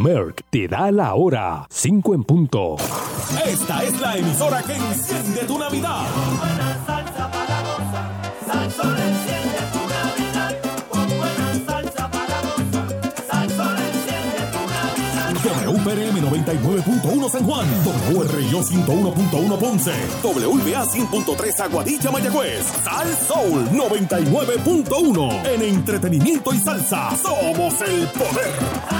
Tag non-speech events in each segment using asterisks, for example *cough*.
Merck te da la hora. 5 en punto. Esta es la emisora que enciende tu Navidad. buena salsa para gozar. Salsón enciende tu Navidad. Buena salsa para gozar. Salsón enciende tu Navidad. WPRM 99.1 San Juan, WRIO 101.1 Ponce, WBA 100.3 Aguadilla Mayagüez, Sal Soul 99.1 en entretenimiento y salsa. Somos el poder.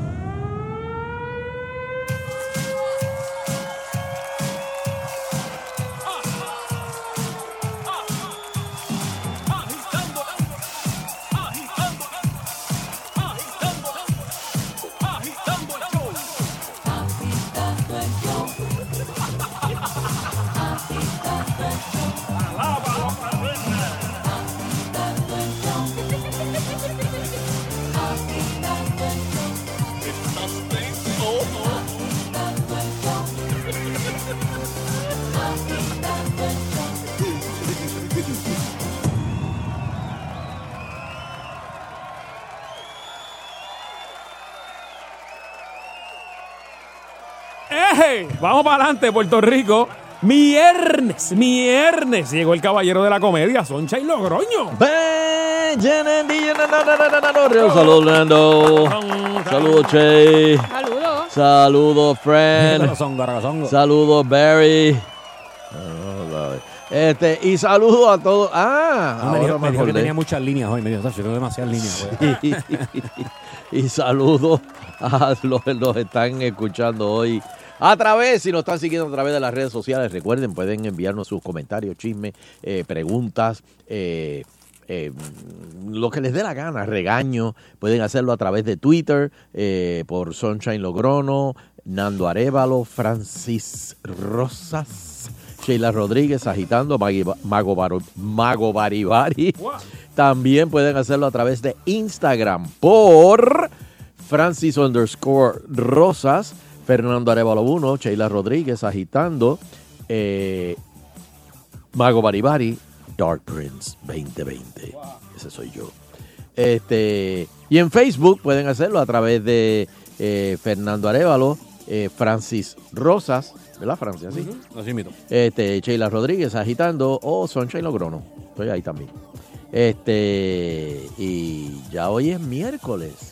Vamos para adelante, Puerto Rico. Viernes, viernes. Llegó el caballero de la comedia, Soncha y Logroño. Saludos, Leandro. Saludos, Che. Saludos. Saludos, friend. *laughs* Saludos, Barry. Este, y saludos a todos. Ah, Ah, me dijo, me que tenía muchas líneas hoy. Me dijo, "Sacho, tengo demasiadas líneas. güey". *laughs* y saludos a los que nos están escuchando hoy a través, si nos están siguiendo a través de las redes sociales, recuerden, pueden enviarnos sus comentarios, chismes, eh, preguntas, eh, eh, lo que les dé la gana, regaño, pueden hacerlo a través de Twitter, por Sunshine Logrono, Nando Arevalo, Francis Rosas, Sheila Rodríguez agitando, Magui- Mago, Baro- Mago Baribari. También pueden hacerlo a través de Instagram por Francis underscore Rosas, Fernando Arevalo 1, Sheila Rodríguez agitando, eh, Mago Baribari, Dark Prince 2020. Ese soy yo. Este, y en Facebook pueden hacerlo a través de eh, Fernando Arevalo, eh, Francis Rosas, ¿verdad, Francis? Así. Así mito. Este, Sheila Rodríguez agitando o Sunshine Logrono. Estoy ahí también. Este, y ya hoy es miércoles.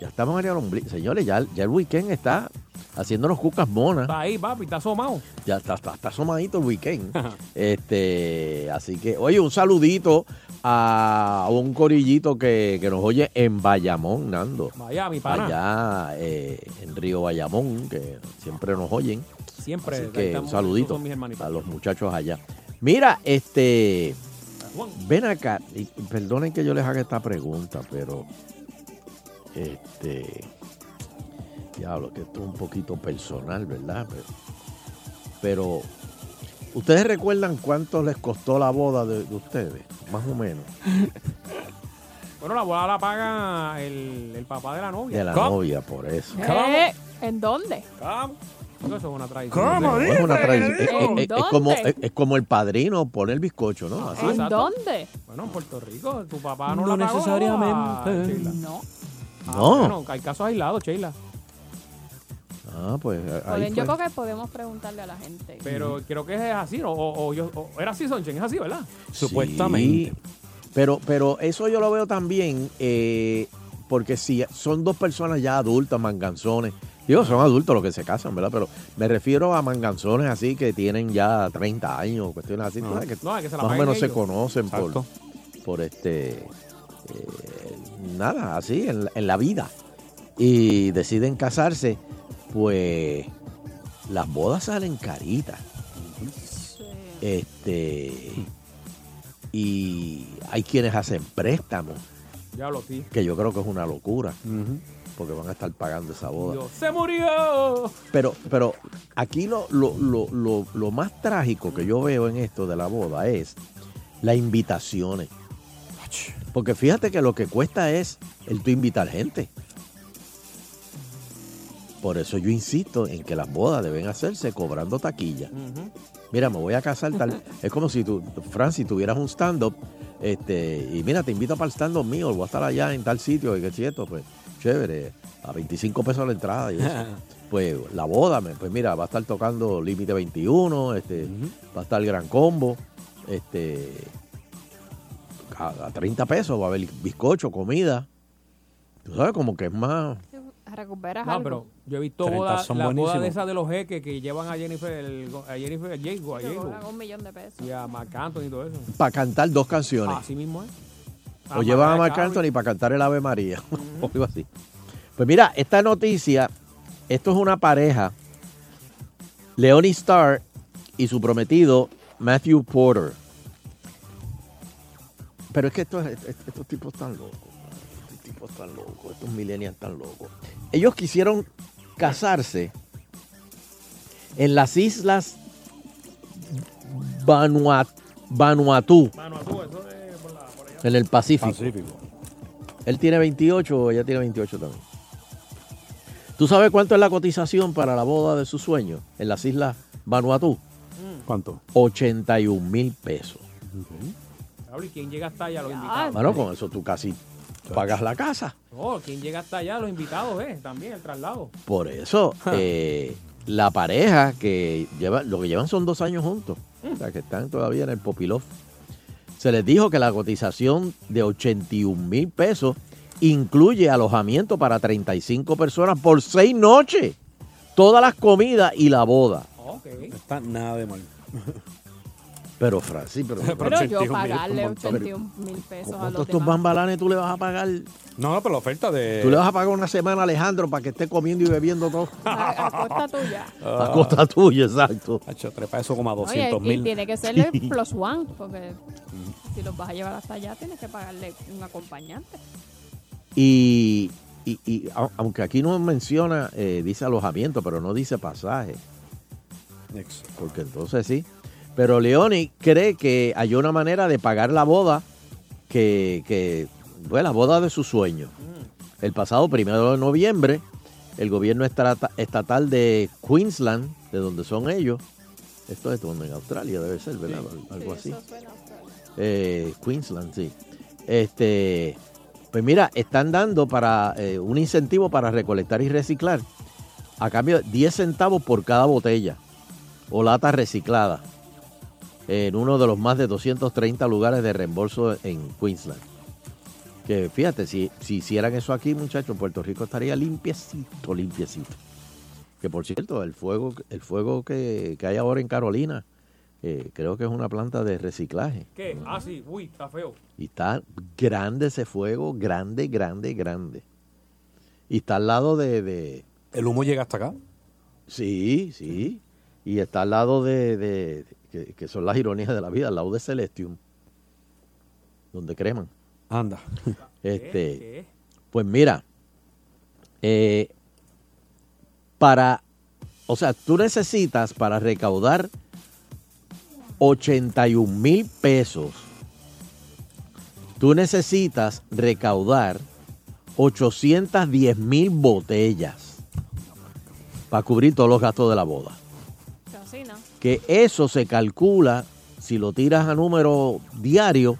Ya estamos en el ombligo. Señores, ya, ya el weekend está haciéndonos cucas monas. Está ahí, papi, está asomado. Ya está, está, está asomadito el weekend. *laughs* este, así que, oye, un saludito a un corillito que, que nos oye en Bayamón, Nando. Vaya, mi pana. Allá eh, en Río Bayamón, que siempre nos oyen. Siempre. Así que estamos, un saludito a los muchachos allá. Mira, este, ven acá, y perdonen que yo les haga esta pregunta, pero, este, diablo, que esto es un poquito personal, ¿verdad? Pero, pero, ¿ustedes recuerdan cuánto les costó la boda de, de ustedes? Más o menos, *laughs* Bueno, la boda la paga el, el papá de la novia. de la ¿Cómo? novia, por eso. Eh, ¿En dónde? ¿Cómo? Eso es una tradición. No es una tradición, es, ¿En es- es como, es, como el padrino poner bizcocho, ¿no? Así. ¿En dónde? Bueno, en Puerto Rico, tu papá no, No la pagó, necesariamente. ah. No. Ah, No. bueno, hay casos aislados, Sheila. Ah, pues ahí yo creo que podemos preguntarle a la gente. Pero creo que es así, ¿no? O, o yo, o- era así, Sonchen, es así, ¿verdad? Sí, pero, pero eso yo lo veo también, eh, porque si son dos personas ya adultas, manganzones, digo, son adultos los que se casan, ¿verdad? Pero me refiero a manganzones así que tienen ya 30 años, cuestiones así, No, que no, es que se la más o menos se ellos. conocen por, por este, eh, nada, así, en, la- en la vida. Y deciden casarse, pues las bodas salen caritas. Este. Y hay quienes hacen préstamos, Ya lo sí. que yo creo que es una locura, porque van a estar pagando esa boda. Dios, se murió. Pero, pero aquí lo, lo, lo, lo, lo más trágico que yo veo en esto de la boda es las invitaciones. Porque fíjate que lo que cuesta es el tú invitar gente. Por eso yo insisto en que las bodas deben hacerse cobrando taquilla. Mira, me voy a casar tal. *laughs* es como si tú, Francis, tuvieras un stand-up. Este, y mira, te invito para el stand-up mío, voy a estar allá en tal sitio, y que cierto, pues, chévere, a 25 pesos la entrada y eso. *laughs* Pues la boda, pues mira, va a estar tocando Límite 21, este, va a estar el Gran Combo, este, a, a 30 pesos va a haber bizcocho, comida. Tú sabes, como que es más. Recuperas No, algo. pero yo he visto 30 bodas, son las bodas buenísimos. de esas de los jeques que llevan a Jennifer, el- a Jennifer, a Jago, a cobran un millón de pesos. y a Marc Anthony y todo eso. Para cantar dos canciones. Así mismo es. o llevan a Marc. Anthony para cantar el Ave María. *laughs* o algo así. Pues mira, esta noticia, esto es una pareja, Leonie Starr y su prometido Matthew Porter. Pero es que estos, estos tipos están locos. Estos tipos están locos. Estos millennials están locos. Ellos quisieron casarse en las islas Vanuatu, Vanuatu eso es por la- por allá. en el Pacífico. Pacífico. Él tiene 28 o ella tiene 28 también. ¿Tú sabes cuánto es la cotización para la boda de su sueño en las islas Vanuatu? ¿Cuánto? 81 mil pesos. ¿Y quién llega hasta allá? Los invitados. Bueno, con eso tú casi pagas la casa. No, ¿quién llega hasta allá? Los invitados, ¿eh? También el traslado. Por eso, *laughs* eh, la pareja que lleva, lo que llevan son dos años juntos, o sea, que están todavía en el Popilov. Se les dijo que la cotización de 81 mil pesos incluye alojamiento para 35 personas por seis noches, todas las comidas y la boda. Ok. No está nada de mal. *laughs* Pero, Francis, pero, Pero 81 yo pagarle un montón. 81 mil pesos a ¿cuántos los estos demás. bambalanes tú le vas a pagar? No, no, pero la oferta de. Tú le vas a pagar una semana a Alejandro para que esté comiendo y bebiendo todo. *laughs* A, a costa tuya. A costa tuya, exacto. Hacho, trepa eso como a Oye, 200 y mil. tiene que ser el plus one, porque si los vas a llevar hasta allá, tienes que pagarle un acompañante. Y, y- y au- aunque aquí no menciona, eh, dice alojamiento, pero no dice pasaje, porque entonces sí. Pero Leoni cree que hay una manera de pagar la boda que, que fue la boda de su sueño. El pasado primero de noviembre, el gobierno estatal de Queensland, de donde son ellos, esto es donde en Australia debe ser, ¿verdad? Algo así. Eh, Queensland, sí. Este, pues mira, están dando para eh, un incentivo para recolectar y reciclar a cambio de 10 centavos por cada botella o lata reciclada en uno de los más de 230 lugares de reembolso en Queensland. Que fíjate, si, si hicieran eso aquí, muchachos, Puerto Rico estaría limpiecito, limpiecito. Que por cierto, el fuego, el fuego que, que hay ahora en Carolina, eh, creo que es una planta de reciclaje. ¿Qué? Ah, sí. Uy, está feo. Y está grande ese fuego, grande, grande, grande. Y está al lado de, de- ¿El humo llega hasta acá? sí, sí. Y está al lado de, de- que, que son las ironías de la vida, al lado de Celestium, donde creman. Anda. Este, ¿Qué? pues mira, eh, para, o sea, tú necesitas para recaudar 81 mil pesos, tú necesitas recaudar 810 mil botellas para cubrir todos los gastos de la boda. Casi no. Que eso se calcula, si lo tiras a número diario,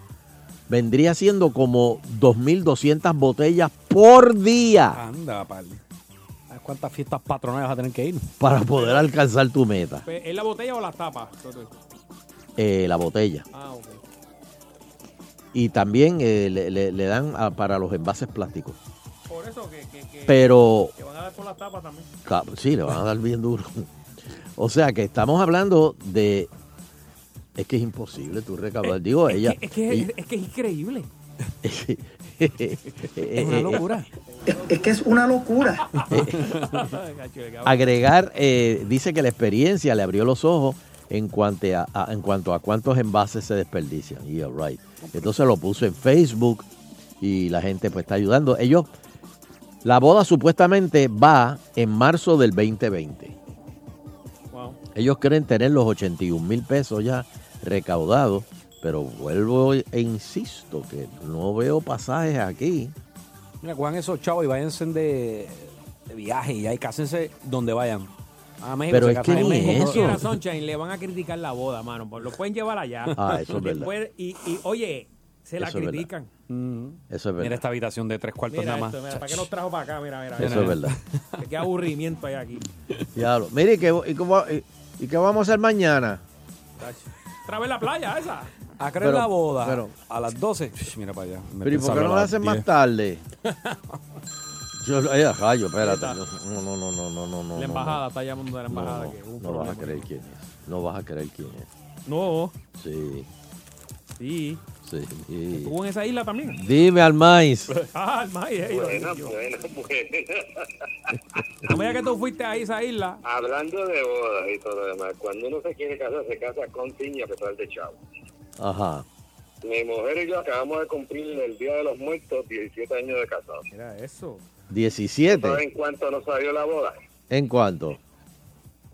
vendría siendo como 2.200 botellas por día Anda. ¿Sabes cuántas fiestas patronales vas a tener que ir? para poder alcanzar tu meta. Pe- ¿Es la botella o las tapas? Eh, la botella. Ah, ok. Y también eh, le, le- le dan a- para los envases plásticos. Por eso que, que, que, Pero que van a dar por las tapas también. sí, le van a dar bien duro. O sea que estamos hablando de... Es que es imposible tú recaudar. Digo, ella... Es que, ella- es, que es increíble. *laughs* Es una locura. Es que es una locura. *laughs* agregar, eh, dice que la experiencia le abrió los ojos en cuanto a, a- en cuanto a cuántos envases se desperdician. Yeah, right. Entonces lo puso en Facebook y la gente pues está ayudando. Ellos, la boda supuestamente va en marzo del 2020. Ellos creen tener los 81 mil pesos ya recaudados, pero vuelvo e insisto que no veo pasajes aquí. Mira, cojan esos chavos y váyanse de, viaje y hay cásense donde vayan. A México Pero es que ni México. eso. Como quiera, Sunshine, le van a criticar la boda, mano. Pues lo pueden llevar allá. Ah, eso es verdad. Después- y, y, oye, se la Eso es verdad. critican. Mm. Eso es Mira esta habitación de tres cuartos Mira nada más. esto, mira, ¿para qué nos trajo para acá? Mira, mira. Eso es verdad. *laughs* Qué aburrimiento hay aquí. Diablo. Mire, ¿y qué, y, cómo- y- y qué vamos a hacer mañana? Otra vez la playa esa. A creer Pero- la boda pero- a las 12. Sh, Mira para allá. Me Pero ¿y por pensaba qué no a lo las hacen 10. más tarde? *laughs* Yo, eh, rayo, espérate. No, no, no, no, no, no, no. La embajada, está llamando de la No, embajada. no, que hubo un no vas a problema. creer quién es. No vas a creer quién es. No, Sí, sí. Sí. sí. ¿Estuvo en esa isla también? Dime al maíz. *laughs* Ah, el maíz, Buena, Dios. buena, buena. No me digas que tú fuiste a esa isla. Hablando de bodas y todo lo demás, cuando uno se quiere casar, se casa con ciña a pesar de chavo. Ajá. Mi mujer y yo acabamos de cumplir el Día de los Muertos 17 años de casados. Mira eso. 17. ¿Saben cuánto nos salió la boda? ¿En cuánto?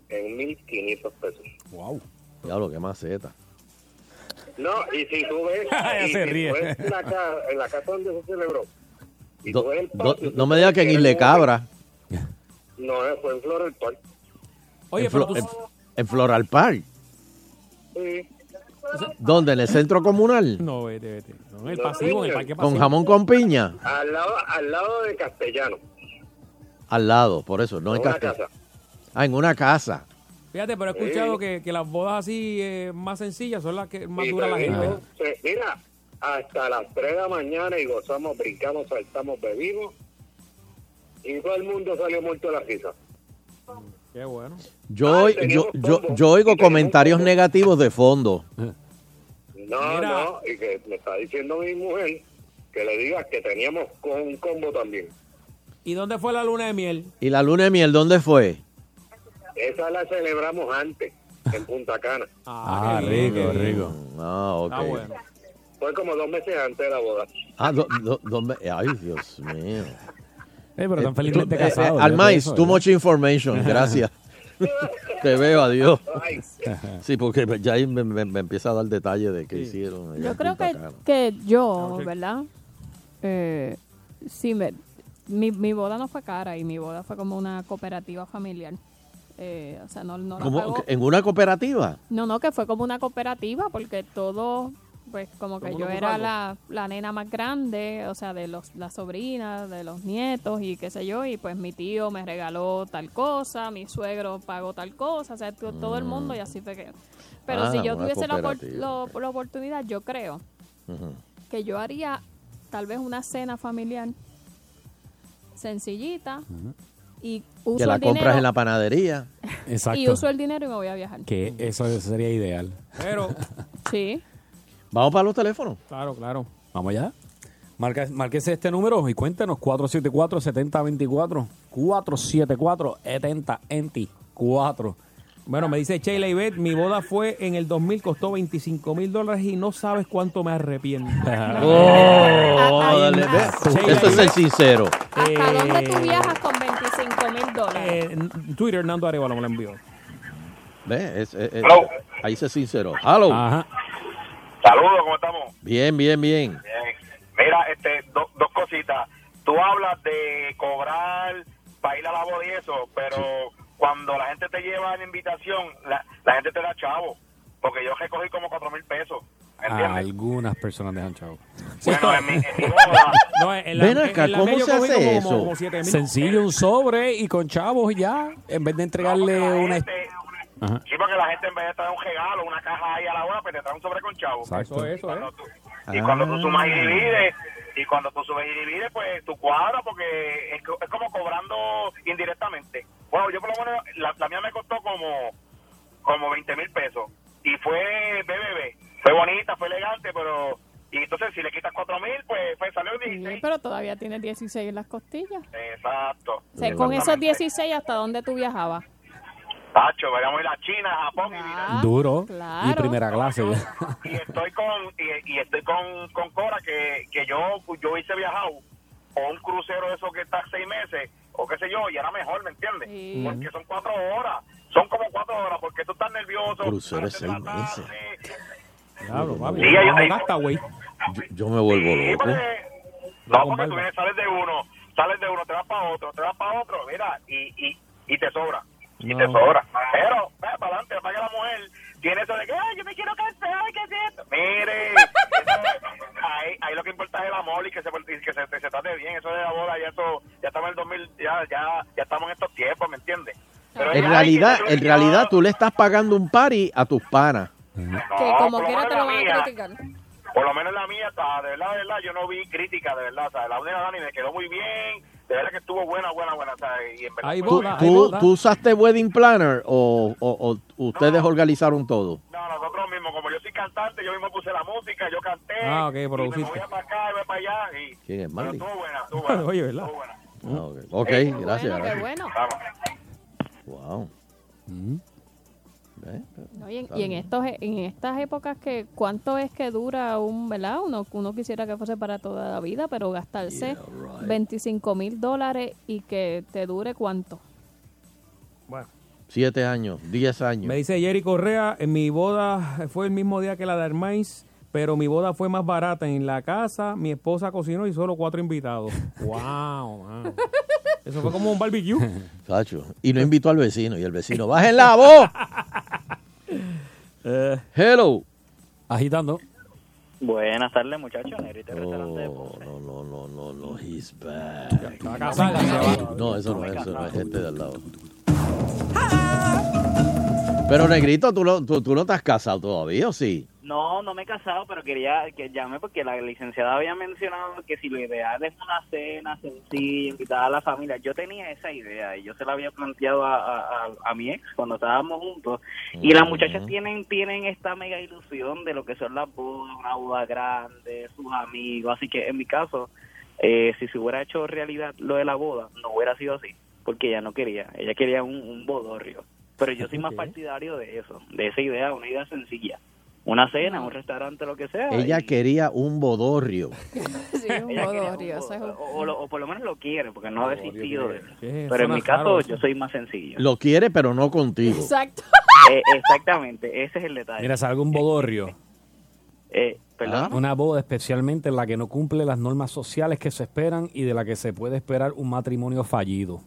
En 1.500 pesos. Wow. Diablo, qué maceta. No, y si tú ves, *laughs* Ya y se si ríe. tú ves la ca- en la casa donde se celebró, y Do- tú ves el do- patio, no me digas que en Isle Cabra. No, eh, fue en Flor del Park. Oye, en, pero Flo- tú... en- en Floral Park. Sí. ¿Dónde? ¿En el centro comunal? No, vete, vete. No, en el No, pasivo, en el parque pasivo. ¿Con jamón con piña? Al lado, al lado de Castellano. Al lado, por eso, no en una Castel- casa. Ah, en una casa. Fíjate, pero he escuchado que, que las bodas así eh, más sencillas son las que más dura la te gente. se- mira, hasta las 3 de la mañana y gozamos, brincamos, saltamos, bebimos. Y todo el mundo salió muerto de la risa. Qué bueno. Yo, Ah, yo, yo, oigo comentarios combo. negativos de fondo. No, Mira. no, y que me está diciendo mi mujer que le digas que teníamos con un combo también. ¿Y dónde fue la luna de miel? ¿Y la luna de miel dónde fue? Esa la celebramos antes, en Punta Cana. *laughs* Ah, bien, rico, rico. Ah, ok. Está bueno. Fue como dos meses antes de la boda. Ah, do- do- ¿dónde? Ay, Dios mío. Eh, pero están Eh, felizmente tú- eh, eh, casados. Almais, too much information. Gracias. *laughs* Te veo, adiós. Sí, porque ya ahí me, me- me empieza a dar detalles de qué hicieron. Yo creo que, que yo, Ok. ¿verdad? Eh, sí, me, mi, mi boda no fue cara y mi boda fue como una cooperativa familiar. Eh, o sea, no, no la pagó- ¿En una cooperativa? No, no, que fue como una cooperativa porque todo, pues como que yo era la, la nena más grande, o sea, de los las sobrinas, de los nietos y qué sé yo, y pues mi tío me regaló tal cosa, mi suegro pagó tal cosa, o sea, to- todo el mundo y así fue que... Pero Ah, si yo tuviese la, lo- oportunidad, yo creo que yo haría tal vez una cena familiar sencillita y uso Que la el compras dinero en la panadería. Exacto. y uso el dinero y me voy a viajar. Que eso sería ideal. Pero, *laughs* Sí. Vamos para los teléfonos. claro, claro. Vamos allá. Marca, márquese este número y cuéntenos 474-7024. 474-7024. Bueno, me dice Sheila Ibet, mi boda fue en el 2000, costó 25 mil dólares y no sabes cuánto me arrepiento. *laughs* Oh, dale, Eso es ser sincero. ¿Hasta Eh, dónde tú viajas con 25 mil dólares? Eh, Twitter, Nando Arevalo me lo envió. Ve, es- es- es- ahí se sincero. Hello. Ajá. Saludos, ¿cómo estamos? Bien, bien, bien. Bien. Mira, este, do- dos cositas. Tú hablas de cobrar para ir a la boda y eso, pero cuando la gente te lleva en invitación, la, la gente te da chavo. Porque yo recogí como cuatro mil pesos. ¿Entiendes? Algunas personas dejan chavo. Bueno, en mi, en mi *laughs* boda, No, en la, Ven acá, en la ¿cómo yo se hace como- eso? Como, como 7 mil. Sencillo, un sobre y con chavos y ya. En vez de entregarle porque la una. gente- Ajá. Sí, porque la gente en vez de traer un regalo, una caja ahí a la boda, pues te trae un sobre con chavo. Exacto. Eso, eso, Cuando ¿eh? tú- y cuando tú sumas y divides, y cuando tú subes y divides, pues tú cuadras, porque es, co- es como cobrando indirectamente. Bueno, yo por lo menos, la, la mía me costó como, como 20 mil pesos. Y fue BBB. Fue bonita, fue elegante, pero... Y entonces si le quitas 4 mil, pues, pues salió Sí, 16. pero todavía tienes 16 en las costillas. Exacto. O sea, con esos Exactamente. 16, ¿hasta dónde tú viajabas? Tacho, vayamos a ir a China, a Japón y mira. Ah, Duro. claro. Y primera clase. y estoy con y, y estoy con, con Cora que, que yo yo hubiese viajado o un crucero de esos que está seis meses o qué sé yo y era mejor me entiendes Sí. porque son cuatro horas son como cuatro horas porque tú estás nervioso Crucero seis tratarse. Claro, papi. Sí, gasta. Yo, yo me vuelvo Sí, loco. No, porque tú vienes, sales de uno sales de uno, te vas para otro, te vas para otro, mira, y, y, y te sobra. Y No. te sobra. Pero, para adelante, para que la mujer tiene eso de que, ay, yo me quiero casar, ¿qué es esto? Mire, *laughs* ahí, ahí lo que importa es el amor y que se, y que se, se trate bien. Eso de la boda, ya, eso, ya estamos en el 2000, ya, ya, ya estamos en estos tiempos, ¿me entiendes? Pero En realidad, que- en realidad tú le estás pagando un party a tus panas. que No, como por lo quiera menos te la lo van mía. a criticar. Por lo menos la mía, está, de verdad, de verdad, yo no vi crítica, de verdad. O sea, la única Dani me quedó muy bien. De verdad que estuvo buena, buena, buena. O sea, y en verdad Hay ¿Tú, boda, tú, boda. tú usaste wedding planner o, o- o ustedes No. organizaron todo? No, nosotros mismos, como yo soy cantante, yo mismo puse la música, yo canté. Ah, ok, y me produciste. voy para acá y voy para allá. Y, ¿Quién es pero Mandy? estuvo buena, estuvo *laughs* buena. Oye, ¿verdad? Estuvo buena. Ah, ok, Ok, Qué gracias, bueno, qué gracias. bueno. Vamos. Wow. ¿Ves? No, y en, y en estos en estas épocas que cuánto es que dura un verdad uno uno quisiera que fuese para toda la vida pero gastarse Yeah, right. 25 mil dólares y que te dure cuánto Bueno. Siete años, diez años. Me dice Jerry Correa, en mi boda fue el mismo día que la de Armais, pero mi boda fue más barata. En la casa, mi esposa cocinó y solo cuatro invitados. *laughs* wow, man. Eso fue como un barbecue. *laughs* Cacho. Y no invitó al vecino. Y el vecino, ¡bajen la voz! *laughs* Eh, Hello. Agitando. Buenas tardes, muchachos. Negrita restaurante de Oh, Ponce. no, no, no, no, no, he's back. No, eso no es, eso no es este de al lado. Pero Negrito, ¿tú no, tú, tú no te has casado todavía o sí? No, no me he casado, pero quería que llame porque la licenciada había mencionado que si lo ideal es una cena sencilla, invitar a la familia. Yo tenía esa idea y yo se la había planteado a, a, a- a mi ex cuando estábamos juntos. Y las muchachas tienen tienen esta mega ilusión de lo que son las bodas, una boda grande, sus amigos. Así que en mi caso, eh, si se hubiera hecho realidad lo de la boda, no hubiera sido así, porque ella no quería. Ella quería un, un bodorrio. Pero yo soy más partidario de eso, de esa idea, una idea sencilla. Una cena, un restaurante, lo que sea. Ella y- quería un bodorrio. *laughs* sí un bodorrio, un o, o por lo menos lo quiere, porque no ha desistido de. Pero en mi caso, raro yo soy más sencillo. Lo quiere, pero no contigo. exacto *laughs* Eh, exactamente, ese es el detalle. Mira, salga un bodorrio. *laughs* Eh, perdón. Una boda especialmente en la que no cumple las normas sociales que se esperan y de la que se puede esperar un matrimonio fallido.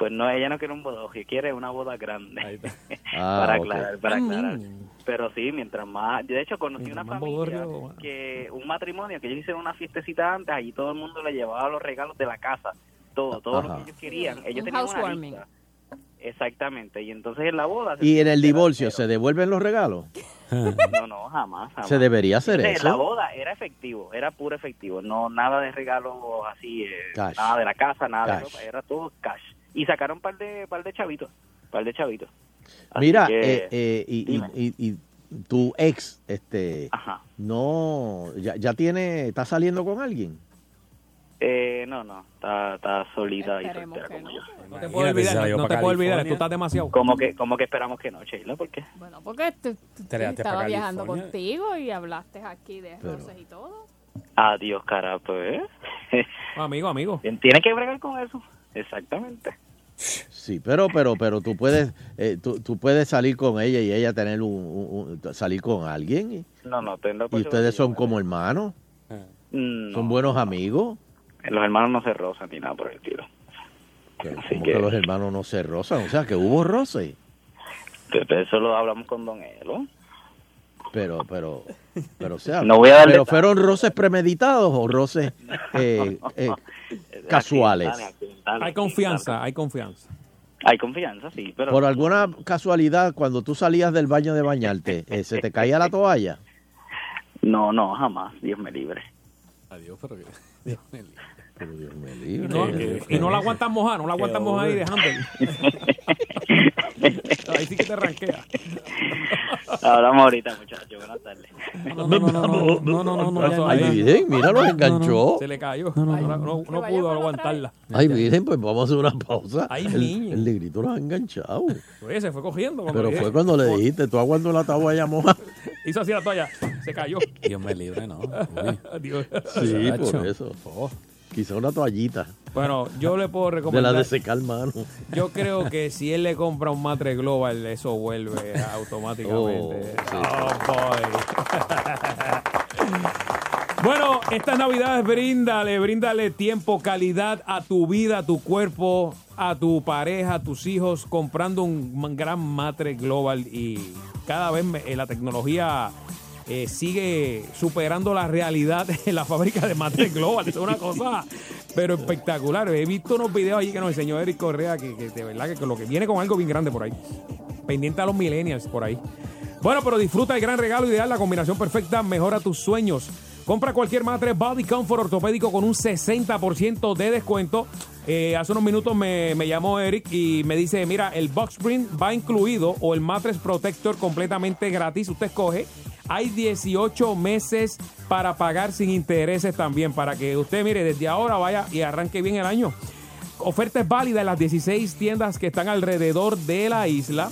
Pues no, ella no quiere un bodorrio, quiere una boda grande. *laughs* Ah, para aclarar, para Ay, aclarar. Pero sí, mientras más... De hecho, conocí Mientras una familia bodorrio, que... Un matrimonio que ellos hicieron una fiestecita antes, allí todo el mundo le llevaba los regalos de la casa. Todo, todo lo que ellos querían. Un Ellos tenían una housewarming. lista. Exactamente. Y entonces en la boda... se Y en el divorcio. ¿se devuelven los regalos? *laughs* No, no, jamás, jamás. Se debería hacer Entonces, La eso. boda era efectivo, era puro efectivo, no nada de regalos así, eh, Cash. nada de la casa, nada Cash. de ropa, era todo cash. Y sacaron un par de, par de chavitos, par de chavitos. Así Mira, que- eh, eh, y, y- y- y tu ex, este, Ajá. no, ya, ya tiene, está saliendo con alguien. Eh, no, no, está, está solita y soltera como no. yo. No te puedo olvidar, no, no te puedo olvidar, tú estás demasiado. ¿Cómo que, cómo que esperamos que no, Sheila? ¿Por qué? bueno porque tú, estaba viajando contigo y hablaste aquí de Pero- roces y todo Adiós, cara, pues. Amigo, amigo. Tiene que bregar con eso, exactamente. Sí, pero, pero, pero tú puedes, eh, tú, tú puedes salir con ella y ella tener un, un- un- salir con alguien y, No, no, tengo y ustedes son como hermanos, No, son buenos amigos. Los hermanos no se rozan ni nada por el estilo. Que, Así como que- que los hermanos no se rozan, o sea, que hubo roce. Pero eso lo hablamos con Don Elo. Pero, pero, pero, o sea, No voy a darle pero fueron roces premeditados o roces eh, *laughs* eh, casuales. Hay confianza, hay confianza. Hay confianza, sí, pero Por alguna casualidad, cuando tú salías del baño de bañarte, eh, ¿se te caía la toalla? no, no, jamás, Dios me libre. Adiós, pero que... *laughs* Dios me libre. Pero Dios me Y libre. no, y no la aguantas mojar, no la aguantas mojar ahí de handle. *laughs* Ahí sí que te ranquea. Hablamos ahorita, muchachos. Buenas tardes. No, no, no. no, no, no, no Ay, Virgen, mira, lo enganchó. Se le cayó. No, pudo aguantarla. Ay, Virgen, pues vamos a hacer una pausa. Ay, el, el negrito lo ha enganchado. Pues se fue cogiendo. Pero fue cuando le dijiste, tú aguando la toalla moja. Hizo así la toalla. Se cayó. Dios me libre, ¿no? Dios. Sí, por eso. Quizá una toallita. Bueno, yo le puedo de la recomendar. de secar mano. Yo creo que si él le compra un matre global, eso vuelve automáticamente. Oh, sí. Oh, boy. *laughs* Bueno, estas navidades bríndale, bríndale tiempo, calidad a tu vida, a tu cuerpo, a tu pareja, a tus hijos, comprando un gran matre global y cada vez me- eh, la tecnología eh, sigue superando la realidad *laughs* en la fábrica de matres global. Es una cosa, pero espectacular. He visto unos videos allí que nos enseñó Eric Correa que, de verdad que, lo que viene con algo bien grande por ahí. Pendiente a los millennials por ahí. Bueno, pero disfruta el gran regalo ideal, la combinación perfecta, mejora tus sueños. Compra cualquier matre Body Comfort ortopédico con un 60% de descuento. Eh, hace unos minutos me, me llamó Eric y me dice, mira, el box spring va incluido o el mattress protector completamente gratis. Usted escoge. Hay 18 meses para pagar sin intereses también, para que usted, mire, desde ahora vaya y arranque bien el año. Oferta es válida en las 16 tiendas que están alrededor de la isla.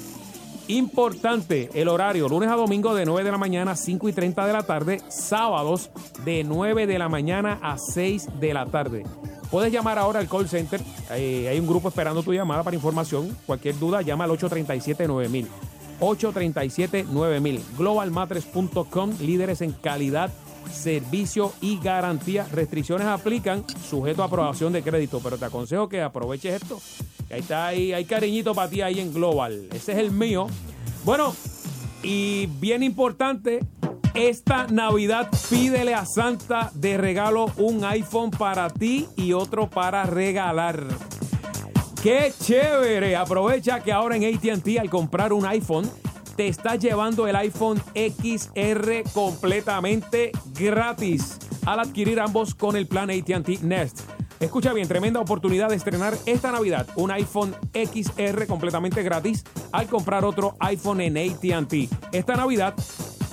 Importante, el horario, lunes a domingo de 9 de la mañana a 5 y 30 de la tarde, sábados de 9 de la mañana a 6 de la tarde. Puedes llamar ahora al call center, eh, hay un grupo esperando tu llamada para información. Cualquier duda, llama al 837-9000. 837-9000. Globalmatres.com, líderes en calidad, servicio y garantía. Restricciones aplican, sujeto a aprobación de crédito, pero te aconsejo que aproveches esto. Ahí está, ahí, hay cariñito para ti ahí en Global. Ese es el mío. Bueno, y bien importante, esta Navidad pídele a Santa de regalo un iPhone para ti y otro para regalar. ¡Qué chévere! Aprovecha que ahora en ATT al comprar un iPhone te estás llevando el iPhone XR completamente gratis al adquirir ambos con el plan ATT Nest. Escucha bien, tremenda oportunidad de estrenar esta Navidad un iPhone XR completamente gratis al comprar otro iPhone en ATT. Esta Navidad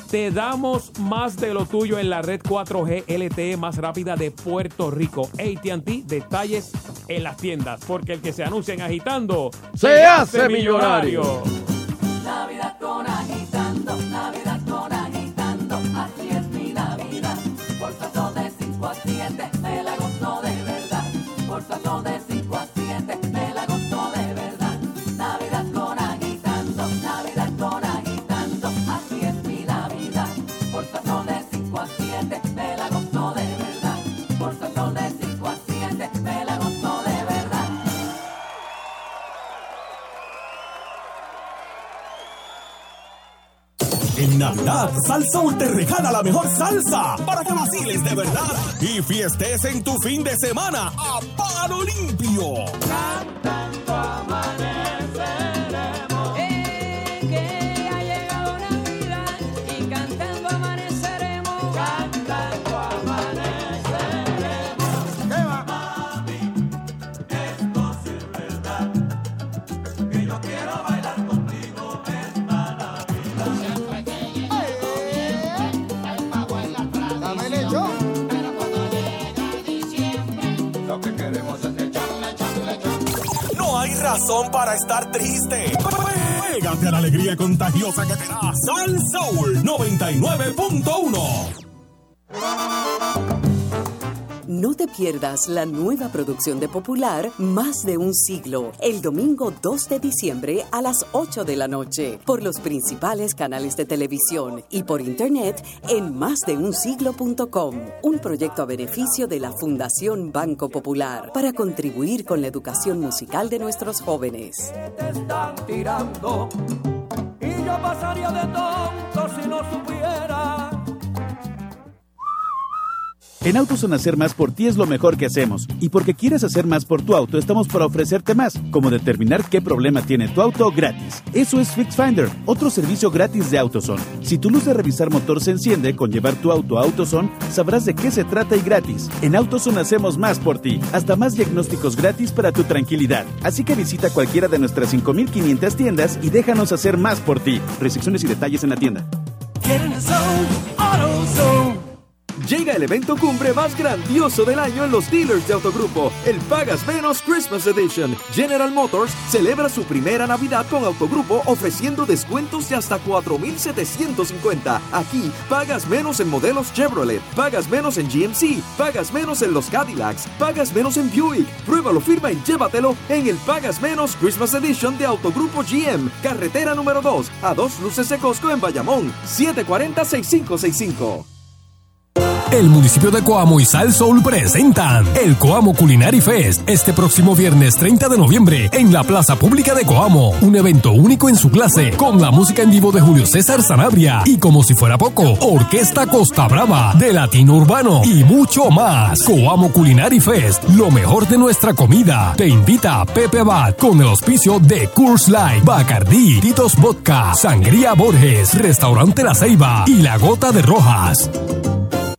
te damos más de lo tuyo en la red 4G LTE más rápida de Puerto Rico. ATT, detalles en las tiendas, porque el que se anuncia en agitando Se hace millonario. Navidad con agitando, Navidad, Sal Soul te la mejor salsa para que vaciles de verdad y fiestes en tu fin de semana a palo limpio. que razón para estar triste. Pégate a la alegría contagiosa que te da Sal Soul 99.1. No te pierdas la nueva producción de Popular Más de un siglo, el domingo 2 de diciembre a las 8 de la noche, por los principales canales de televisión y por internet en másdeunsiglo.com, un proyecto a beneficio de la Fundación Banco Popular para contribuir con la educación musical de nuestros jóvenes. te están tirando. Y yo pasaría de tonto si no supiera. En AutoZone hacer más por ti es lo mejor que hacemos. Y porque quieres hacer más por tu auto, estamos para ofrecerte más, como determinar qué problema tiene tu auto gratis. Eso es Fix Finder, otro servicio gratis de AutoZone. Si tu luz de revisar motor se enciende con llevar tu auto a AutoZone, sabrás de qué se trata y gratis. En AutoZone hacemos más por ti, hasta más diagnósticos gratis para tu tranquilidad. Así que visita cualquiera de nuestras 5500 tiendas y déjanos hacer más por ti. Restricciones y detalles en la tienda. Llega el evento cumbre más grandioso del año en los dealers de Autogrupo, el Pagas Menos Christmas Edition. General Motors celebra su primera Navidad con Autogrupo ofreciendo descuentos de hasta 4.750. Aquí, pagas menos en modelos Chevrolet, pagas menos en GMC, pagas menos en los Cadillacs, pagas menos en Buick. Pruébalo, firma y llévatelo en el Pagas Menos Christmas Edition de Autogrupo GM, carretera número 2, a dos luces de Costco en Bayamón, 740-6565. El municipio de Coamo y Sal Soul presentan el Coamo Culinary Fest este próximo viernes 30 de noviembre en la Plaza Pública de Coamo. Un evento único en su clase con la música en vivo de Julio César Sanabria y como si fuera poco, Orquesta Costa Brava de Latino Urbano y mucho más. Coamo Culinary Fest, lo mejor de nuestra comida. Te invita Pepe Abad con el auspicio de Coors Light, Bacardí, Titos Vodka, Sangría Borges, Restaurante La Ceiba y La Gota de Rojas.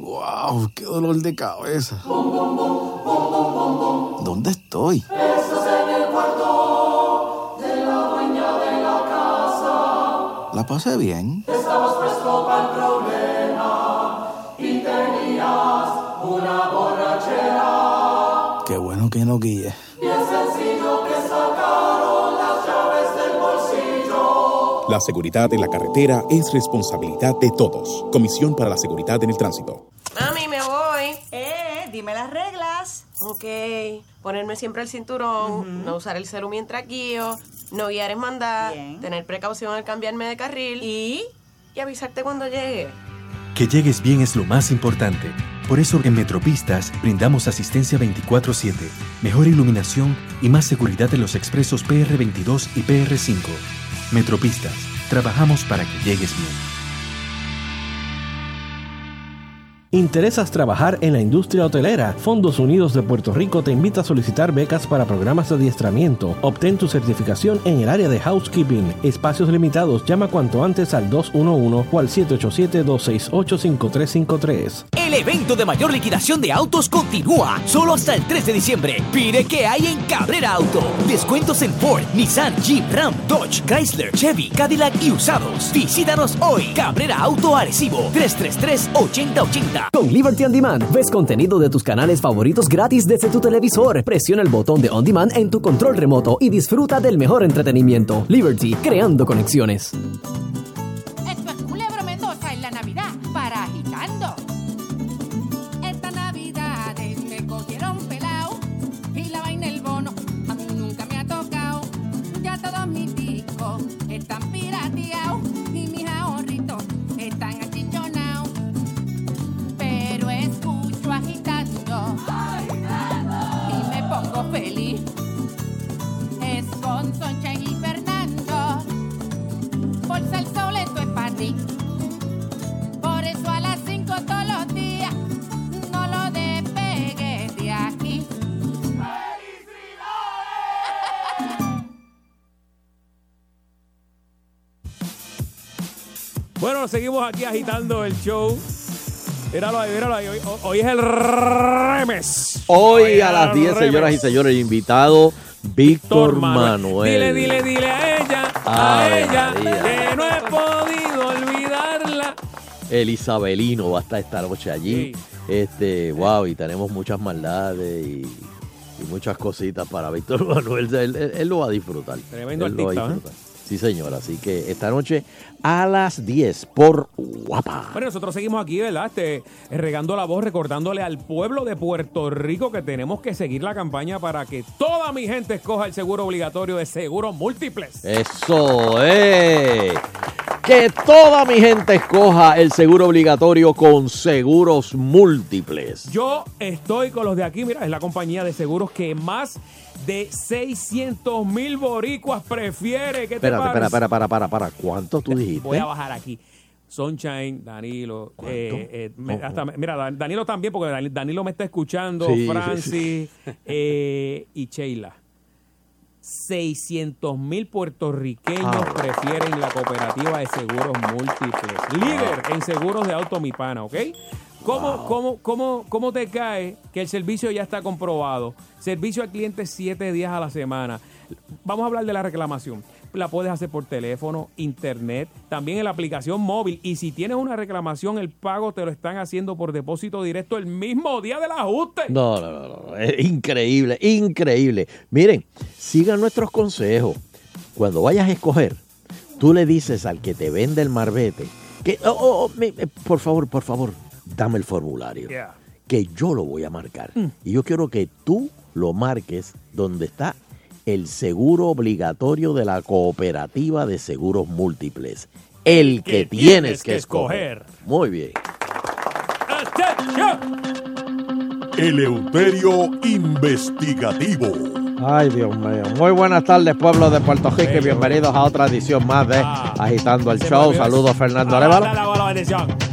¡Wow! ¡Qué dolor de cabeza! ¿Dónde estoy? Estás en el cuarto de la dueña de la casa. La pasé bien. Estabas presto para el problema y tenías una borrachera. Qué bueno que no guíe. Bien sencillo La seguridad en la carretera es responsabilidad de todos. Comisión para la Seguridad en el Tránsito. Mami, me voy. Eh, dime las reglas. Ok. Ponerme siempre el cinturón, no usar el celu mientras guío, no guiar es mandar, tener precaución al cambiarme de carril y, y avisarte cuando llegue. Que llegues bien es lo más importante. Por eso en Metropistas brindamos asistencia 24/7, mejor iluminación y más seguridad en los expresos PR22 y PR5. Metropistas, trabajamos para que llegues bien. ¿Interesas trabajar en la industria hotelera? Fondos Unidos de Puerto Rico te invita a solicitar becas para programas de adiestramiento. Obtén tu certificación en el área de housekeeping. Espacios limitados. Llama cuanto antes al 211 o al 787-268-5353. El evento de mayor liquidación de autos continúa solo hasta el 3 de diciembre. Pide que hay en Cabrera Auto. Descuentos en Ford, Nissan, Jeep, Ram, Dodge, Chrysler, Chevy, Cadillac y usados. Visítanos hoy. Cabrera Auto Arecibo 333-8080. Con Liberty On Demand, ves contenido de tus canales favoritos gratis desde tu televisor. Presiona el botón de On Demand en tu control remoto y disfruta del mejor entretenimiento. Liberty, creando conexiones. Por eso a las 5 todos los días no lo despegues de aquí. Bueno, seguimos aquí agitando el show. Míralo ahí, míralo ahí. Hoy, hoy es el remes. Hoy a las el 10, señoras y señores, invitado Víctor Manuel. Dile, dile, dile a ella, a ella, María. que no he podido olvidarla. El Isabelino va a estar esta noche allí. Este, wow, y tenemos muchas maldades y, y muchas cositas para Víctor *laughs* Manuel. Él, él- él lo va a disfrutar. Tremendo Él lo va a artista, ¿eh? disfrutar. Sí, señor. Así que esta noche a las 10 por Guapa. Bueno, nosotros seguimos aquí, ¿verdad? Este, regando la voz, recordándole al pueblo de Puerto Rico que tenemos que seguir la campaña para que toda mi gente escoja el seguro obligatorio de seguros múltiples. Eso es. Que toda mi gente escoja el seguro obligatorio con seguros múltiples. Yo estoy con los de aquí, mira, es la compañía de seguros que más de 600 mil boricuas prefiere. ¿Qué te Espérate, espera, parece? espera, para, para, para. ¿Cuánto tú dijiste? Voy a bajar aquí. Sunshine, Danilo. eh, eh, hasta mira, Dan- Danilo también, porque Dan- Danilo me está escuchando. Sí, sí, Francis eh, y Sheila. 600 mil puertorriqueños Ah. prefieren la cooperativa de seguros múltiples. Líder en seguros de auto Mi Pana, ¿ok? ¿Cómo, cómo, cómo, ¿Cómo te cae que el servicio ya está comprobado? Servicio al cliente siete días a la semana. Vamos a hablar de la reclamación. La puedes hacer por teléfono, internet, también en la aplicación móvil. Y si tienes una reclamación, el pago te lo están haciendo por depósito directo el mismo día del ajuste. No, no, no, no. Es increíble, increíble. Miren, sigan nuestros consejos. Cuando vayas a escoger, tú le dices al que te vende el marbete que, oh, oh, oh, me- me- por favor, por favor, dame el formulario. Yeah. Que yo lo voy a marcar. Y yo quiero que tú lo marques donde está el seguro obligatorio de la cooperativa de seguros múltiples. El que, tienes que escoger. Muy bien. Eleuterio Investigativo. Ay, Dios mío. Muy buenas tardes, pueblo de Puerto Rico, y bienvenidos a otra edición más de Agitando el Show. Saludos, Fernando Arevalo.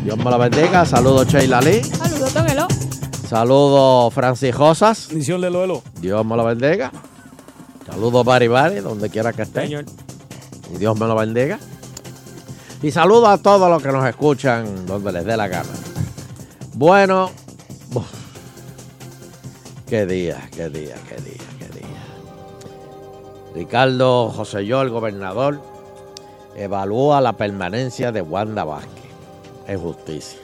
Dios me lo bendiga. Saludos, Sheila Lee. Saludos, Don Elo. Saludos, Francis Rosas. Dios me lo bendiga. Saludos, Bari Bari, donde quiera que esté. Señor. Y Dios me lo bendiga. Y saludos a todos los que nos escuchan donde les dé la gana. Bueno, uf, qué día, qué día, qué día, qué día. Ricardo José Yo, el gobernador, evalúa la permanencia de Wanda Vázquez en justicia.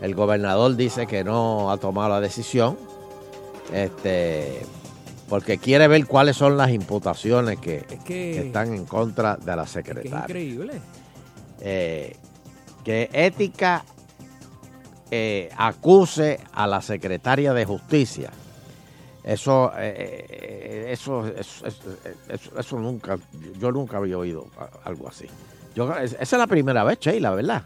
El gobernador dice que no ha tomado la decisión, este, porque quiere ver cuáles son las imputaciones que, que- que están en contra de la Que es secretaria increíble. eh, que Ética eh, acuse a la secretaria de Justicia. Eso, eh, eh, eso, eso, eso- eso- eso nunca, yo nunca había oído algo así. Yo, es- esa es la primera vez, Sheila, ¿verdad?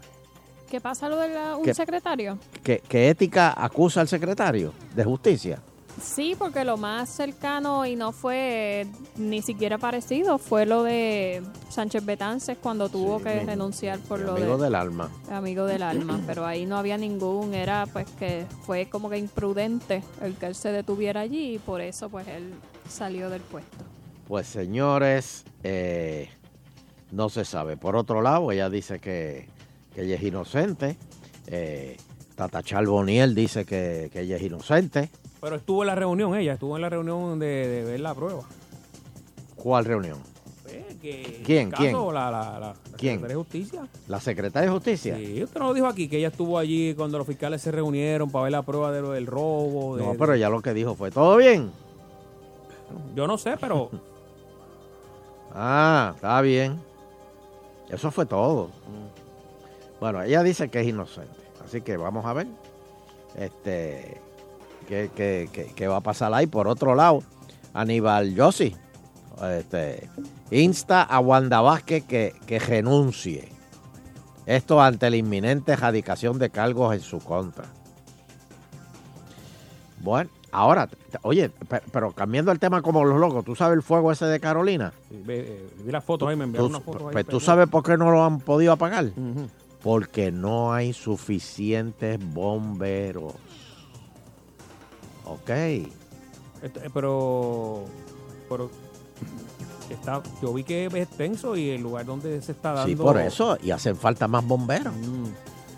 ¿Qué pasa lo de la- un secretario? Que, que Ética acusa al secretario de Justicia. Sí, porque lo más cercano y no fue ni siquiera parecido fue lo de Sánchez Betances cuando tuvo que mi- renunciar por lo amigo de del alma. amigo del alma, *clears throat* pero ahí no había ningún, era pues que fue como que imprudente el que él se detuviera allí y por eso pues él salió del puesto. Pues señores, eh, no se sabe. Por otro lado, ella dice que, que ella es inocente. Eh, Tata Charboniel dice que, que ella es inocente. Pero estuvo en la reunión ella, estuvo en la reunión de, de ver la prueba. ¿Cuál reunión? Eh, que ¿Quién? caso, ¿Quién? La, la, la, la ¿Quién? Secretaría de Justicia. ¿La secretaria de Justicia? Sí, usted nos lo dijo aquí, que ella estuvo allí cuando los fiscales se reunieron para ver la prueba de lo del robo. de- No, pero ella lo que dijo fue, ¿todo bien? Yo no sé, pero *laughs* Ah, está bien. Eso fue todo. Bueno, ella dice que es inocente. Así que vamos a ver este, qué va a pasar ahí. Por otro lado, Aníbal Yossi este, insta a Wanda Vázquez que, que renuncie. Esto ante la inminente erradicación de cargos en su contra. Bueno, ahora, oye, pe- pero cambiando el tema como los locos, ¿tú sabes el fuego ese de Carolina? ve- eh, vi las fotos ahí, me enviaron Tú- unas fotos ahí. pues, ¿Tú sabes por qué no lo han podido apagar? Porque no hay suficientes bomberos. Ok. Eh, pero, pero está, yo vi que es extenso y el lugar donde se está dando. Sí, por eso. Y hacen falta más bomberos.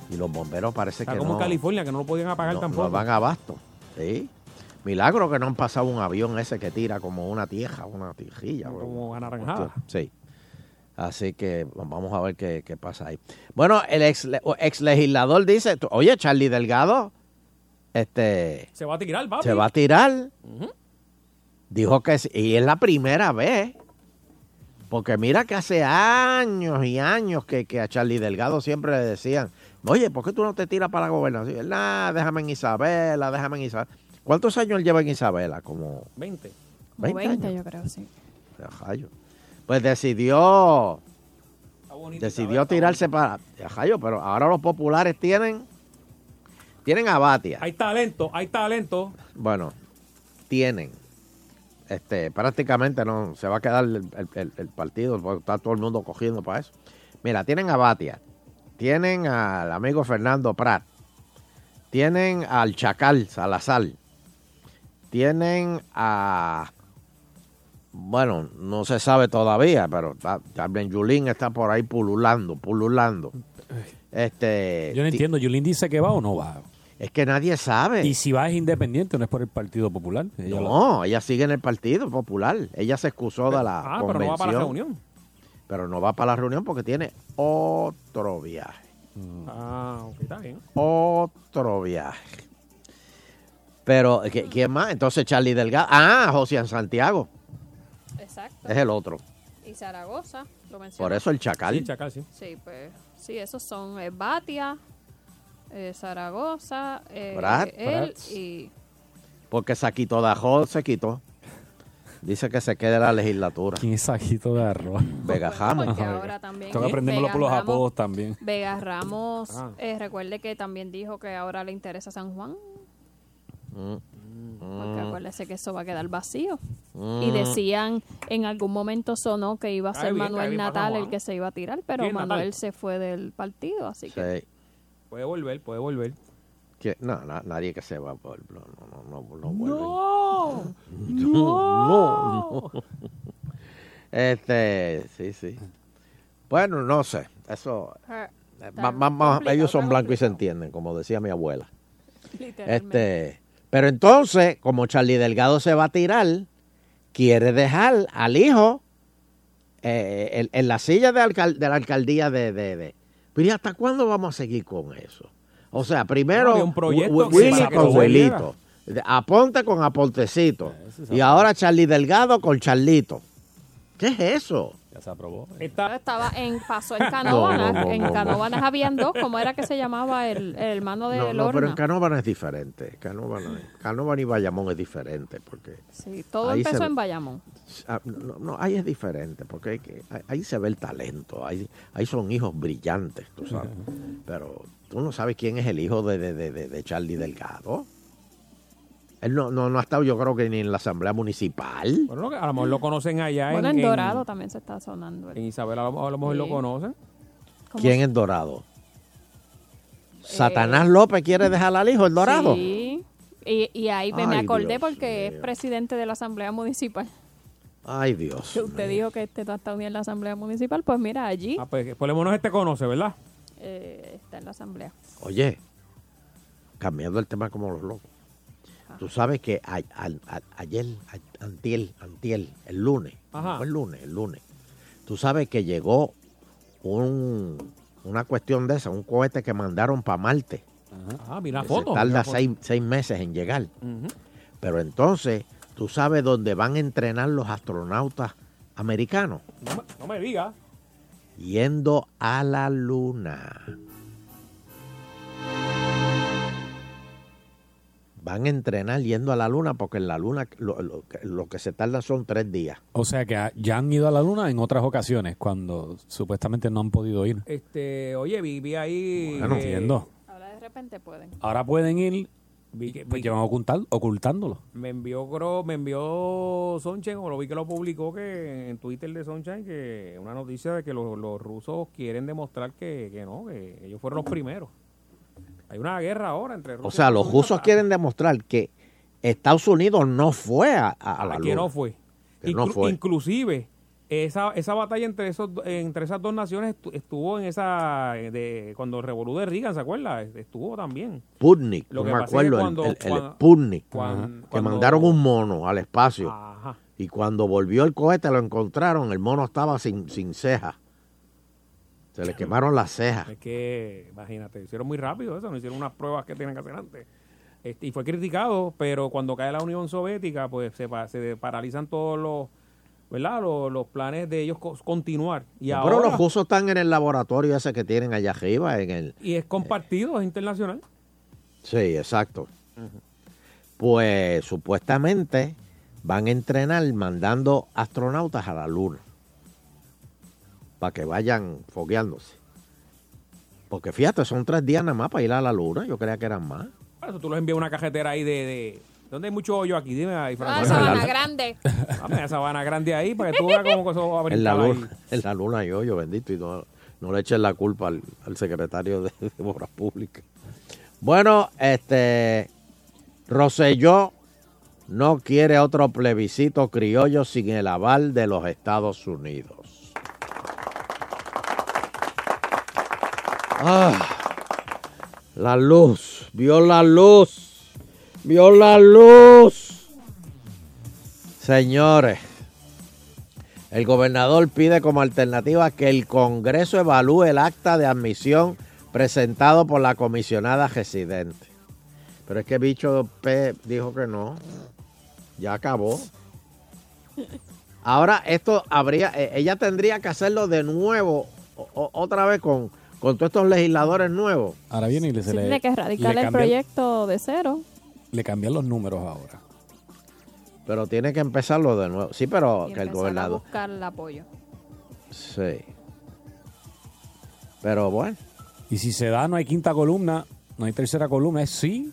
Y los bomberos parece Está que como no, en California, que no lo podían apagar no- tampoco. no van a abasto. Sí. Milagro que no han pasado un avión ese que tira como una tieja, una tijilla. Como anaranjada. Sí. Así que vamos a ver qué, qué pasa ahí. Bueno, el ex, ex legislador dice, oye, Charlie Delgado, este, Se va a tirar, papi. se va a tirar. Dijo que sí, y es la primera vez. Porque mira que hace años y años que, que a Charlie Delgado siempre le decían, oye, ¿por qué tú no te tiras para la gobernación? Déjame en Isabela, déjame en Isabela. ¿Cuántos años él lleva en Isabela? Como 20. Como 20 20, años. yo creo, sí. Pues decidió, decidió tirarse para... Rayo, pero ahora los populares tienen, tienen a Batia. Hay talento, hay talento. Bueno, tienen. Este, prácticamente no se va a quedar el, el- el- el partido, está todo el mundo cogiendo para eso. Mira, tienen a Batia, tienen al amigo Fernando Prat, tienen al Chacal Salazar, tienen a bueno, no se sabe todavía, pero también Yulín está por ahí pululando, pululando. Este, Yo no ti- entiendo, ¿Yulín dice que va o no va? Es que nadie sabe. Y si va es independiente, no es por el Partido Popular. Ella No, ella sigue en el Partido Popular. Ella se excusó de la Ah, pero no va para la reunión. Pero no va para la reunión porque tiene otro viaje. Ah, ok, está bien. Otro viaje. Pero, ¿qui- ¿quién más? Entonces, Charlie Delgado. Ah, José Santiago. Exacto. Es el otro. Y Zaragoza, lo mencioné. Por eso el Chacal. Sí, Chacal, sí. Sí, pues sí, esos son eh, Batia, eh, Zaragoza, eh, él y Porque Saquito de Arroz se quitó. Dice que se quede la legislatura. ¿Quién es Saquito de Arroz? Vega también Tengo que aprendérmelo por los Ramos- apodos también. Vega Ramos, Ah. eh, recuerde que también dijo que ahora le interesa San Juan, porque Mm. acuérdese que eso va a quedar vacío. Mm. Y decían, en algún momento sonó que iba a ser bien, Manuel Natal el que se iba a tirar, pero. Manuel se fue del partido, así que... Puede volver, puede volver. No, na- nadie que se va por no, no, no, no, no vuelve. *laughs* No, no, no. *laughs* Este, sí, sí. Bueno, no sé. Eso. Eh, eh, ma- ma- ma- ellos son blancos y se entienden, como decía mi abuela. Este, pero entonces, como Charlie Delgado se va a tirar, quiere dejar al hijo eh, en, en la silla de, alcal- de la alcaldía de, de, de- Pero ¿y hasta cuándo vamos a seguir con eso? O sea, primero No, un proyecto Willy con Wilito, Aponte con Apontecito. Y ahora Charlie Delgado con Charlito. ¿Qué es eso? Ya se aprobó. Estaba en, pasó en *laughs* Canóvanas, No, no, no, en no, no. Canóvanas habían dos, ¿cómo era que se llamaba el, el hermano de No, no, Lorna? pero en Canóvana es diferente. Canóvana, Canóvana y Bayamón es diferente porque Sí, todo empezó se- en Bayamón. Ah, No, no, ahí es diferente, porque hay que, ahí- ahí se ve el talento, ahí, ahí son hijos brillantes, tú sabes. Pero tú no sabes quién es el hijo de, de, de- de- de Charlie Delgado. Él no, no, no ha estado, yo creo que ni en la asamblea municipal. Bueno, a lo mejor lo conocen allá Bueno, en, en Dorado también se está sonando. el- En Isabel a lo, a lo mejor lo conocen. ¿Quién es Dorado? Satanás López quiere dejar al hijo, el Dorado. Eh, Sí. Y, y ahí me, acordé Dios porque es presidente de la Asamblea Municipal. Ay, Dios. Que usted dijo que este no está unido en la Asamblea Municipal, pues mira, allí Ah, pues por lo menos este conoce, ¿verdad? eh, está en la Asamblea. Oye, cambiando el tema como los locos. Tú sabes que a- a- a- ayer, antiel, antiel, el lunes, Ajá. fue el lunes, el lunes. Tú sabes que llegó un, una cuestión de esa, un cohete que mandaron para Marte. Ah, mira foto. Se tarda mira foto. seis, seis meses en llegar. Pero entonces, tú sabes dónde van a entrenar los astronautas americanos. no, me, no me diga. Yendo a la luna. Van a entrenar yendo a la luna porque en la luna lo, lo que- lo que se tarda son tres días. O sea que ya han ido a la luna en otras ocasiones, cuando supuestamente no han podido ir. Este, oye, vi, vi ahí. Bueno, eh, entiendo. Ahora de repente pueden. Ahora pueden ir, vi que- pues vi- llevan ocultar, ocultándolo. me envió, creo, me envió Sunshine, o lo vi que lo publicó que en Twitter de Sunshine, que una noticia de que los, los rusos quieren demostrar que, que no, que ellos fueron los primeros. Hay una guerra ahora entre Rusia O sea, y los rusos quieren demostrar que Estados Unidos no fue a, a- a la que luna. no fue. Que no fue. Inclusive, esa, esa batalla entre esos do- entre esas dos naciones estu- estuvo en esa eh, de cuando el revolú de Reagan, ¿se acuerda? Estuvo también. Sputnik, Lo no que me es que acuerdo, el- el, cuando- cuan- que cuando- mandaron un mono al espacio. Ajá. Y cuando volvió el cohete lo encontraron, el mono estaba sin, sin cejas. Se le quemaron las cejas. Es que, imagínate, hicieron muy rápido eso, no hicieron unas pruebas que tenían que hacer antes. Este, y fue criticado, pero cuando cae la Unión Soviética, pues se, se paralizan todos los, ¿verdad? Los, los planes de ellos co- continuar. Y ahora, Pero los rusos están en el laboratorio ese que tienen allá arriba, en el... y es compartido, es internacional. Sí, exacto. Pues supuestamente van a entrenar mandando astronautas a la luna para que vayan fogueándose. Porque fíjate, son tres días nada más para ir a la luna. Yo creía que eran más. Por eso tú los envías una cajetera ahí de, de- ¿Dónde hay mucho hoyo aquí? Dime ahí, Ah, Francisco. Sabana Grande. Dame esa sabana grande ahí para que tú veas cómo eso va a En la brincar ahí. luna, en la luna yo, yo bendito, y no, no le echen la culpa al, al secretario de, de Obras Públicas. Bueno, este Roselló no quiere otro plebiscito criollo sin el aval de los Estados Unidos. Ah, La luz, vio la luz, vio la luz. Señores, el gobernador pide como alternativa que el Congreso evalúe el acta de admisión presentado por la comisionada residente. Pero es que Bicho P dijo que no. Ya acabó. Ahora esto habría, eh, ella tendría que hacerlo de nuevo, otra vez con, con todos estos legisladores nuevos. Ahora viene y le, se Sí, le, tiene que le erradicar el proyecto de cero. Le cambian los números ahora. Pero tiene que empezarlo de nuevo. Sí, pero y que el empezar a gobernador. buscar el apoyo. Sí. Pero bueno. Y si se da, no hay quinta columna, no hay tercera columna, ¿es sí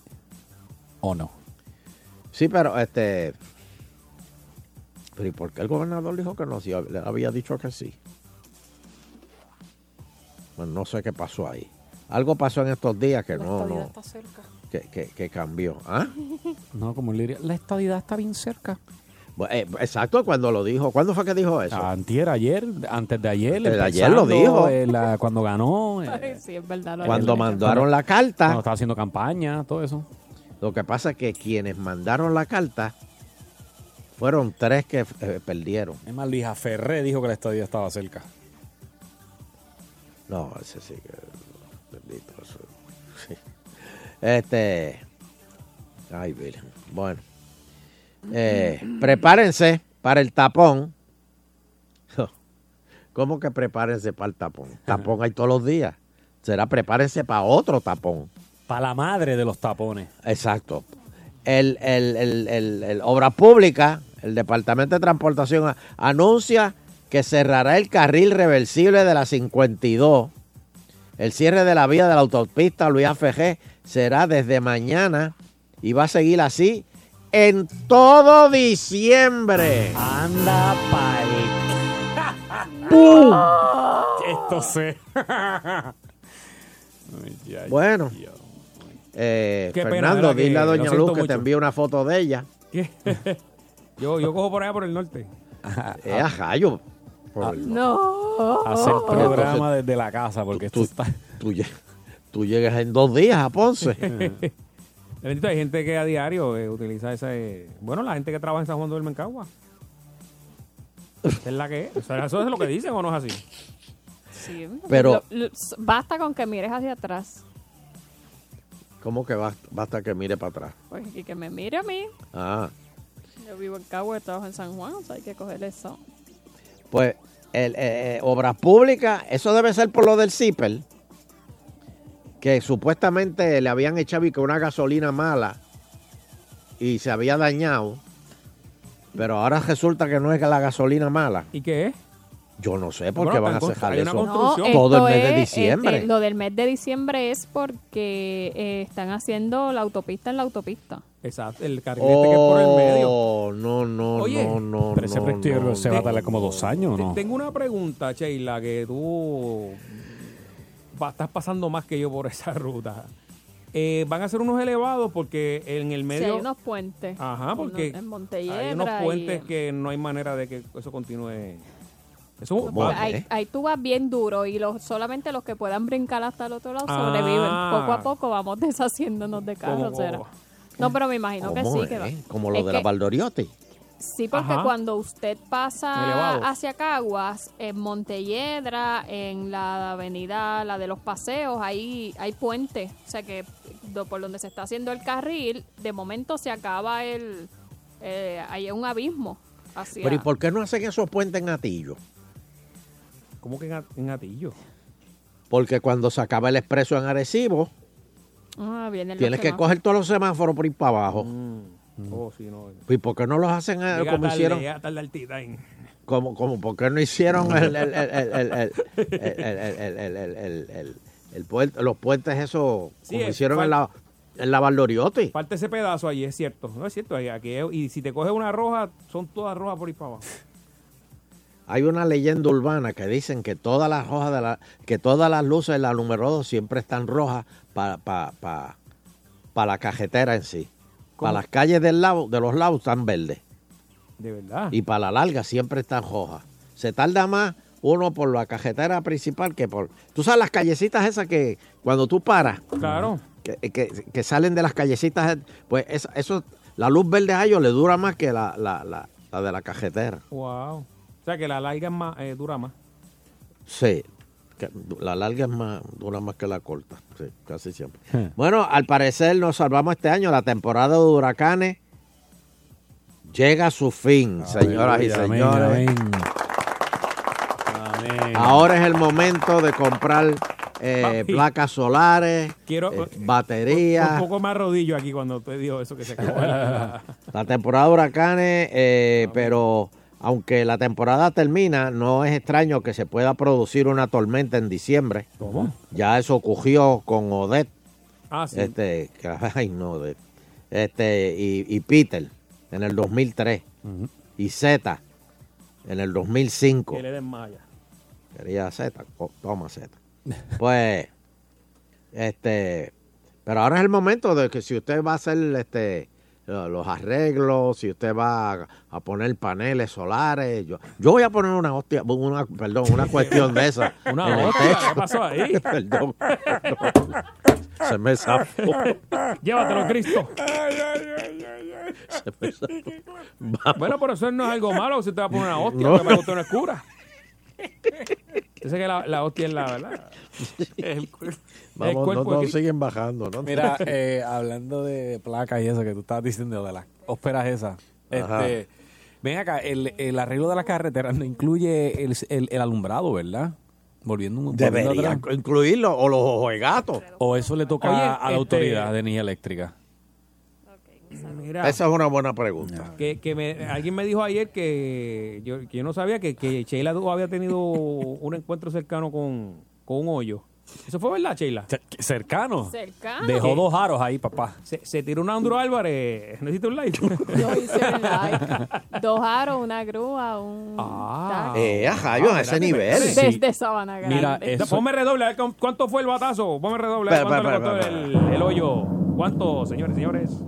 o no? Sí, pero este. Pero ¿y por qué el gobernador dijo que no? Si le había dicho que sí. Bueno, no sé qué pasó ahí. Algo pasó en estos días que no, estadidad no, está cerca. que, que- que cambió. ¿Ah? No, como él diría, la estadidad está bien cerca. Eh, exacto, cuando lo dijo. ¿Cuándo fue que dijo eso? Antier, ayer, antes de ayer. Antes de ayer lo dijo. eh, la- cuando ganó. eh, *laughs* sí, es verdad. Cuando mandaron la carta. Cuando estaba haciendo campaña, todo eso. Lo que pasa es que quienes mandaron la carta fueron tres que eh, perdieron. Es más, Lija Ferré dijo que la estadía estaba cerca. No, ese sí que. Bendito. eso, *laughs* sí. Este. Ay, Virgen. Bueno. Eh, prepárense para el tapón. ¿Cómo que prepárense para el tapón? *laughs* Tapón hay todos los días. Será prepárense para otro tapón. Para la madre de los tapones. Exacto. El, el, el, el- Obra Pública, el Departamento de Transportación, anuncia que cerrará el carril reversible de la 52. El cierre de la vía de la autopista Luis AFG será desde mañana y va a seguir así en todo diciembre. Anda pa'l. *laughs* Esto sé. *laughs* Ay, ay, Bueno, eh, Fernando, dile a Doña Luz que te envíe una foto de ella. *laughs* yo, yo cojo por allá por el norte. Eh, a rayo. Por el- No. Hacer programa desde la casa, porque esto está. *laughs* Tú, lle- tú llegas en dos días a Ponce. *laughs* Hay gente que a diario eh, utiliza ese. Bueno, la gente que trabaja en San Juan del Mencagua. Esa es la que es. O sea, eso es lo que dicen o no es así. Sí, Pero- lo- lo- basta con que mires hacia atrás. ¿Cómo que basta, basta que mire para atrás? Pues, y que me mire a mí. Ah, Yo vivo en Cagua, trabajo en San Juan, o sea, hay que coger eso. Pues eh, eh, obras públicas, eso debe ser por lo del CIPEL, que supuestamente le habían echado una gasolina mala y se había dañado, pero ahora resulta que no es la gasolina mala. ¿Y qué es? Yo no sé por Bueno, qué van a cejar eso todo el mes de es, diciembre. este, lo del mes de diciembre es porque eh, están haciendo la autopista en la autopista. Exacto, el carril este que es por el medio. Oh, no, no, Oye, no, no. Pero ese no, se va a tardar como dos años, ¿no? Tengo una pregunta, Sheila, que tú estás pasando más que yo por esa ruta. Eh, van a ser unos elevados porque en el Sí, medio hay unos puentes. Ajá, porque en hay unos y- puentes que no hay manera de que eso continúe. Eso ¿Cómo? va- Ahí, ahí tú vas bien duro y los, solamente los que puedan brincar hasta el otro lado Ah. sobreviven. Poco a poco vamos *laughs* deshaciéndonos de. ¿será? No, pero me imagino que ¿Cómo sí. Que va. es? Como lo Es de la Valdoriotti. Sí, porque Ajá. cuando usted pasa hacia Caguas, en Montelledra, en la avenida, la de los paseos, ahí hay puentes. O sea que do- por donde se está haciendo el carril, de momento se acaba el... Eh, hay un abismo. Hacia, Pero ¿y por qué no hacen esos puentes en Atillo? ¿Cómo que en Atillo? Porque cuando se acaba el expreso en Arecibo, ah, tienes que coger todos los semáforos por ir para abajo. Mm. Oh, sí, no. ¿Y por qué no los hacen llega como tarde, hicieron? Tarde al como, como, ¿Por qué no hicieron el, los puentes esos sí, como es, hicieron en la, en la Valdoriotti? Parte ese pedazo ahí, es cierto. No es cierto. Aquí, y si te coges una roja, son todas rojas por ir para abajo. Hay una leyenda urbana que dicen que todas las hojas de la, que todas las luces de la número 2 siempre están rojas para pa, pa, pa la cajetera en sí. Para las calles del lado, de los lados están verdes. De verdad. Y para la larga siempre están rojas. Se tarda más uno por la cajetera principal que por. Tú sabes las callecitas esas que cuando tú paras, Claro. que, que- que salen de las callecitas, pues es- eso, la luz verde a ellos le dura más que la, la, la, la de la cajetera. Wow. O sea que la larga es más, eh, dura más. Sí, la larga es más, dura más que la corta, sí, casi siempre. Bueno, al parecer nos salvamos este año, la temporada de huracanes llega a su fin, señoras y amén, señores. amén. Amén. Ahora es el momento de comprar eh, Papi. placas solares, Quiero eh, un baterías. poco más rodillo aquí cuando te dijo eso que se acabó. la- *laughs* La temporada de huracanes, eh, pero aunque la temporada termina, no es extraño que se pueda producir una tormenta en diciembre. ¿Cómo? Ya eso ocurrió con Odette. Ah, sí. Este, *laughs* ay no, Odette. Este, y, y Peter en el 2003. Y Z en el 2005. Que le den malla. Quería Z, toma Z. *laughs* Pues, este, pero ahora es el momento de que si usted va a hacer este los arreglos, si usted va a, a poner paneles solares, yo, yo voy a poner una hostia, una, perdón, una cuestión de esa. *laughs* Una en el hostia, techo. ¿qué pasó ahí? *laughs* perdón, perdón. Se me zafó. *laughs* Llévatelo, Cristo. Se me zafó. Bueno, pero eso no es algo malo si te va a poner una hostia, No. porque para usted no es cura. Yo sé que la, la hostia es la verdad. El, Vamos, no, cuerpo no aquí. siguen bajando, ¿no? Mira, eh, hablando de placas y eso que tú estabas diciendo de las óperas esas, este, ven acá, el, el arreglo de las carreteras no incluye el, el- el alumbrado, ¿verdad? Volviendo, volviendo Debería incluirlo, o los ojos de gato. O eso le toca Oye, a la este- autoridad de energía eléctrica. Mira, Esa es una buena pregunta. que, que me- alguien me dijo ayer que yo, que yo no sabía que, que Sheila había tenido *laughs* un encuentro cercano con, con un hoyo. ¿Eso fue verdad, Sheila? Cercano. Cercano. Dejó dos aros ahí, papá. Se, se tiró un Andro Álvarez. *laughs* ¿Necesita un like? Yo hice un like. *laughs* Dos aros, una grúa, un... Ah. Eh, ajá, yo a ese nivel. Desde Sabana Grande. Mira, eso- Ponme redoble, a ver cu- ¿cuánto fue el batazo? Ponme redoble, a ver ¿cuánto le espera, costó espera, el, el hoyo? ¿Cuánto, señores, señores?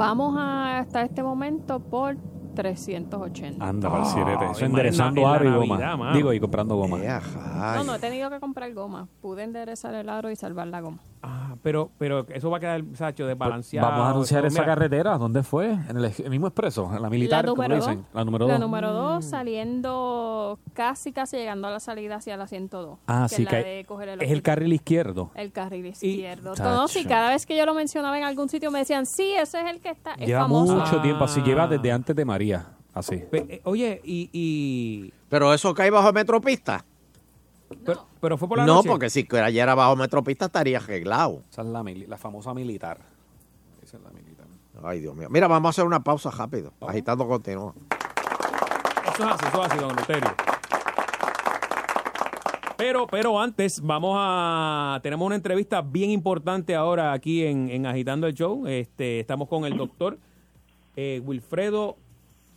Vamos a hasta este momento por 380. Anda para el Eso en enderezando aro y goma. Digo, y comprando goma. Eh, ajá. No, no, he tenido que comprar goma. Pude enderezar el aro y salvar la goma. Ah, pero, pero eso va a quedar, Sacho, desbalanceado. Vamos a anunciar esa mira, carretera. ¿Dónde fue? En el, el mismo expreso, en la militar, la como número dicen. dos. La número La 2. número 2 saliendo casi, casi llegando a la salida hacia la 102. Ah, que sí, es que la de coger el es el carril izquierdo. El carril izquierdo. No, sí, cada vez que yo lo mencionaba en algún sitio me decían, sí, ese es el que está. Es Lleva famoso. mucho tiempo así. Lleva desde antes de María. Así. pe- eh, oye, y, y- Pero eso cae bajo Metropista. Pero, pero fue por la No, noche. porque si ayer era bajo Metropista estaría arreglado. Esa es la, la famosa militar. Esa es la militar. Ay, Dios mío. Mira, vamos a hacer una pausa rápido. Agitando continúa. Eso es así, eso es así, don Luterio. Pero, pero antes, vamos a. Tenemos una entrevista bien importante ahora aquí en, en Agitando el Show. Este, estamos con el doctor eh, Wilfredo,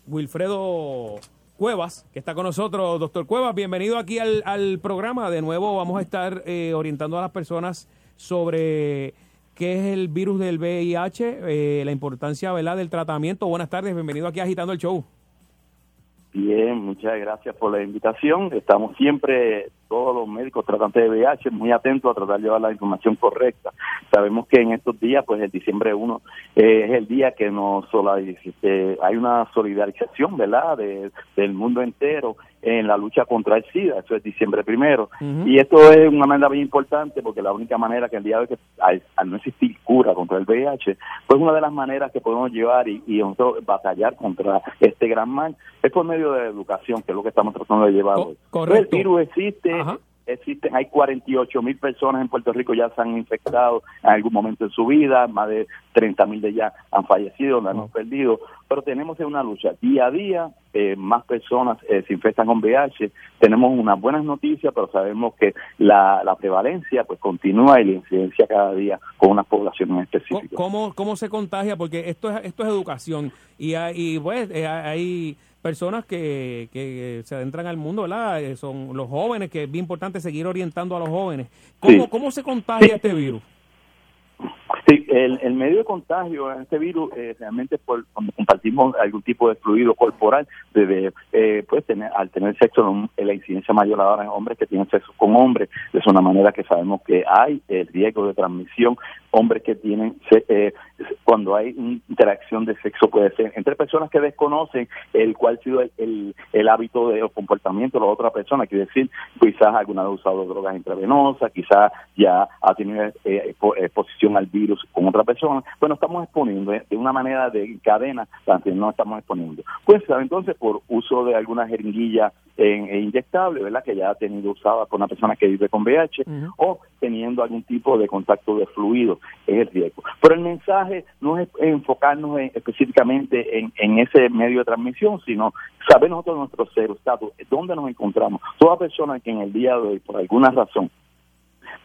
Wilfredo Cuevas, que está con nosotros. Doctor Cuevas, bienvenido aquí al, al programa. De nuevo, vamos a estar eh, orientando a las personas sobre qué es el virus del VIH, eh, la importancia ¿verdad? del tratamiento. Buenas tardes, bienvenido aquí Agitando el Show. Bien, muchas gracias por la invitación. Estamos siempre, todos los médicos tratantes de VIH, muy atentos a tratar de llevar la información correcta. Sabemos que en estos días, pues el diciembre 1 eh, es el día que nos eh, hay una solidarización, ¿verdad?, de- del mundo entero en la lucha contra el SIDA. Eso es diciembre primero. Y esto es una manera bien importante porque la única manera que el día de hoy, que al, al no existir cura contra el VIH, pues una de las maneras que podemos llevar y, y nosotros batallar contra este gran mal es por medio de la educación, que es lo que estamos tratando de llevar hoy. correcto. El virus existe, existen, hay 48 mil personas en Puerto Rico ya se han infectado en algún momento en su vida, más de 30 mil de ellas han fallecido, no hemos perdido, pero tenemos una lucha día a día, eh, más personas eh, se infectan con VIH, tenemos unas buenas noticias, pero sabemos que la, la prevalencia pues continúa y la incidencia cada día con unas poblaciones específicas. ¿Cómo, cómo se contagia? Porque esto es, esto es educación y hay, y, pues, eh, hay personas que, que se adentran al mundo, ¿verdad? Eh, Son los jóvenes, que es bien importante seguir orientando a los jóvenes. ¿Cómo, Sí. cómo se contagia este virus? Sí, el, el medio de contagio de este virus eh, realmente por cuando compartimos algún tipo de fluido corporal, debe, eh, pues tener, al tener sexo, eh, la incidencia mayor ahora en hombres que tienen sexo con hombres, es una manera que sabemos que hay el riesgo de transmisión, hombres que tienen, se- eh, cuando hay interacción de sexo puede ser entre personas que desconocen el cual ha sido el, el, el hábito de o comportamiento de la otra persona, quiere decir, quizás alguna vez ha usado drogas intravenosas, quizás ya ha tenido eh, expo- exposición al virus con otra persona, bueno, estamos exponiendo eh, de una manera de cadena, también no estamos exponiendo. Pues entonces por uso de alguna jeringuilla en, e inyectable, ¿verdad? Que ya ha tenido usada por una persona que vive con VIH o teniendo algún tipo de contacto de fluido, es el riesgo. Pero el mensaje no es enfocarnos en- específicamente en, en ese medio de transmisión, sino saber nosotros nuestro cero estatus, dónde nos encontramos. Toda persona que en el día de hoy, por alguna razón,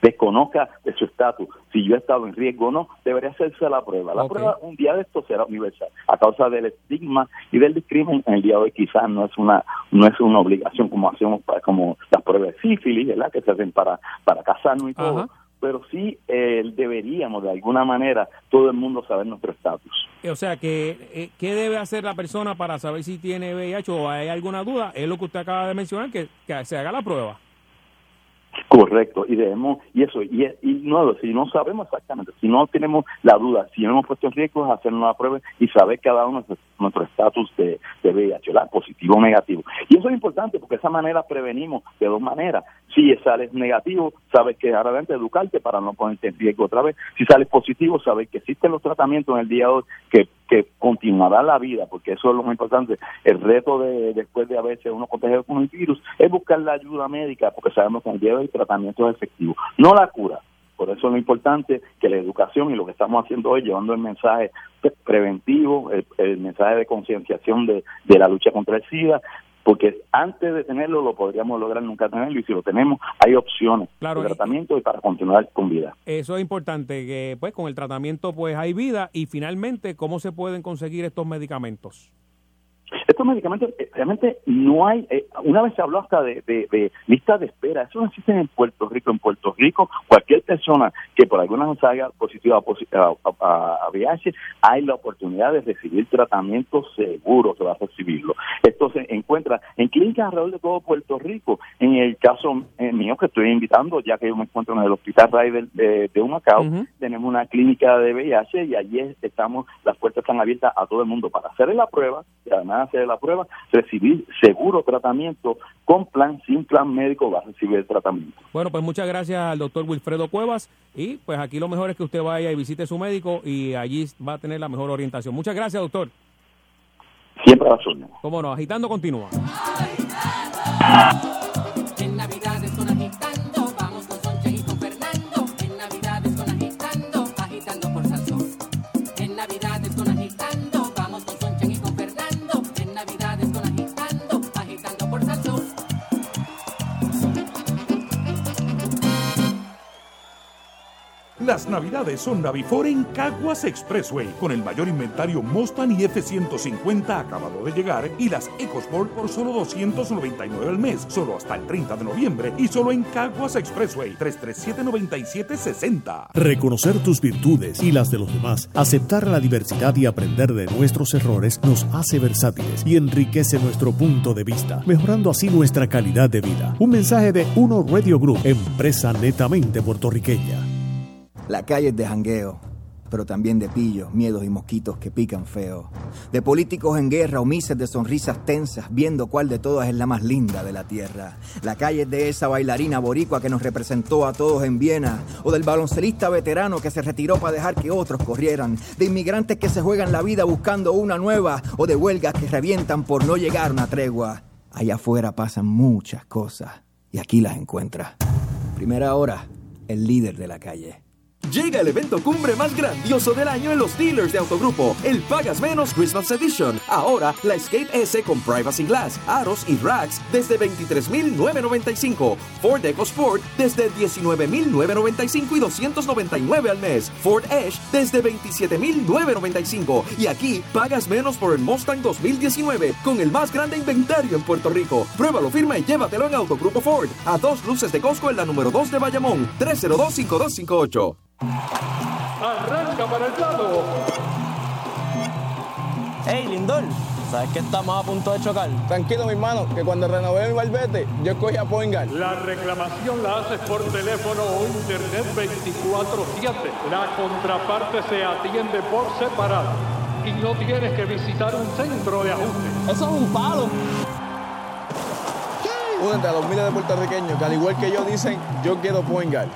desconozca de su estatus, si yo he estado en riesgo o no, debería hacerse la prueba. La prueba un día de esto será universal. A causa del estigma y del discrimen, en el día de hoy quizás no es una no es una obligación como hacemos para, como las pruebas de sífilis, ¿verdad? Que se hacen para, para casarnos y todo. Ajá. Pero sí eh, deberíamos de alguna manera todo el mundo saber nuestro estatus. O sea, que eh, ¿qué debe hacer la persona para saber si tiene VIH o hay alguna duda? Es lo que usted acaba de mencionar, que, que se haga la prueba. Correcto, y debemos, y eso, y, y no, si no sabemos exactamente, si no tenemos la duda, si no hemos puesto en riesgo, es hacer una prueba y saber cada uno nuestro- estatus de, de VIH, ¿verdad? positivo o negativo. Y eso es importante porque de esa manera prevenimos de dos maneras. Si sales negativo, sabes que ahora adelante educarte para no ponerte en riesgo otra vez. Si sales positivo, sabes que existen los tratamientos en el día de hoy que, que continuará la vida, porque eso es lo más importante. El reto de después de haberse uno contagiado con el virus es buscar la ayuda médica, porque sabemos que en el tratamiento efectivo, no la cura. Por eso es lo importante que la educación y lo que estamos haciendo hoy, llevando el mensaje pre- preventivo, el, el mensaje de concienciación de, de la lucha contra el SIDA, porque antes de tenerlo lo podríamos lograr nunca tenerlo y si lo tenemos hay opciones Claro, de tratamiento y para continuar con vida. Eso es importante, que pues con el tratamiento pues hay vida y finalmente, ¿cómo se pueden conseguir estos medicamentos? Estos medicamentos eh, realmente no hay, eh, una vez se habló hasta de, de, de listas de espera, eso no existe en Puerto Rico. En Puerto Rico, cualquier persona que por alguna razón salga positiva a, a, a- VIH, hay la oportunidad de recibir tratamiento seguro que va a recibirlo. Esto se encuentra en clínicas alrededor de todo Puerto Rico. En el caso eh, mío que estoy invitando, ya que yo me encuentro en el Hospital Ryder de, de Humacao, tenemos una clínica de VIH y allí es- estamos, las puertas están abiertas a todo el mundo para hacer la prueba y además de la prueba, recibir seguro tratamiento con plan, sin plan médico va a recibir el tratamiento. Bueno, pues muchas gracias al doctor Wilfredo Cuevas y pues aquí lo mejor es que usted vaya y visite su médico y allí va a tener la mejor orientación. Muchas gracias, doctor. Siempre a la suya. Cómo no, agitando continúa. En Las navidades son Navifor en Caguas Expressway, con el mayor inventario Mustang y F-150 acabado de llegar y las EcoSport por solo 299 al mes, solo hasta el 30 de noviembre y solo en Caguas Expressway, 337-9760. Reconocer tus virtudes y las de los demás, aceptar la diversidad y aprender de nuestros errores nos hace versátiles y enriquece nuestro punto de vista, mejorando así nuestra calidad de vida. Un mensaje de Uno Radio Group, empresa netamente puertorriqueña. La calle es de jangueo, pero también de pillos, miedos y mosquitos que pican feo. De políticos en guerra o mises de sonrisas tensas, viendo cuál de todas es la más linda de la tierra. La calle es de esa bailarina boricua que nos representó a todos en Viena, o del baloncelista veterano que se retiró para dejar que otros corrieran, de inmigrantes que se juegan la vida buscando una nueva, o de huelgas que revientan por no llegar a una tregua. Allá afuera pasan muchas cosas, y aquí las encuentras. Primera hora, el líder de la calle. Llega el evento cumbre más grandioso del año en los dealers de Autogrupo, el Pagas Menos Christmas Edition. Ahora, la Escape S con Privacy Glass, aros y racks desde 23,995. Ford EcoSport desde 19,995 y 299 al mes. Ford Edge desde 27,995. Y aquí, pagas menos por el Mustang 2019 con el más grande inventario en Puerto Rico. Pruébalo, firma y llévatelo en Autogrupo Ford. A dos luces de Costco en la número 2 de Bayamón. 302-5258. Arranca para el lado. Hey, Lindor, ¿sabes que estamos a punto de chocar? Tranquilo, mi hermano, que cuando renové mi barbete, yo escogí a Poingal. La reclamación la haces por teléfono o internet 24-7. La contraparte se atiende por separado y no tienes que visitar un centro de ajuste. Eso es un palo. Únete a los miles de puertorriqueños que al igual que yo dicen, yo quiero Poingal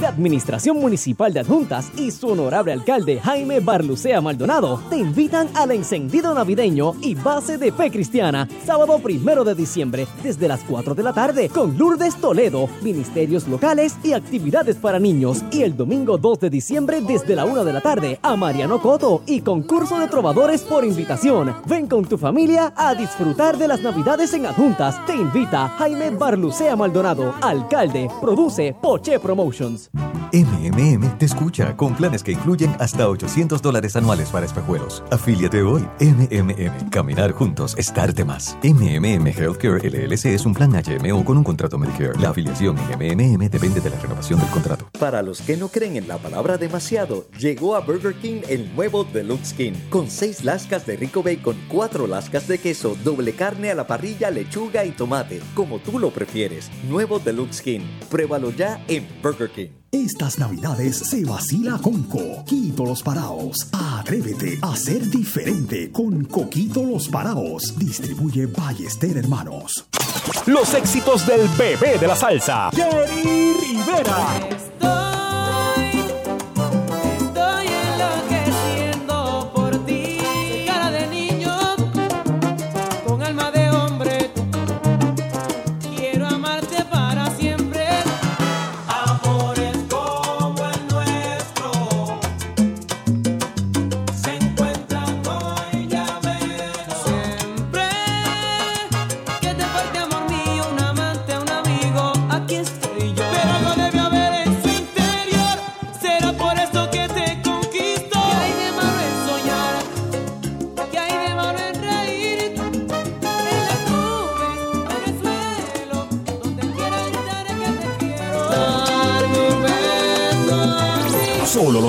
de Administración Municipal de Adjuntas y su honorable alcalde Jaime Barlucea Maldonado te invitan al encendido navideño y base de fe cristiana, sábado primero de diciembre, desde las 4 de la tarde, con Lourdes Toledo, ministerios locales y actividades para niños. Y el domingo 2 de diciembre, desde la 1 de la tarde, a Mariano Coto y concurso de trovadores por invitación. Ven con tu familia a disfrutar de las navidades en Adjuntas. Te invita Jaime Barlucea Maldonado, alcalde, produce Poche Promotions. MMM te escucha con planes que incluyen hasta 800 dólares anuales para espejuelos. Afíliate hoy. MMM. Caminar juntos es darte más. MMM Healthcare LLC es un plan HMO con un contrato Medicare. La afiliación en MMM depende de la renovación del contrato. Para los que no creen en la palabra demasiado, llegó a Burger King el nuevo Deluxe King, con 6 lascas de rico bacon, 4 lascas de queso, doble carne a la parrilla, lechuga y tomate, como tú lo prefieres. Nuevo Deluxe King. Pruébalo ya en Burger King. Estas navidades se vacila con Coquito Los Paraos. Atrévete a ser diferente con Coquito Los Paraos. Distribuye Ballester Hermanos. Los éxitos del bebé de la salsa, Jerry Rivera.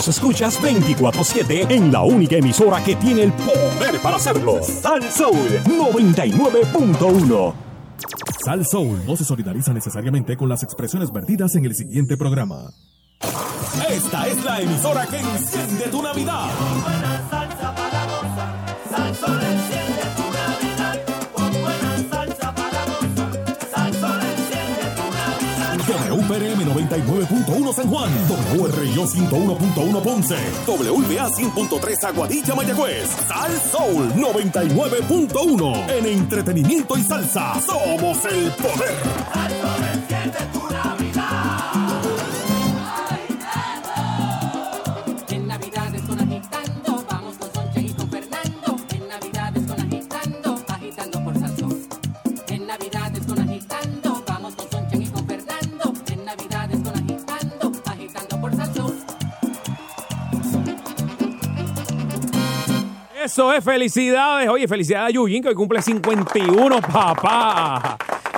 Escuchas 24-7 en la única emisora que tiene el poder para hacerlo. Sal Soul 99.1. Sal Soul no se solidariza necesariamente con las expresiones vertidas en el siguiente programa. Esta es la emisora que enciende tu Navidad. 99.1 San Juan, WRIO 101.1 Ponce, WBA 100.3 Aguadilla Mayagüez, Sal Soul 99.1 en entretenimiento y salsa. Somos el poder. Eso es, felicidades. Oye, felicidades a Yuyin, que hoy cumple 51, papá.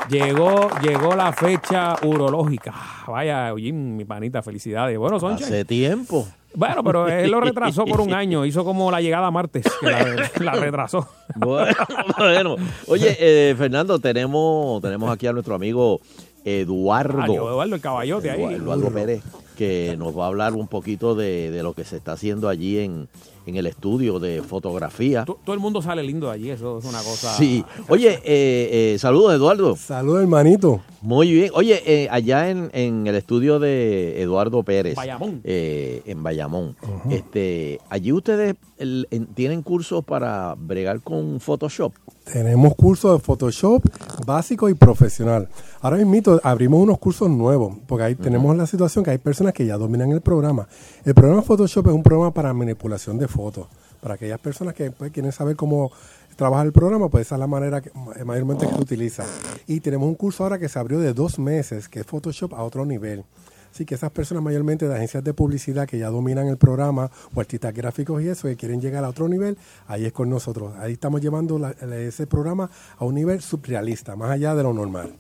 Llegó, llegó la fecha urológica. Vaya, Yuyin, mi panita, felicidades. Bueno, son Hace tiempo. Bueno, pero él lo retrasó por un año. Hizo como la llegada a martes, que la, la retrasó. Bueno, bueno. Oye, eh, Fernando, tenemos, tenemos aquí a nuestro amigo Eduardo. Ah, Eduardo, el caballote ahí. Eduardo Pérez, que nos va a hablar un poquito de, de lo que se está haciendo allí en, en el estudio de fotografía. Todo el mundo sale lindo de allí, eso es una cosa. Sí. Oye, *laughs* eh, eh, saludos, Eduardo. Saludos, hermanito. Muy bien. Oye, eh, allá en, en el estudio de Eduardo Pérez. Bayamón. eh, en Bayamón. este, allí ustedes el- en- tienen cursos para bregar con Photoshop. Tenemos cursos de Photoshop básico y profesional. Ahora mismo abrimos unos cursos nuevos, porque ahí tenemos la situación que hay personas que ya dominan el programa. El programa Photoshop es un programa para manipulación de fotos. Para aquellas personas que pues, quieren saber cómo trabaja el programa, pues esa es la manera que, mayormente que se utiliza. Y tenemos un curso ahora que se abrió de dos meses, que es Photoshop a otro nivel. Así que esas personas mayormente de agencias de publicidad que ya dominan el programa o artistas gráficos y eso, que quieren llegar a otro nivel, ahí es con nosotros. Ahí estamos llevando la- ese programa a un nivel surrealista, más allá de lo normal.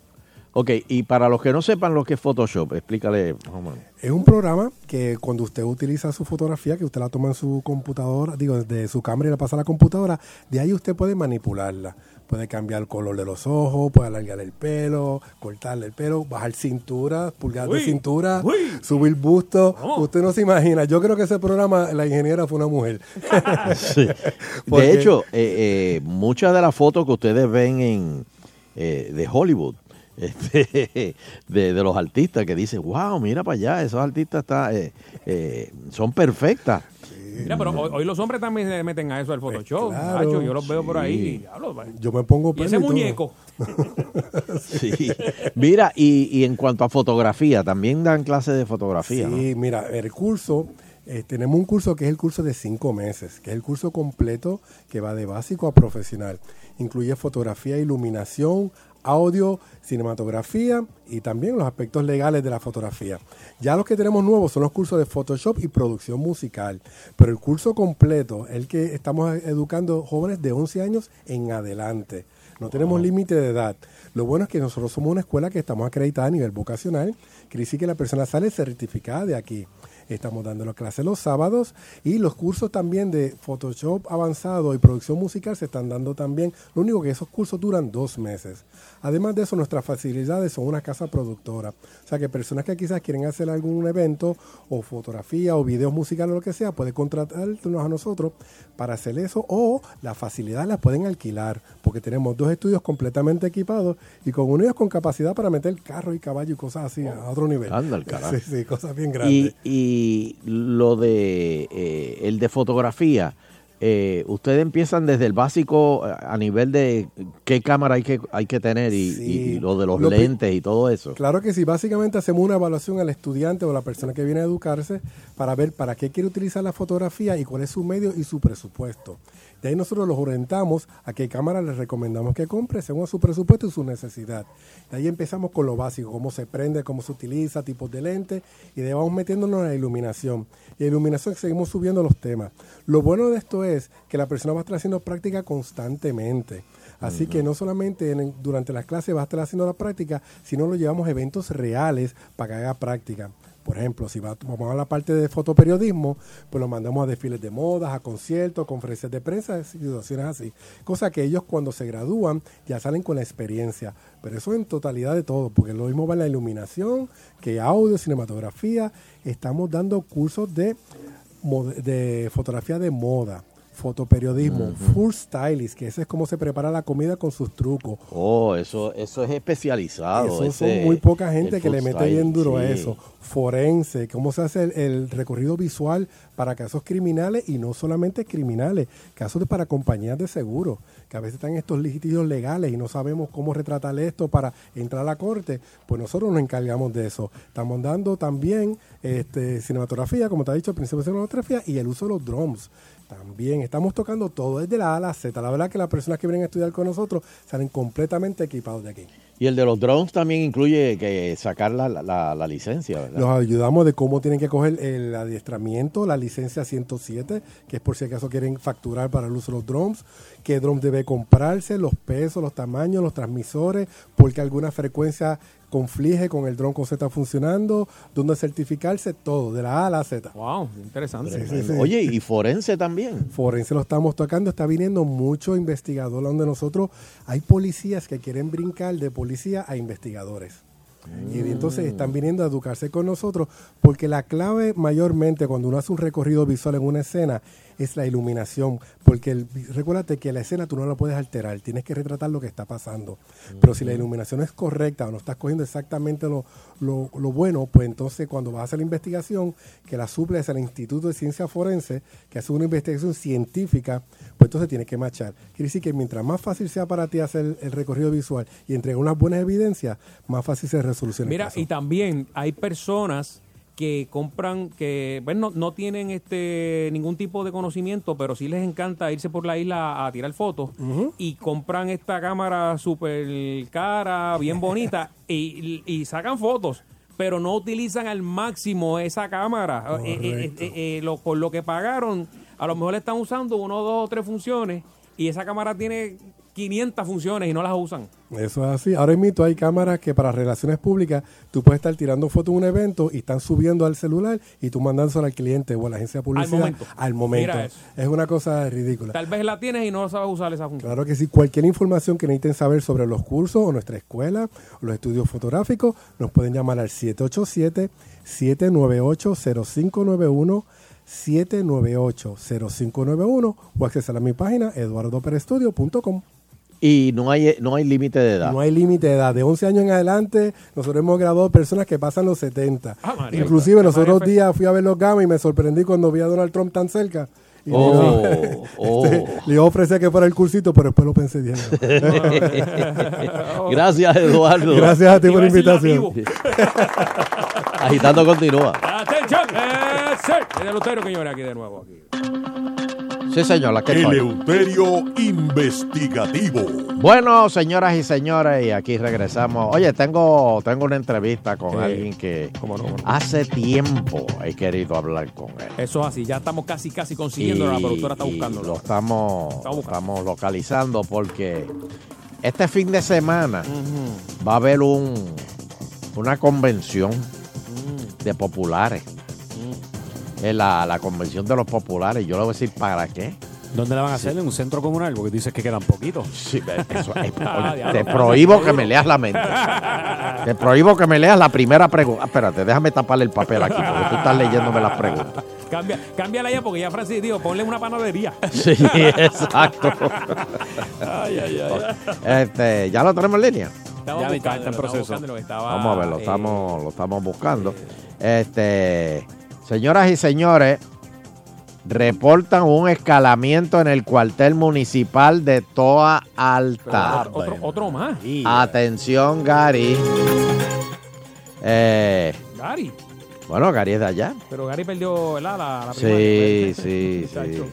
Ok, y para los que no sepan lo que es Photoshop, explícale. Es un programa que cuando usted utiliza su fotografía, que usted la toma en su computadora, digo, desde su cámara y la pasa a la computadora, de ahí usted puede manipularla. Puede cambiar el color de los ojos, puede alargar el pelo, cortarle el pelo, bajar cintura, pulgadas de Uy, cintura, subir busto. Usted no se imagina. Yo creo que ese programa, la ingeniera fue una mujer. *laughs* Sí. *laughs* Porque- De hecho, eh, eh, muchas de las fotos que ustedes ven en eh, de Hollywood, *laughs* este, de, de los artistas que dicen, wow, mira para allá, esos artistas está, eh, eh, son perfectas. Mira, pero hoy, hoy los hombres también se meten a eso al Photoshop. claro. macho, yo los veo por ahí. Diablo. Yo me pongo Y ese y muñeco. *laughs* Sí. Mira, y, y en cuanto a fotografía, también dan clases de fotografía, ¿no? Sí, mira, el curso, eh, tenemos un curso que es el curso de cinco meses, que es el curso completo que va de básico a profesional. Incluye fotografía, iluminación, audio, cinematografía y también los aspectos legales de la fotografía. Ya los que tenemos nuevos son los cursos de Photoshop y producción musical, pero el curso completo es el que estamos educando jóvenes de 11 años en adelante. No tenemos límite de edad. Lo bueno es que nosotros somos una escuela que estamos acreditada a nivel vocacional, quiere decir que la persona sale certificada de aquí. Estamos dando las clases los sábados y los cursos también de Photoshop avanzado y producción musical se están dando también. Lo único que esos cursos duran dos meses. Además de eso, nuestras facilidades son una casa productora. O sea que personas que quizás quieren hacer algún evento o fotografía o videos musicales o lo que sea, pueden contratarnos a nosotros para hacer eso o las facilidades las pueden alquilar porque tenemos dos estudios completamente equipados y con uno de ellos con capacidad para meter carro y caballo y cosas así a otro nivel. Anda el carajo. *laughs* Sí, sí, cosas bien grandes. Y, y lo de eh, el de fotografía, eh, ustedes empiezan desde el básico eh, a nivel de qué cámara hay que hay que tener y, Sí. y- y lo de los Lo lentes y todo eso. Claro que sí, básicamente hacemos una evaluación al estudiante o a la persona que viene a educarse para ver para qué quiere utilizar la fotografía y cuál es su medio y su presupuesto. De ahí nosotros los orientamos a qué cámara les recomendamos que compre según su presupuesto y su necesidad. De ahí empezamos con lo básico, cómo se prende, cómo se utiliza, tipos de lentes y de ahí vamos metiéndonos en la iluminación. Y en iluminación seguimos subiendo los temas. Lo bueno de esto es que la persona va a estar haciendo práctica constantemente. Así que no solamente en- durante las clases va a estar haciendo la práctica, sino lo llevamos a eventos reales para que haga práctica. Por ejemplo, si va, vamos a la parte de fotoperiodismo, pues lo mandamos a desfiles de modas, a conciertos, conferencias de prensa, situaciones así. Cosa que ellos cuando se gradúan ya salen con la experiencia. Pero eso en totalidad de todo, porque lo mismo va en la iluminación, que audio, cinematografía. Estamos dando cursos de, de fotografía de moda, fotoperiodismo, full stylist, que ese es cómo se prepara la comida con sus trucos. Oh, eso eso es especializado. Eso son muy poca el gente que le mete bien style, duro a eso. Forense, cómo se hace el, el recorrido visual para casos criminales y no solamente criminales, casos de, para compañías de seguro, que a veces están estos litigios legales y no sabemos cómo retratar esto para entrar a la corte. Pues nosotros nos encargamos de eso. Estamos dando también este, cinematografía, como te ha dicho, principio de cinematografía y el uso de los drones. También estamos tocando todo desde la A a la Z. La verdad que las personas que vienen a estudiar con nosotros salen completamente equipados de aquí. Y el de los drones también incluye que sacar la, la- la licencia, ¿verdad? Los ayudamos de cómo tienen que coger el adiestramiento, la licencia 107, que es por si acaso quieren facturar para el uso de los drones, qué drone debe comprarse, los pesos, los tamaños, los transmisores, porque alguna frecuencia conflige con el que se está funcionando, dónde certificarse, todo, de la A a la Z. Wow, interesante. Sí, sí, sí. Oye, y forense también. Forense lo estamos tocando, está viniendo mucho investigador donde nosotros hay policías que quieren brincar de policía a investigadores. Y entonces están viniendo a educarse con nosotros porque la clave mayormente cuando uno hace un recorrido visual en una escena es la iluminación, porque el, recuérdate que la escena tú no la puedes alterar, tienes que retratar lo que está pasando. Pero si la iluminación es correcta o no estás cogiendo exactamente lo, lo, lo bueno, pues entonces cuando vas a hacer la investigación, que la suples al Instituto de Ciencia Forense, que hace una investigación científica, pues entonces tienes que machar. Quiere decir que mientras más fácil sea para ti hacer el recorrido visual y entregar unas buenas evidencias, más fácil se resoluciona el Mira, caso. y también hay personas que compran, que bueno, no, tienen este ningún tipo de conocimiento, pero sí les encanta irse por la isla a tirar fotos y compran esta cámara súper cara, bien bonita *laughs* y, y sacan fotos. Pero no utilizan al máximo esa cámara. Eh, eh, Correcto. eh, eh, lo- por lo que pagaron, a lo mejor le están usando uno, dos o tres funciones y esa cámara tiene 500 funciones y no las usan. Eso es así. Ahora mismo hay cámaras que para relaciones públicas tú puedes estar tirando fotos de un evento y están subiendo al celular y tú mandándoselo al cliente o a la agencia de publicidad momento. al momento. Mira eso. Es una cosa ridícula. Tal vez la tienes y no sabes usar esa función. Claro que sí. Cualquier información que necesiten saber sobre los cursos o nuestra escuela o los estudios fotográficos, nos pueden llamar al 787-798-0591, 798-0591 o accesar a mi página eduardoperestudio.com. Y no hay, no hay límite de edad. No hay límite de edad. De 11 años en adelante, nosotros hemos graduado personas que pasan los 70. Ah, María. Inclusive los María otros Fe- días fui a ver los Gamas y me sorprendí cuando vi a Donald Trump tan cerca. Y le Oh, iba- *laughs* oh. este, le que fuera el cursito, pero después lo pensé bien. *laughs* *laughs* Gracias, Eduardo. Gracias a ti por la invitación. Agitando continúa. ¡Atención! ¡Eh, sí! El Eleuterio Quiñones aquí de nuevo. Aquí. Sí, señora. ¿qué? Eleuterio Investigativo. Bueno, señoras y señores, y aquí regresamos. Oye, tengo, tengo una entrevista con Eh, alguien que cómo no, cómo no. hace tiempo he querido hablar con él. Eso es así. Ya estamos casi, casi consiguiendo. La productora está y buscándolo. Lo estamos, Estamos buscando. estamos localizando porque este fin de semana va a haber un, una convención Mm. de populares. Es la, la convención de los populares. Yo le voy a decir para qué. ¿Dónde la van a hacer? ¿En un centro comunal? Porque dices que quedan poquitos. Sí, eso *laughs* es- Ah, oye, diablo. te prohíbo que me leas la mente. Te prohíbo que me leas la primera pregunta. Ah, Espérate, déjame taparle el papel aquí porque tú estás leyéndome las preguntas. Cambia, cámbiala ya porque ya Francis dijo, ponle una panadería. Sí, exacto. ay, ay, ay. Este, ¿Ya lo tenemos en línea? Estamos Ya, buscando, está en proceso. estaba, Vamos a ver, lo eh, estamos, lo estamos buscando. Este, señoras y señores, reportan un escalamiento en el cuartel municipal de Toa Alta. Otro, otro, otro más. Atención, Gary. Eh, Gary. bueno, Gary es de allá. Pero Gary perdió ¿verdad? la, la Sí, primaria. sí, *laughs* sí. Muchacho.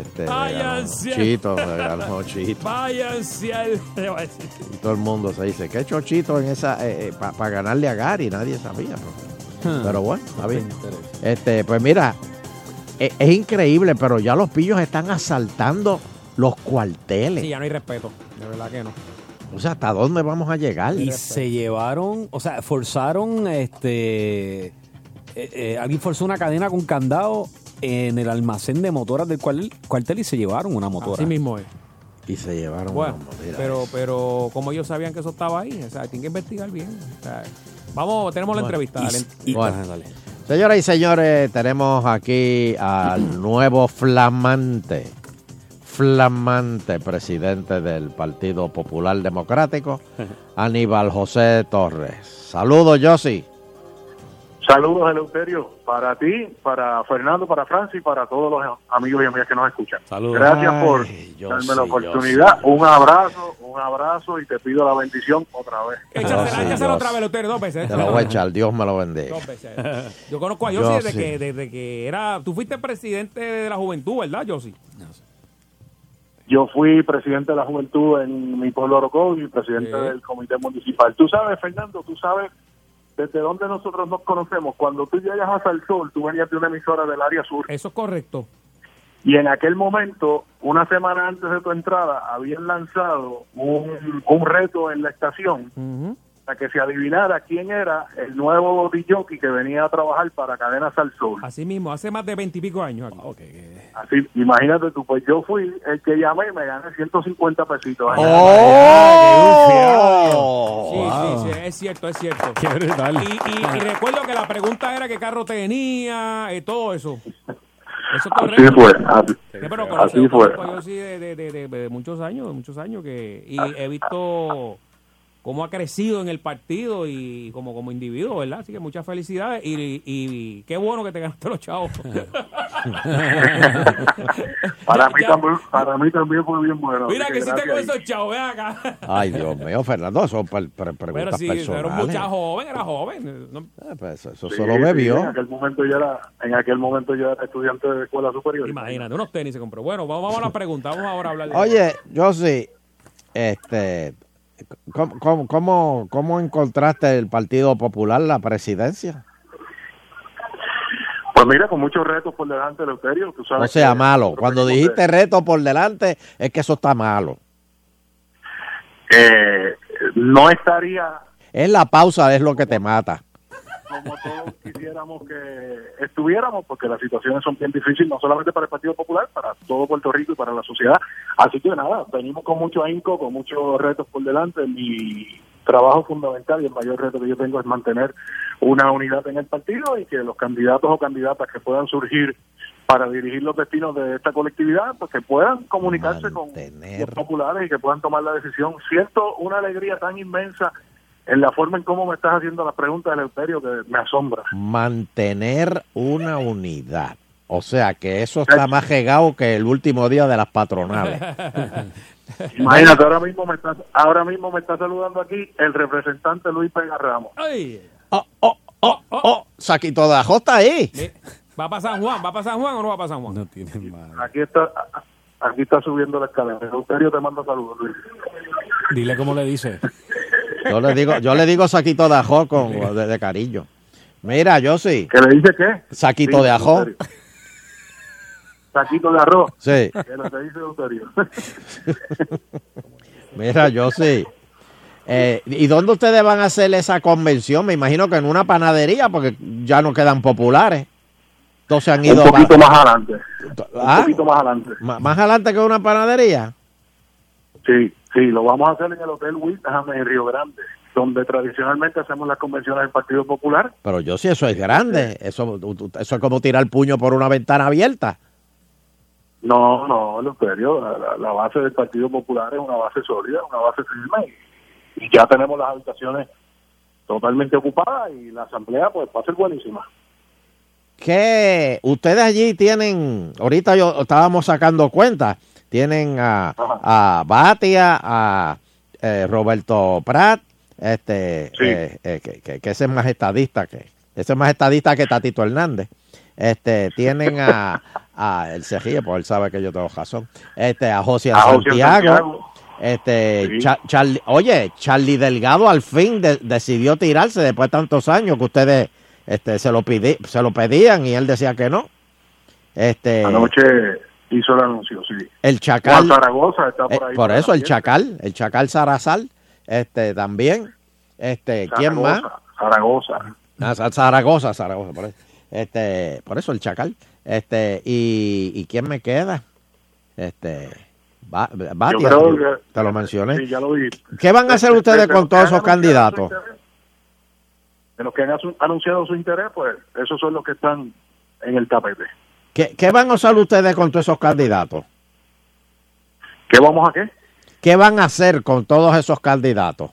Este, Váyanse. regaló Chito, regaló Chito. Váyanse al... *laughs* Y todo el mundo se dice, ¿qué echó Chito en esa, para ganarle a Gary? Nadie sabía. Pero, pero bueno, está bien. Este, pues mira, e- es, increíble, pero ya los pillos están asaltando los cuarteles. Sí, ya no hay respeto. De verdad que no. O sea, ¿hasta dónde vamos a llegar? Y se llevaron, o sea, forzaron, este, eh, eh, alguien forzó una cadena con candado en el almacén de motoras del cual- cuartel y se llevaron una motora. Así mismo es. Y se llevaron Bueno, una mira pero, pero como ellos sabían que eso estaba ahí, o sea, tienen que investigar bien. O sea, vamos, tenemos la Bueno, entrevista. y- dale. Y- Bueno. Dale. Señoras y señores, tenemos aquí al nuevo flamante, flamante presidente del Partido Popular Democrático, *laughs* Aníbal José Torres. Saludos, Yossi. Saludos, Eleuterio, para ti, para Fernando, para Francis y para todos los amigos y amigas que nos escuchan. Saludos. Gracias por Ay, darme sí, la oportunidad. Un abrazo, un abrazo y te pido la bendición otra vez. Échasela, sí, otra vez, Leuterio, dos veces. Te lo voy a echar, Dios me lo bendiga. Dos veces. Yo conozco a Yo Yossi desde, sí. que, desde que era... Tú fuiste presidente de la juventud, ¿verdad, Yossi? Yo fui presidente de la juventud en mi pueblo Orocovi y presidente Sí. del comité municipal. Tú sabes, Fernando, tú sabes desde dónde nosotros nos conocemos. Cuando tú llegas a Salsol, tú venías de una emisora del área sur. Eso es correcto. Y en aquel momento, una semana antes de tu entrada, habían lanzado un, un reto en la estación para que se adivinara quién era el nuevo DJ que venía a trabajar para Cadena Salsol. Así mismo, hace más de veintipico años aquí. Así, imagínate tú, pues yo fui el que llamé y me gané 150 pesitos. ¡Oh! Es cierto, es cierto. *laughs* Qué brutal. Y, y- y recuerdo que la pregunta era qué carro tenía, eh, todo eso. Eso es Así correcto. fue, así, Sí, pero así fue. yo sí de, de- de- de- de muchos años, de muchos años que y he visto cómo ha crecido en el partido y como como individuo, ¿verdad? Así que muchas felicidades y, y qué bueno que te ganaste los chavos. *laughs* Para mí, también, para mí también fue bien bueno. Mira que hiciste con gracias. esos chavos, ven acá. Ay, Dios mío, Fernando, son per- Pero preguntas sí, era un muchacho personales. joven, era joven. No- Eh, pues eso eso Sí, solo sí, bebió. en aquel momento yo era, en aquel momento yo era estudiante de escuela superior. Imagínate, unos tenis se compró. Bueno, vamos, vamos a la pregunta, vamos ahora a hablar de Oye, yo sí, este, ¿cómo, cómo, cómo, cómo encontraste el Partido Popular la presidencia? Pues mira, con muchos retos por delante, Eleuterio. Tú sabes No sea malo. Cuando dijiste reto por delante, es que eso está malo. eh, no estaría Es la pausa, es lo que te mata. Como todos quisiéramos que estuviéramos, porque las situaciones son bien difíciles, no solamente para el Partido Popular, para todo Puerto Rico y para la sociedad. Así que nada, venimos con mucho ahínco, con muchos retos por delante. Mi trabajo fundamental y el mayor reto que yo tengo es mantener una unidad en el partido y que los candidatos o candidatas que puedan surgir para dirigir los destinos de esta colectividad, pues que puedan comunicarse con los populares y que puedan tomar la decisión. Siento una alegría tan inmensa en la forma en cómo me estás haciendo las preguntas, Eleuterio, que me asombra. Mantener una unidad. O sea que eso está más regado que el último día de las patronales. *laughs* Imagínate, ahora mismo me está, ahora mismo me está saludando aquí el representante Luis Pega Ramos. Oh, oh, oh, oh, Saquito de ajo está ahí. ¿Va para San Juan? ¿Va para San Juan o no va para San Juan? No tiene Aquí está, aquí está subiendo la escalera. Eleuterio te manda saludos, Luis. Dile cómo le dice. Yo le digo, yo le digo saquito de ajo con, de, de cariño. Mira, yo sí. ¿Que le dice qué? Saquito Sí, de ajo. Saquito de arroz. Sí. Que lo que dice. *laughs* Mira, yo sí. Eh, ¿Y dónde ustedes van a hacer esa convención? Me imagino que en una panadería, porque ya no quedan populares. Entonces han ido Un poquito va- más adelante. ¿Ah? Un poquito más adelante. más adelante que una panadería. Sí, sí, lo vamos a hacer en el Hotel Wilhelm en Río Grande, donde tradicionalmente hacemos las convenciones del Partido Popular. Pero yo sí, eso es grande. Eso, eso es como tirar el puño por una ventana abierta. No, no, Eleuterio, la, la- base del Partido Popular es una base sólida, una base firme, y, ya tenemos las habitaciones totalmente ocupadas y la asamblea pues va a ser buenísima. que ustedes allí tienen, ahorita yo estábamos sacando cuentas, tienen a, a Batia, a eh, Roberto Prat, este, eh, eh, que, que- que ese es más estadista que, ese es más estadista que Tatito Hernández. Este, tienen a, a él se ríe, porque él sabe que yo tengo razón. Este, a José A Santiago. Santiago. Este, Sí. Charlie- oye, Charlie Delgado al fin de- decidió tirarse después de tantos años que ustedes este, se lo se lo pedían y él decía que no. Este, Anoche hizo el anuncio, sí. el Chacal. Juan Zaragoza está por eh, ahí. por por eso el Chacal, el Chacal Sarazal, este también. Este, ¿quién más? Zaragoza. Ah, Za- Zaragoza, Zaragoza, por eso. Este, por eso el Chacal. Este, y, y quién me queda? Este, creo que- te lo mencioné. Sí, ya lo vi. ¿Qué van a hacer De- ustedes de con todos esos candidatos? De los que han anunciado su interés, pues esos son los que están en el tapete. ¿Qué, qué van a hacer ustedes con todos esos candidatos? ¿Qué vamos a qué? ¿Qué van a hacer con todos esos candidatos?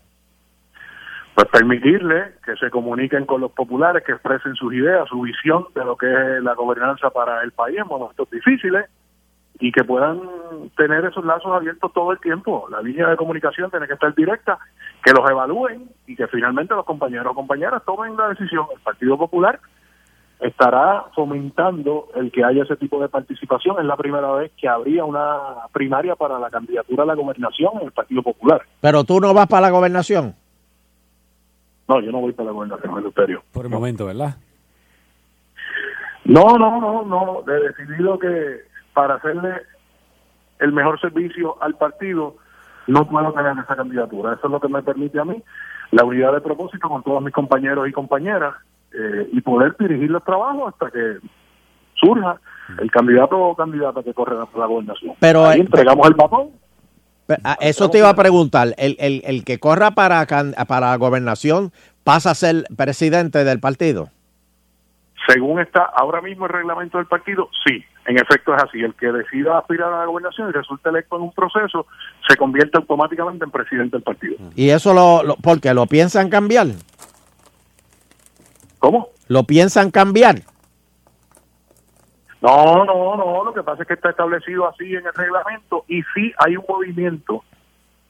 Pues permitirle que se comuniquen con los populares, que expresen sus ideas, su visión de lo que es la gobernanza para el país en momentos difíciles y que puedan tener esos lazos abiertos todo el tiempo. La línea de comunicación tiene que estar directa, que los evalúen y que finalmente los compañeros o compañeras tomen la decisión. El Partido Popular estará fomentando el que haya ese tipo de participación. Es la primera vez que habría una primaria para la candidatura a la gobernación en el Partido Popular. Pero tú no vas para la gobernación. No, yo no voy para la gobernación, Eleuterio. Por el momento, ¿verdad? No, no, no, no. He decidido que para hacerle el mejor servicio al partido no puedo tener esa candidatura. Eso es lo que me permite a mí la unidad de propósito con todos mis compañeros y compañeras eh, y poder dirigir los trabajos hasta que surja el candidato o candidata que corre a la gobernación. Pero, Ahí entregamos el. Pe- ah, Eso te iba a preguntar. El, el, el que corra para, para la gobernación pasa a ser presidente del partido. Según está ahora mismo el reglamento del partido, sí, en efecto es así. El que decida aspirar a la gobernación y resulta electo en un proceso, se convierte automáticamente en presidente del partido. Y eso lo, lo porque lo piensan cambiar. ¿Cómo? Lo piensan cambiar. No, no, no, lo que pasa es que está establecido así en el reglamento y sí hay un movimiento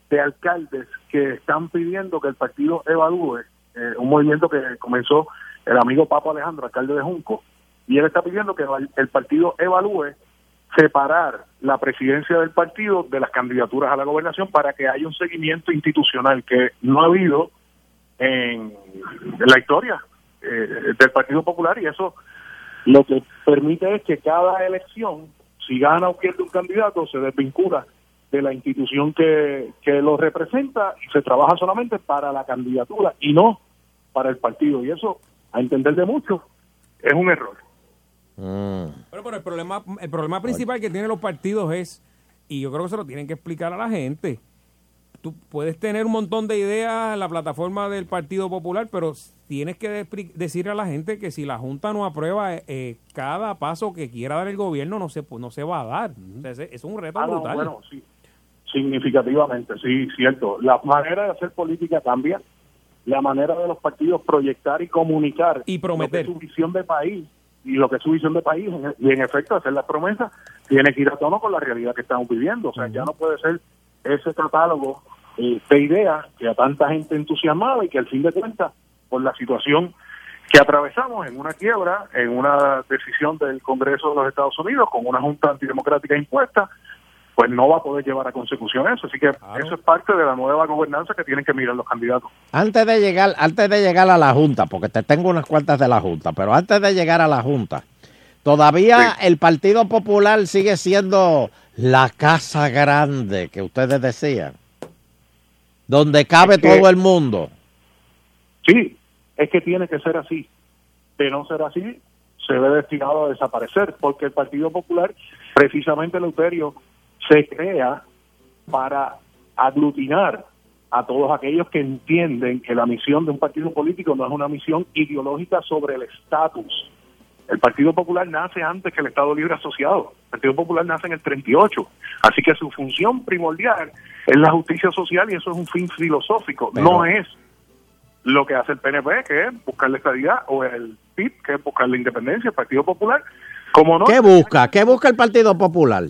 de alcaldes que están pidiendo que el partido evalúe, eh, un movimiento que comenzó el amigo Papo Alejandro, alcalde de Junco, y él está pidiendo que el partido evalúe separar la presidencia del partido de las candidaturas a la gobernación para que haya un seguimiento institucional que no ha habido en la historia eh, del Partido Popular y eso lo que permite es que cada elección, si gana o pierde un candidato, se desvincula de la institución que, que lo representa y se trabaja solamente para la candidatura y no para el partido. Y eso, a entender de muchos, es un error. Pero, pero el problema, el problema principal que tienen los partidos es, y yo creo que se lo tienen que explicar a la gente. Tú puedes tener un montón de ideas en la plataforma del Partido Popular, pero tienes que decirle a la gente que si la Junta no aprueba eh, eh, cada paso que quiera dar el gobierno, no se, no se va a dar. O sea, ese- es un reto Ah, no, brutal. bueno, sí, significativamente, sí, cierto. La manera de hacer política cambia, la manera de los partidos proyectar y comunicar y prometer su visión de país y lo que es su visión de país y en efecto hacer las promesas tiene que ir a tono con la realidad que estamos viviendo. O sea, ya no puede ser ese catálogo eh, de ideas que a tanta gente entusiasmaba y que al fin de cuentas, por la situación que atravesamos en una quiebra, en una decisión del Congreso de los Estados Unidos con una junta antidemocrática impuesta, pues no va a poder llevar a consecución eso. Así que eso es parte de la nueva gobernanza que tienen que mirar los candidatos. Antes de llegar, antes de llegar a la Junta, porque te tengo unas cuantas de la Junta, pero antes de llegar a la Junta, todavía el Partido Popular sigue siendo la casa grande que ustedes decían, donde cabe Es que- todo el mundo. Sí, es que tiene que ser así. De no ser así, se ve destinado a desaparecer, porque el Partido Popular, precisamente Leuterio, se crea para aglutinar a todos aquellos que entienden que la misión de un partido político no es una misión ideológica sobre el estatus. El Partido Popular nace antes que el Estado Libre Asociado. El Partido Popular nace en el 38. Así que su función primordial es la justicia social y eso es un fin filosófico. Pero- no es lo que hace el PNP, que es buscar la estabilidad, o el PIB, que es buscar la independencia, el Partido Popular. Como no, ¿Qué busca? ¿Qué busca el Partido Popular?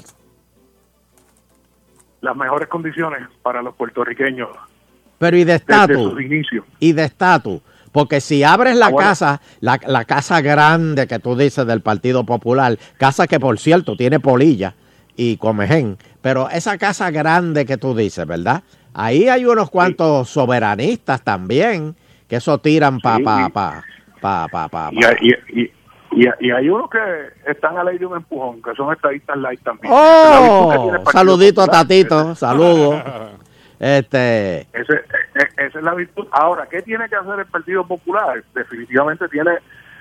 las mejores condiciones para los puertorriqueños Pero y de estatus. y de estatus. Porque si abres la Ah, bueno. casa, la, la casa grande que tú dices del Partido Popular, casa que por cierto tiene polilla y comején, pero esa casa grande que tú dices, ¿verdad? Ahí hay unos cuantos soberanistas también, que eso tiran pa, Sí, pa, y- pa, pa, pa, pa, Y, hay- y, y, y, y hay unos que están a ley de un empujón, que son estadistas light también. Oh, saludito a Tatito, saludos. *laughs* Este, e- e- esa es la virtud. Ahora, ¿qué tiene que hacer el Partido Popular? Definitivamente tiene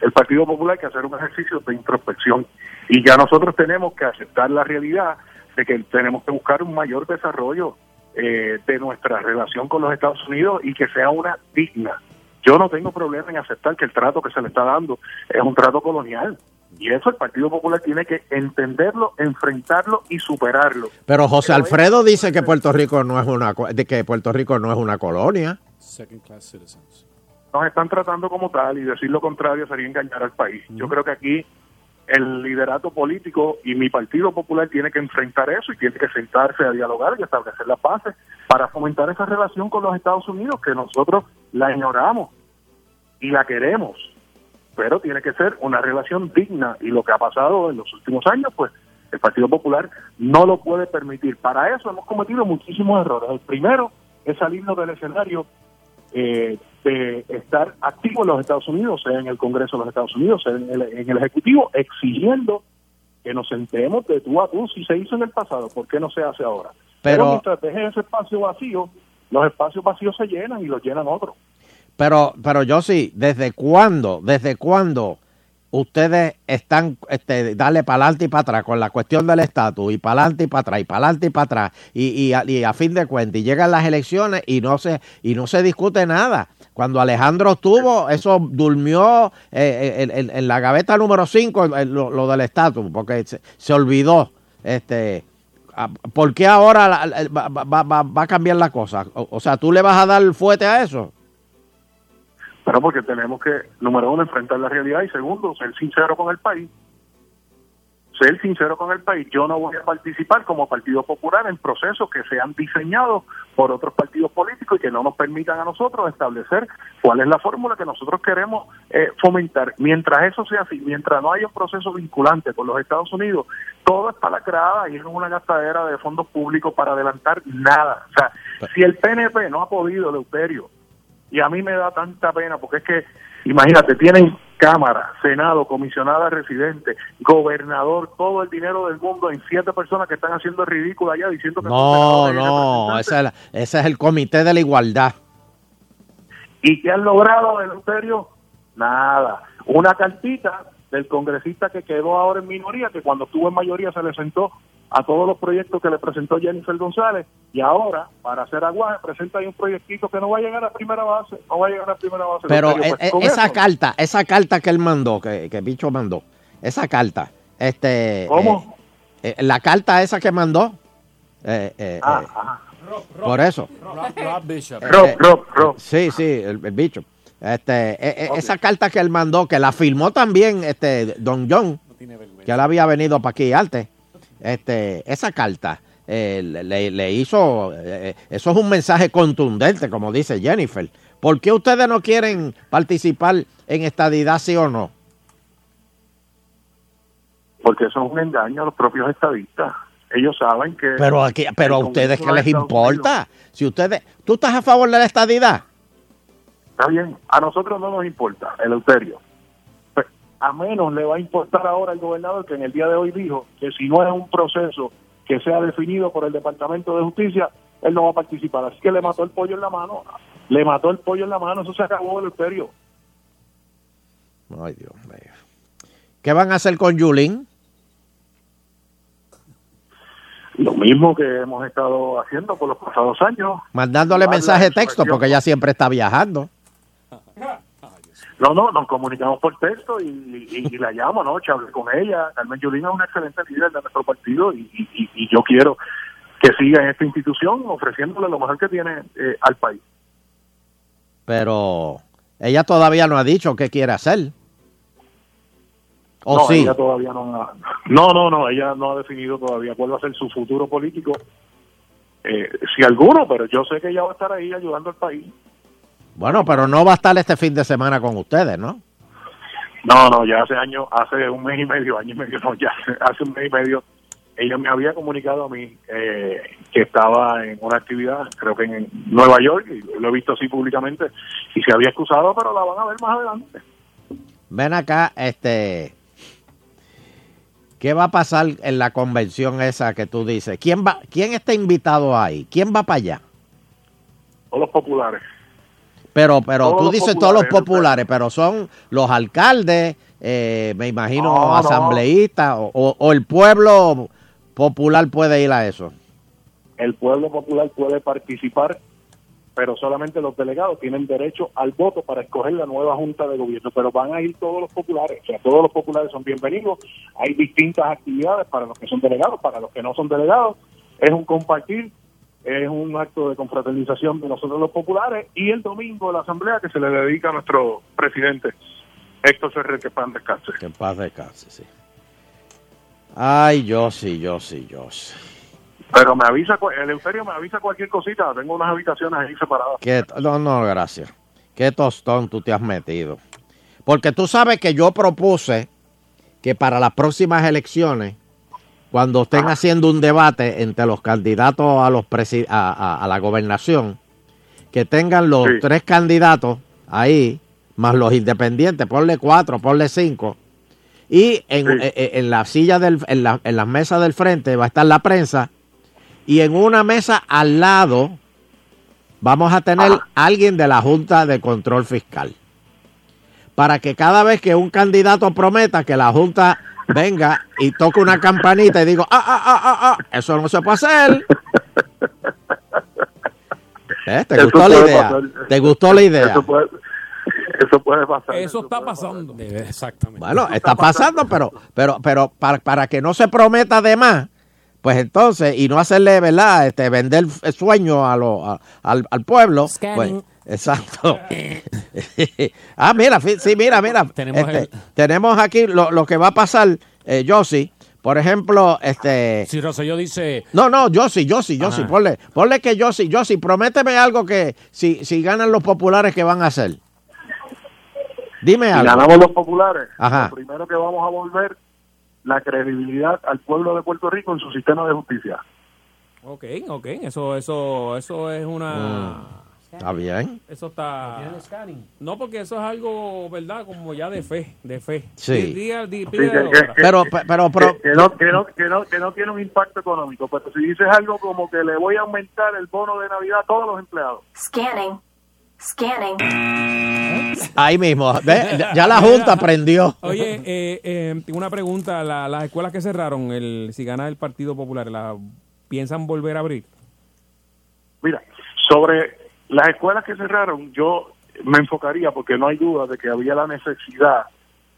el Partido Popular que hacer un ejercicio de introspección. Y ya nosotros tenemos que aceptar la realidad de que tenemos que buscar un mayor desarrollo eh, de nuestra relación con los Estados Unidos y que sea una digna. Yo no tengo problema en aceptar que el trato que se le está dando es un trato colonial. Y eso el Partido Popular tiene que entenderlo, enfrentarlo y superarlo. pero José Alfredo dice que Puerto Rico no es una que Puerto Rico no es una colonia. Second class citizens. nos están tratando como tal y decir lo contrario sería engañar al país. Yo creo que aquí el liderato político y mi Partido Popular tiene que enfrentar eso y tiene que sentarse a dialogar y establecer las bases para fomentar esa relación con los Estados Unidos que nosotros la ignoramos y la queremos, pero tiene que ser una relación digna y lo que ha pasado en los últimos años, pues el Partido Popular no lo puede permitir. Para eso hemos cometido muchísimos errores. El primero es salirnos del escenario eh, de estar activo en los Estados Unidos, sea en el Congreso de los Estados Unidos, sea en el, en el Ejecutivo, exigiendo que nos sentemos de tú a tú. Si se hizo en el pasado, ¿por qué no se hace ahora? Pero- mientras dejen ese espacio vacío, los espacios vacíos se llenan y los llenan otros. Pero, pero yo sí, ¿desde cuándo, desde cuándo ustedes están, este, darle para adelante y para atrás con la cuestión del estatus y para adelante y para atrás y para adelante y para atrás y, y, a, fin de cuentas y llegan las elecciones y no se y no se discute nada. Cuando Alejandro estuvo, eso durmió eh, en, en- la gaveta número 5 lo, lo del estatus porque se, se olvidó. Este, ¿Por qué ahora va- va a cambiar la cosa? O, o sea, ¿tú le vas a dar fuerte a eso? Pero porque tenemos que, número uno, enfrentar la realidad y segundo, ser sincero con el país. Ser sincero con el país. Yo no voy a participar como Partido Popular en procesos que sean diseñados por otros partidos políticos y que no nos permitan a nosotros establecer cuál es la fórmula que nosotros queremos eh, fomentar. Mientras eso sea así, mientras no haya un proceso vinculante con los Estados Unidos, todo es palacrada y es una gastadera de fondos públicos para adelantar nada. O sea, si el PNP no ha podido, Leuterio, y a mí me da tanta pena porque es que, imagínate, tienen Cámara, Senado, comisionada residente, gobernador, todo el dinero del mundo en siete personas que están haciendo ridículo allá diciendo que No, no, ese es, la- ese es el comité de la igualdad. ¿Y qué han logrado, Eleuterio? Nada. Una cartita del congresista que quedó ahora en minoría, que cuando estuvo en mayoría se le sentó a todos los proyectos que le presentó Jennifer González, y ahora, para hacer aguaje, presenta ahí un proyectito que no va a llegar a primera base, no va a llegar a primera base. Pero Pues eh, con esa eso, carta, esa carta que él mandó, que, que Bicho mandó, esa carta, este, ¿Cómo? eh, eh, la carta esa que mandó, eh, eh, Ah, eh, por eso. Rob Bishop. Eh, eh, Sí, sí, el, el bicho. Este, eh, esa carta que él mandó, que la firmó también este Don John, que él había venido para aquí antes. Este, esa carta eh, le- le, hizo, eh, eso es un mensaje contundente, como dice Jennifer. ¿Por qué ustedes no quieren participar en estadidad, sí o no? Porque eso es un engaño a los propios estadistas. Ellos saben que... Pero aquí, pero a el ustedes qué les importa? Si ustedes, ¿tú estás a favor de la estadidad? Está bien, a nosotros no nos importa, Eleuterio. Pues, A menos le va a importar ahora al gobernador que en el día de hoy dijo que si no es un proceso que sea definido por el Departamento de Justicia, él no va a participar. Así que le mató el pollo en la mano. Le mató el pollo en la mano, eso se acabó, Eleuterio. Ay, Dios mío. ¿Qué van a hacer con Yulín? Lo mismo que hemos estado haciendo por los pasados años. Mandándole mensaje de texto, porque ella siempre está viajando. *laughs* No, no, nos comunicamos por texto y, y- y la llamo anoche, hablé con ella. Carmen Yulín es una excelente líder de nuestro partido y, y- y- y yo quiero que siga en esta institución ofreciéndole lo mejor que tiene eh, al país. Pero ella todavía no ha dicho qué quiere hacer. ¿O no, sí? ella todavía no ha- No, no, no, ella no ha definido todavía cuál va a ser su futuro político. Eh, si alguno, pero yo sé que ella va a estar ahí ayudando al país. Bueno, pero no va a estar este fin de semana con ustedes, ¿no? No, no, ya hace años, hace un mes y medio, año y medio, no, ya *laughs* hace un mes y medio, ella me había comunicado a mí eh, que estaba en una actividad, creo que en Nueva York, y lo he visto así públicamente, y se había excusado, pero la van a ver más adelante. Ven acá, este... ¿Qué va a pasar en la convención esa que tú dices? ¿Quién va, quién está invitado ahí? ¿Quién va para allá? Todos los populares. Pero, pero Todos tú dices todos los populares, pero son los alcaldes, eh, me imagino No, asambleístas, o- o el pueblo popular puede ir a eso. El pueblo popular puede participar, pero solamente los delegados tienen derecho al voto para escoger la nueva junta de gobierno, pero van a ir todos los populares, o sea, todos los populares son bienvenidos, hay distintas actividades para los que son delegados, para los que no son delegados, es un compartir, es un acto de confraternización de nosotros los populares, y el domingo la asamblea que se le dedica a nuestro presidente, Héctor Ferrer, que pan descanse. Que en paz descanse, sí. Ay, yo sí, yo sí, yo sí. Pero me avisa, el Euterio me avisa cualquier cosita, tengo unas habitaciones ahí separadas. Qué- no, no, gracias. Qué tostón tú te has metido. Porque tú sabes que yo propuse que para las próximas elecciones, cuando estén haciendo un debate entre los candidatos a, los presi- a, a- a la gobernación, que tengan los Sí. tres candidatos ahí, más los independientes, ponle cuatro, ponle cinco, y en, Sí. eh, eh, en la silla, del, en, la, en las mesas del frente va a estar la prensa, y en una mesa al lado vamos a tener alguien de la Junta de Control Fiscal. Para que cada vez que un candidato prometa que la Junta venga y toque una campanita y digo, ah, ah, ah, ah, ah, eso no se puede hacer. ¿Eh? ¿Te gustó la idea? pasar. ¿Te gustó la idea? Eso puede, eso puede pasar. Eso está pasando. Exactamente. Bueno, está pasando, pero, pero, pero para, para que no se prometa de más, pues entonces, y no hacerle, ¿verdad? Este, vender el sueño a lo, a- al, al pueblo. Pues, Scanning. exacto. *laughs* ah, mira, sí, mira, mira. Tenemos Este, el- tenemos aquí lo, lo que va a pasar, eh, Yossi. Por ejemplo, este. Si Rosselló dice, No, no, Yossi, Yossi, Yossi, Ajá. ponle, ponle que Yossi, Yossi, prométeme algo que si, si ganan los populares, ¿qué van a hacer? Dime Si algo. ganamos los populares, Ajá. lo primero que vamos a volver la credibilidad al pueblo de Puerto Rico en su sistema de justicia. Ok, ok, eso, eso, eso es una... Está bien. Eso está... No, porque eso es algo, ¿verdad? Como ya de fe, de fe. Sí. Que- que- hora. que- Pero- pero- pero- que no, que, no, que, no, que no tiene un impacto económico. Pero si dices algo como que le voy a aumentar el bono de Navidad a todos los empleados. Scanning. Scanning. Ahí mismo. Ve, ya- la Junta aprendió. Oye, eh, eh, tengo una pregunta. La- las escuelas que cerraron, el, si gana el Partido Popular, ¿la piensan volver a abrir? Mira, sobre las escuelas que cerraron, yo me enfocaría porque no hay duda de que había la necesidad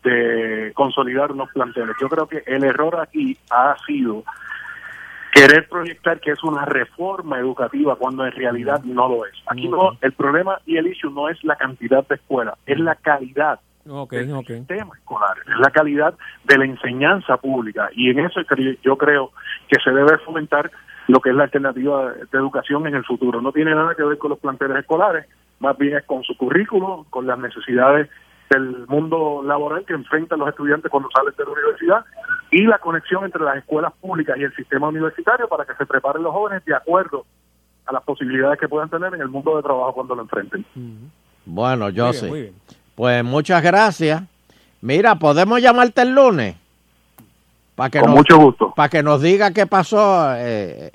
de consolidar unos planteles. Yo creo que el error aquí ha sido querer proyectar que es una reforma educativa cuando en realidad no lo es. Aquí no, el problema y el issue no es la cantidad de escuelas, es la calidad Ok, ok. sistema escolar, es la calidad de la enseñanza pública y en eso yo creo que se debe fomentar lo que es la alternativa de educación en el futuro. No tiene nada que ver con los planteles escolares, más bien es con su currículo, con las necesidades del mundo laboral que enfrentan los estudiantes cuando salen de la universidad y la conexión entre las escuelas públicas y el sistema universitario para que se preparen los jóvenes de acuerdo a las posibilidades que puedan tener en el mundo de trabajo cuando lo enfrenten. Bueno, yo sí. Pues muchas gracias. Mira, podemos llamarte el lunes. Para que Con nos, mucho gusto. Para que nos diga qué pasó, eh,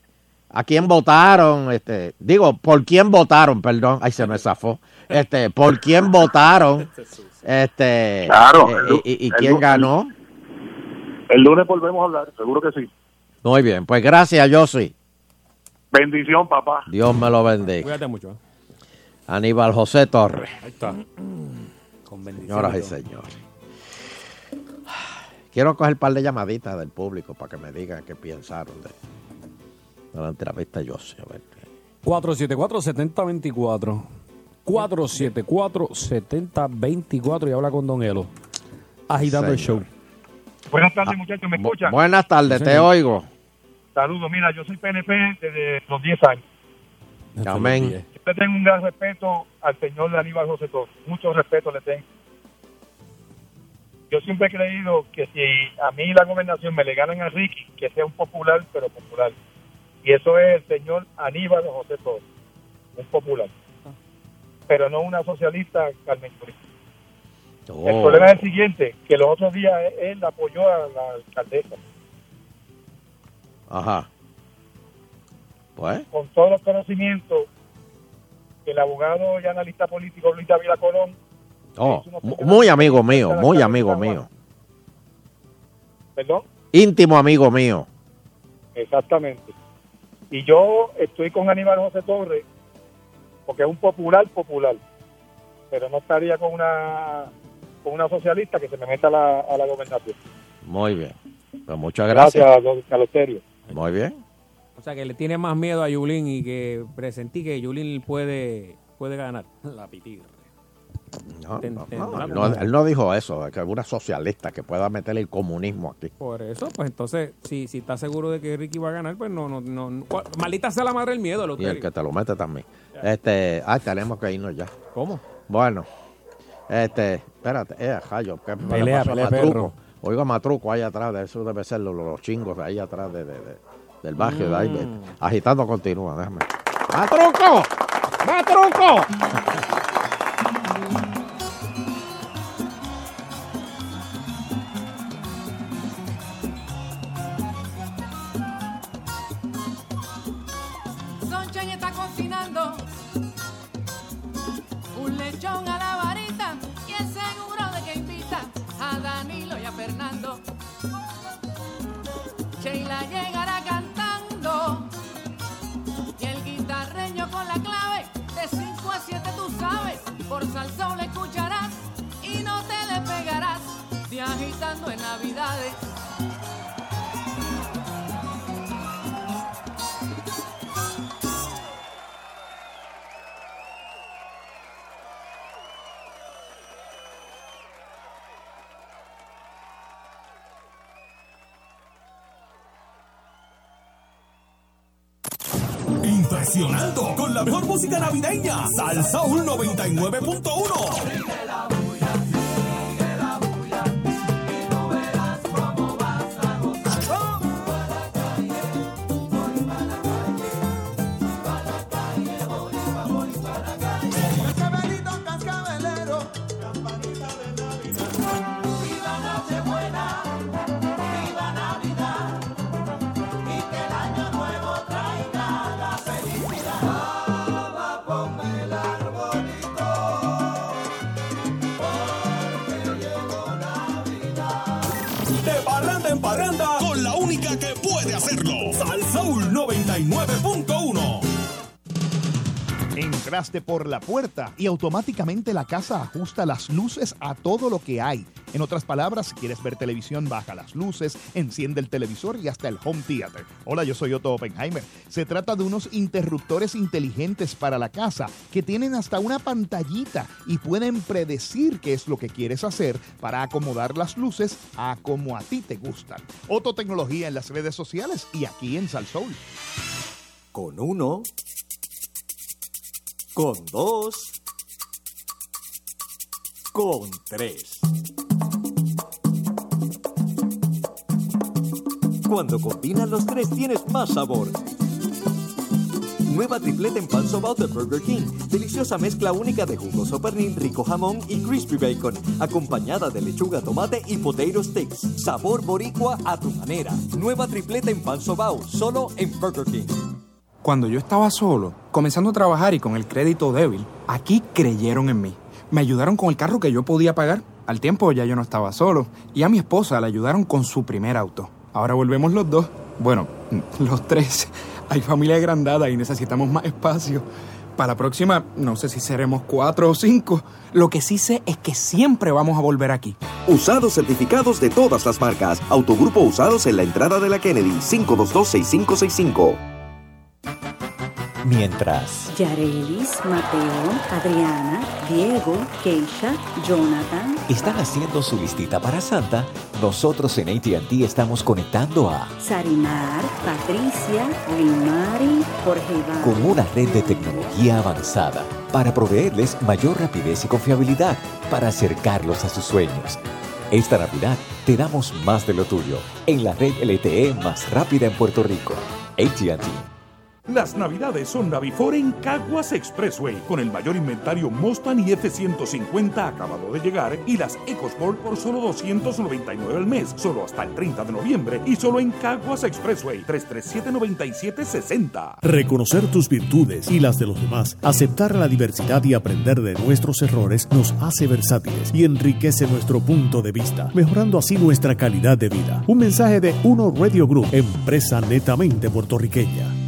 a quién votaron, este, digo, por quién votaron, perdón, ay se me zafó, este, por quién votaron, *laughs* este, Claro, eh, el- y, y- y el- quién el- ganó. El lunes volvemos a hablar, seguro que sí. Muy bien, pues gracias, Yossi. Bendición, papá. Dios me lo bendiga. Cuídate mucho. ¿eh? Aníbal José Torres. Ahí está. Con Señoras y señores. Quiero coger un par de llamaditas del público para que me digan qué pensaron de, de la entrevista. A ver. 474-7024. 474-7024 y habla con Don Elo. Agitando el show. Buenas tardes, muchachos, ¿me Bu- escuchan? buenas tardes, Sí, te señor. oigo. Saludos, mira, yo soy PNP desde los 10 años. Amén. Yo le tengo un gran respeto al señor Aníbal José Torres, mucho respeto le tengo. Yo siempre he creído que si a mí la gobernación me le ganan a Ricky, que sea un popular, pero popular. Y eso es el señor Aníbal José Torres, un popular. Pero no una socialista Carmen Yulín. El Oh. problema es el siguiente, que los otros días él apoyó a la alcaldesa. Ajá. Pues, con todos los conocimientos que el abogado y analista político Luis David Colón, oh, mu- muy amigo mío, muy amigo mío. perdón, Íntimo amigo mío. exactamente. Y yo estoy con Aníbal José Torres porque es un popular popular, pero no estaría con una con una socialista que se me meta a la, a la gobernación. Muy bien. Pues muchas gracias. Gracias, don Caloterio. Muy bien. O sea, que le tiene más miedo a Yulín y que presentí que Yulín puede, puede ganar. *laughs* La pitirre. No, Ten- no, no, él no dijo eso, que es una socialista que pueda meter el comunismo aquí. Por eso, pues entonces, si, si está seguro de que Ricky va a ganar, pues no, no, no. no- ¿cuál- Maldita sea la madre del miedo, Y el que te lo mete también. Este, ah, tenemos que irnos ya. ¿Cómo? Bueno, este, espérate, eh, Jayo, ¿qué me Pelea, pelea, Matruco? perro. Oigo a Matruco ahí atrás, de eso debe ser los, los chingos de ahí atrás de, de- de- del barrio de ahí. de- Mm. agitando continúa, déjame. ¡Matruco! ¡Matruco! A la varita y es seguro de que invita a Danilo y a Fernando. Sheila llegará cantando y el guitarreño con la clave de 5 a 7 tú sabes, por salsa le escucharás y no te le pegarás de agitando en navidades. Impresionando con la mejor música navideña. Salsa 99.1. entraste por la puerta y automáticamente la casa ajusta las luces a todo lo que hay. En otras palabras, si quieres ver televisión, baja las luces, enciende el televisor y hasta el home theater. Hola, yo soy Otto Oppenheimer. Se trata de unos interruptores inteligentes para la casa que tienen hasta una pantallita y pueden predecir qué es lo que quieres hacer para acomodar las luces a como a ti te gustan. Otto Tecnología en las redes sociales y aquí en Salsoul. Con uno, con dos, con tres. Cuando combinas los tres tienes más sabor. Nueva tripleta en pan sobao de Burger King. Deliciosa mezcla única de jugoso pernil, rico jamón y crispy bacon. Acompañada de lechuga, tomate y potato sticks. Sabor boricua a tu manera. Nueva tripleta en pan sobao, solo en Burger King. Cuando yo estaba solo, comenzando a trabajar y con el crédito débil, aquí creyeron en mí. Me ayudaron con el carro que yo podía pagar. Al tiempo ya yo no estaba solo. Y a mi esposa la ayudaron con su primer auto. Ahora volvemos los dos. Bueno, *laughs* los tres. Hay familia agrandada y necesitamos más espacio. Para la próxima, no sé si seremos cuatro o cinco. Lo que sí sé es que siempre vamos a volver aquí. Usados certificados de todas las marcas. Autogrupo Usados en la entrada de la Kennedy 522-6565. Mientras, Yarelis, Mateo, Adriana, Diego, Keisha, Jonathan. están haciendo su listita para Santa, nosotros en ATT estamos conectando a Sarimar, Patricia, Limari, Jorge Iván. con una red de tecnología avanzada para proveerles mayor rapidez y confiabilidad para acercarlos a sus sueños. Esta Navidad te damos más de lo tuyo en la red LTE más rápida en Puerto Rico. ATT. Las navidades son Navifore en Caguas Expressway, con el mayor inventario Mustang y F-150 acabado de llegar y las EcoSport por solo 299 al mes, solo hasta el 30 de noviembre y solo en Caguas Expressway, 337-9760. Reconocer tus virtudes y las de los demás, aceptar la diversidad y aprender de nuestros errores nos hace versátiles y enriquece nuestro punto de vista, mejorando así nuestra calidad de vida. Un mensaje de Uno Radio Group, empresa netamente puertorriqueña.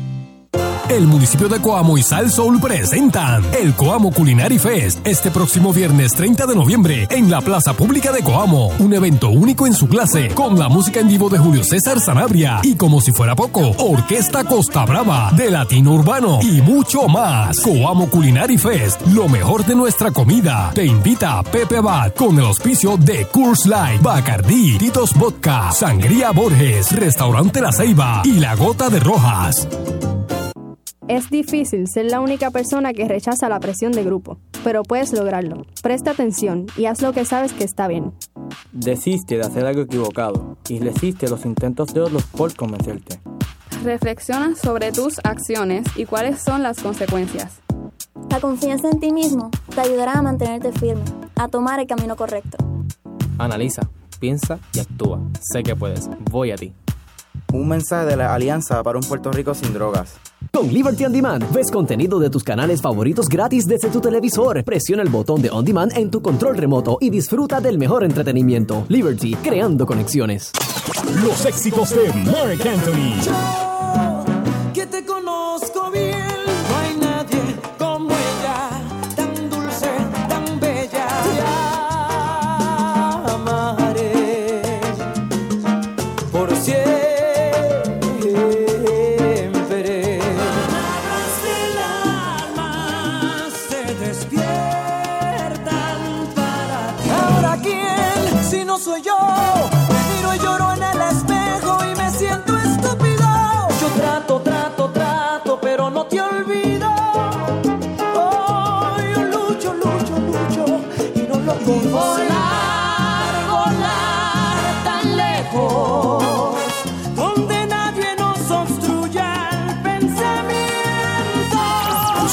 El municipio de Coamo y Sal Soul presentan el Coamo Culinary Fest este próximo viernes 30 de noviembre en la Plaza Pública de Coamo. Un evento único en su clase con la música en vivo de Julio César Sanabria y como si fuera poco, Orquesta Costa Brava de Latino Urbano y mucho más. Coamo Culinary Fest, lo mejor de nuestra comida. Te invita Pepe Abad con el auspicio de Coors Light, Bacardí, Titos Vodka, Sangría Borges, Restaurante La Ceiba y La Gota de Rojas. Es difícil ser la única persona que rechaza la presión de grupo, pero puedes lograrlo. Presta atención y haz lo que sabes que está bien. Desiste de hacer algo equivocado y resiste los intentos de otros por convencerte. Reflexiona sobre tus acciones y cuáles son las consecuencias. La confianza en ti mismo te ayudará a mantenerte firme, a tomar el camino correcto. Analiza, piensa y actúa. Sé que puedes. Voy a ti. Un mensaje de la Alianza para un Puerto Rico sin drogas. Con Liberty On Demand, ves contenido de tus canales favoritos gratis desde tu televisor. Presiona el botón de On Demand en tu control remoto y disfruta del mejor entretenimiento. Liberty, creando conexiones. Los éxitos de Mark Anthony.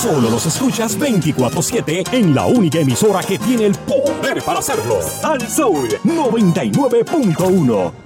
Solo los escuchas 24-7 en la única emisora que tiene el poder para hacerlo. Al Soul 99.1.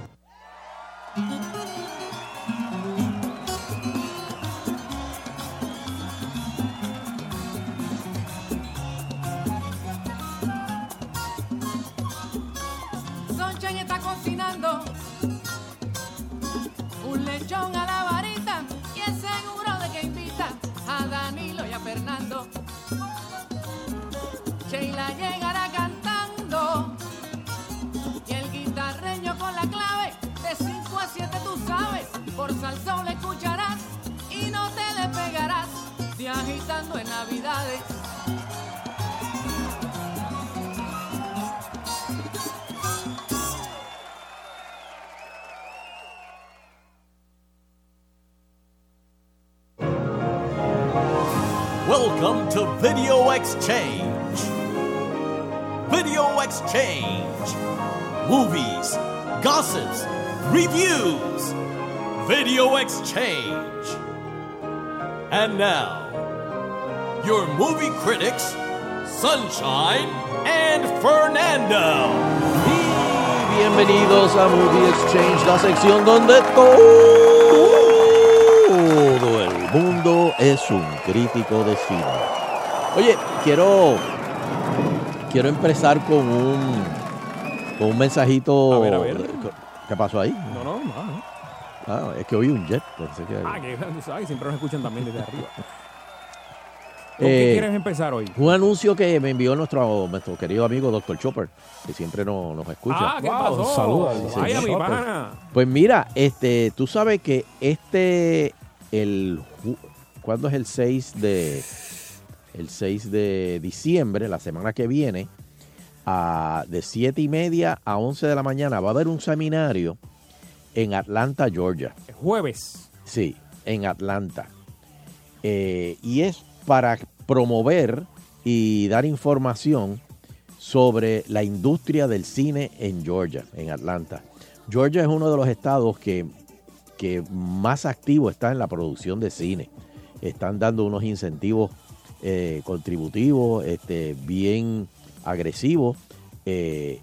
sección donde todo el mundo es un crítico de cine. Oye, quiero quiero empezar con un con un mensajito. A ver, a ver. ¿Qué pasó ahí? No, no, no. no. Ah, es que oí un jet. Pensé que... Ah, que sabes, siempre nos escuchan también desde arriba. ¿Con Eh, qué quieres empezar hoy? Un anuncio que me envió nuestro, nuestro querido amigo Dr. Chopper, que siempre no- nos escucha. Ah, ¿qué Wow, pasó? saludos. Vaya, mi pana. Pues mira, este, tú sabes que este, el, ¿cuándo es el 6 de, el 6 de diciembre, la semana que viene, a, de 7 y media a 11 de la mañana, va a haber un seminario en Atlanta, Georgia. Jueves. Sí, en Atlanta. Eh, y es para promover y dar información sobre la industria del cine en Georgia, en Atlanta. Georgia es uno de los estados que, que más activo está en la producción de cine. Están dando unos incentivos eh, contributivos, este, bien agresivos, eh,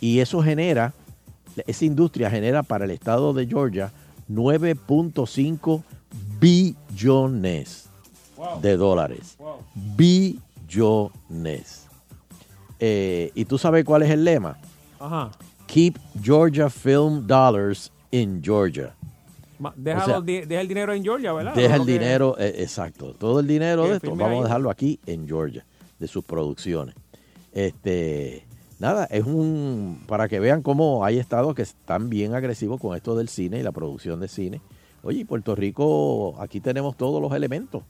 y eso genera, esa industria genera para el estado de Georgia 9.5 billones de dólares. Billones. Eh, ¿Y tú sabes cuál es el lema? Ajá. Keep Georgia Film Dollars in Georgia. Deja, O sea, los di- deja el dinero en Georgia, ¿verdad? Deja el dinero, eh, exacto. Todo el dinero de esto, vamos ahí. a dejarlo aquí en Georgia, de sus producciones. Este, nada, es un, para que vean cómo hay estados que están bien agresivos con esto del cine y la producción de cine. Oye, Puerto Rico, aquí tenemos todos los elementos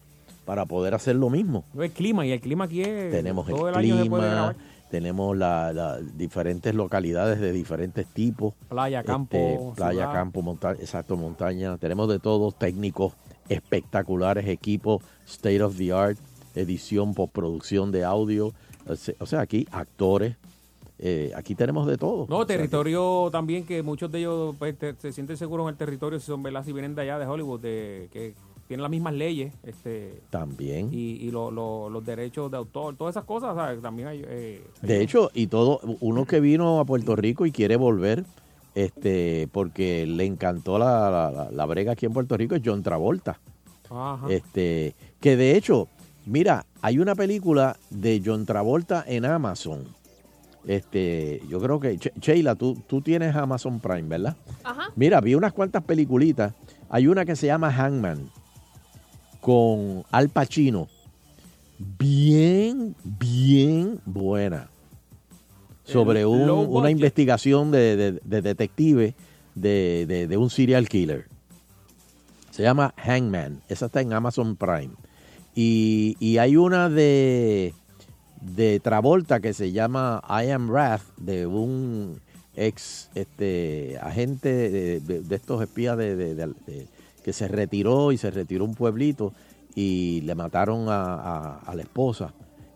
para poder hacer lo mismo. No, el clima, y el clima aquí es. Tenemos todo el el año se puede clima, grabar. tenemos la- la- diferentes localidades de diferentes tipos. Playa, campo, Este, playa, ciudad. campo, montaña, exacto, montaña. Tenemos de todo, técnicos espectaculares, equipos state of the art, edición, postproducción de audio. O se- O sea, aquí actores. eh, aquí tenemos de todo. No, O sea, territorio también que muchos de ellos pues, te- se sienten seguros en el territorio si son, ¿verdad? Si vienen de allá, de Hollywood, de, que tienen las mismas leyes este También. y, y lo- lo- los derechos de autor, todas esas cosas, ¿sabes? También hay... eh, De hecho, y todo, uno que vino a Puerto Rico y quiere volver, este, porque le encantó la, la- la- la brega aquí en Puerto Rico, es John Travolta. Ajá. Este, que de hecho, mira, hay una película de John Travolta en Amazon. Este, yo creo que, Sheila, tú, tú tienes Amazon Prime, ¿verdad? Ajá. Mira, vi unas cuantas peliculitas. Hay una que se llama Hangman con Al Pacino. Bien, bien buena. Sobre un- una investigación de, de- de detective de, un serial killer. Se llama Hangman. Esa está en Amazon Prime. Y, y hay una de, de Travolta que se llama I Am Wrath, de un ex este, agente de, de- de estos espías de- que se retiró y se retiró un pueblito y le mataron a, la esposa.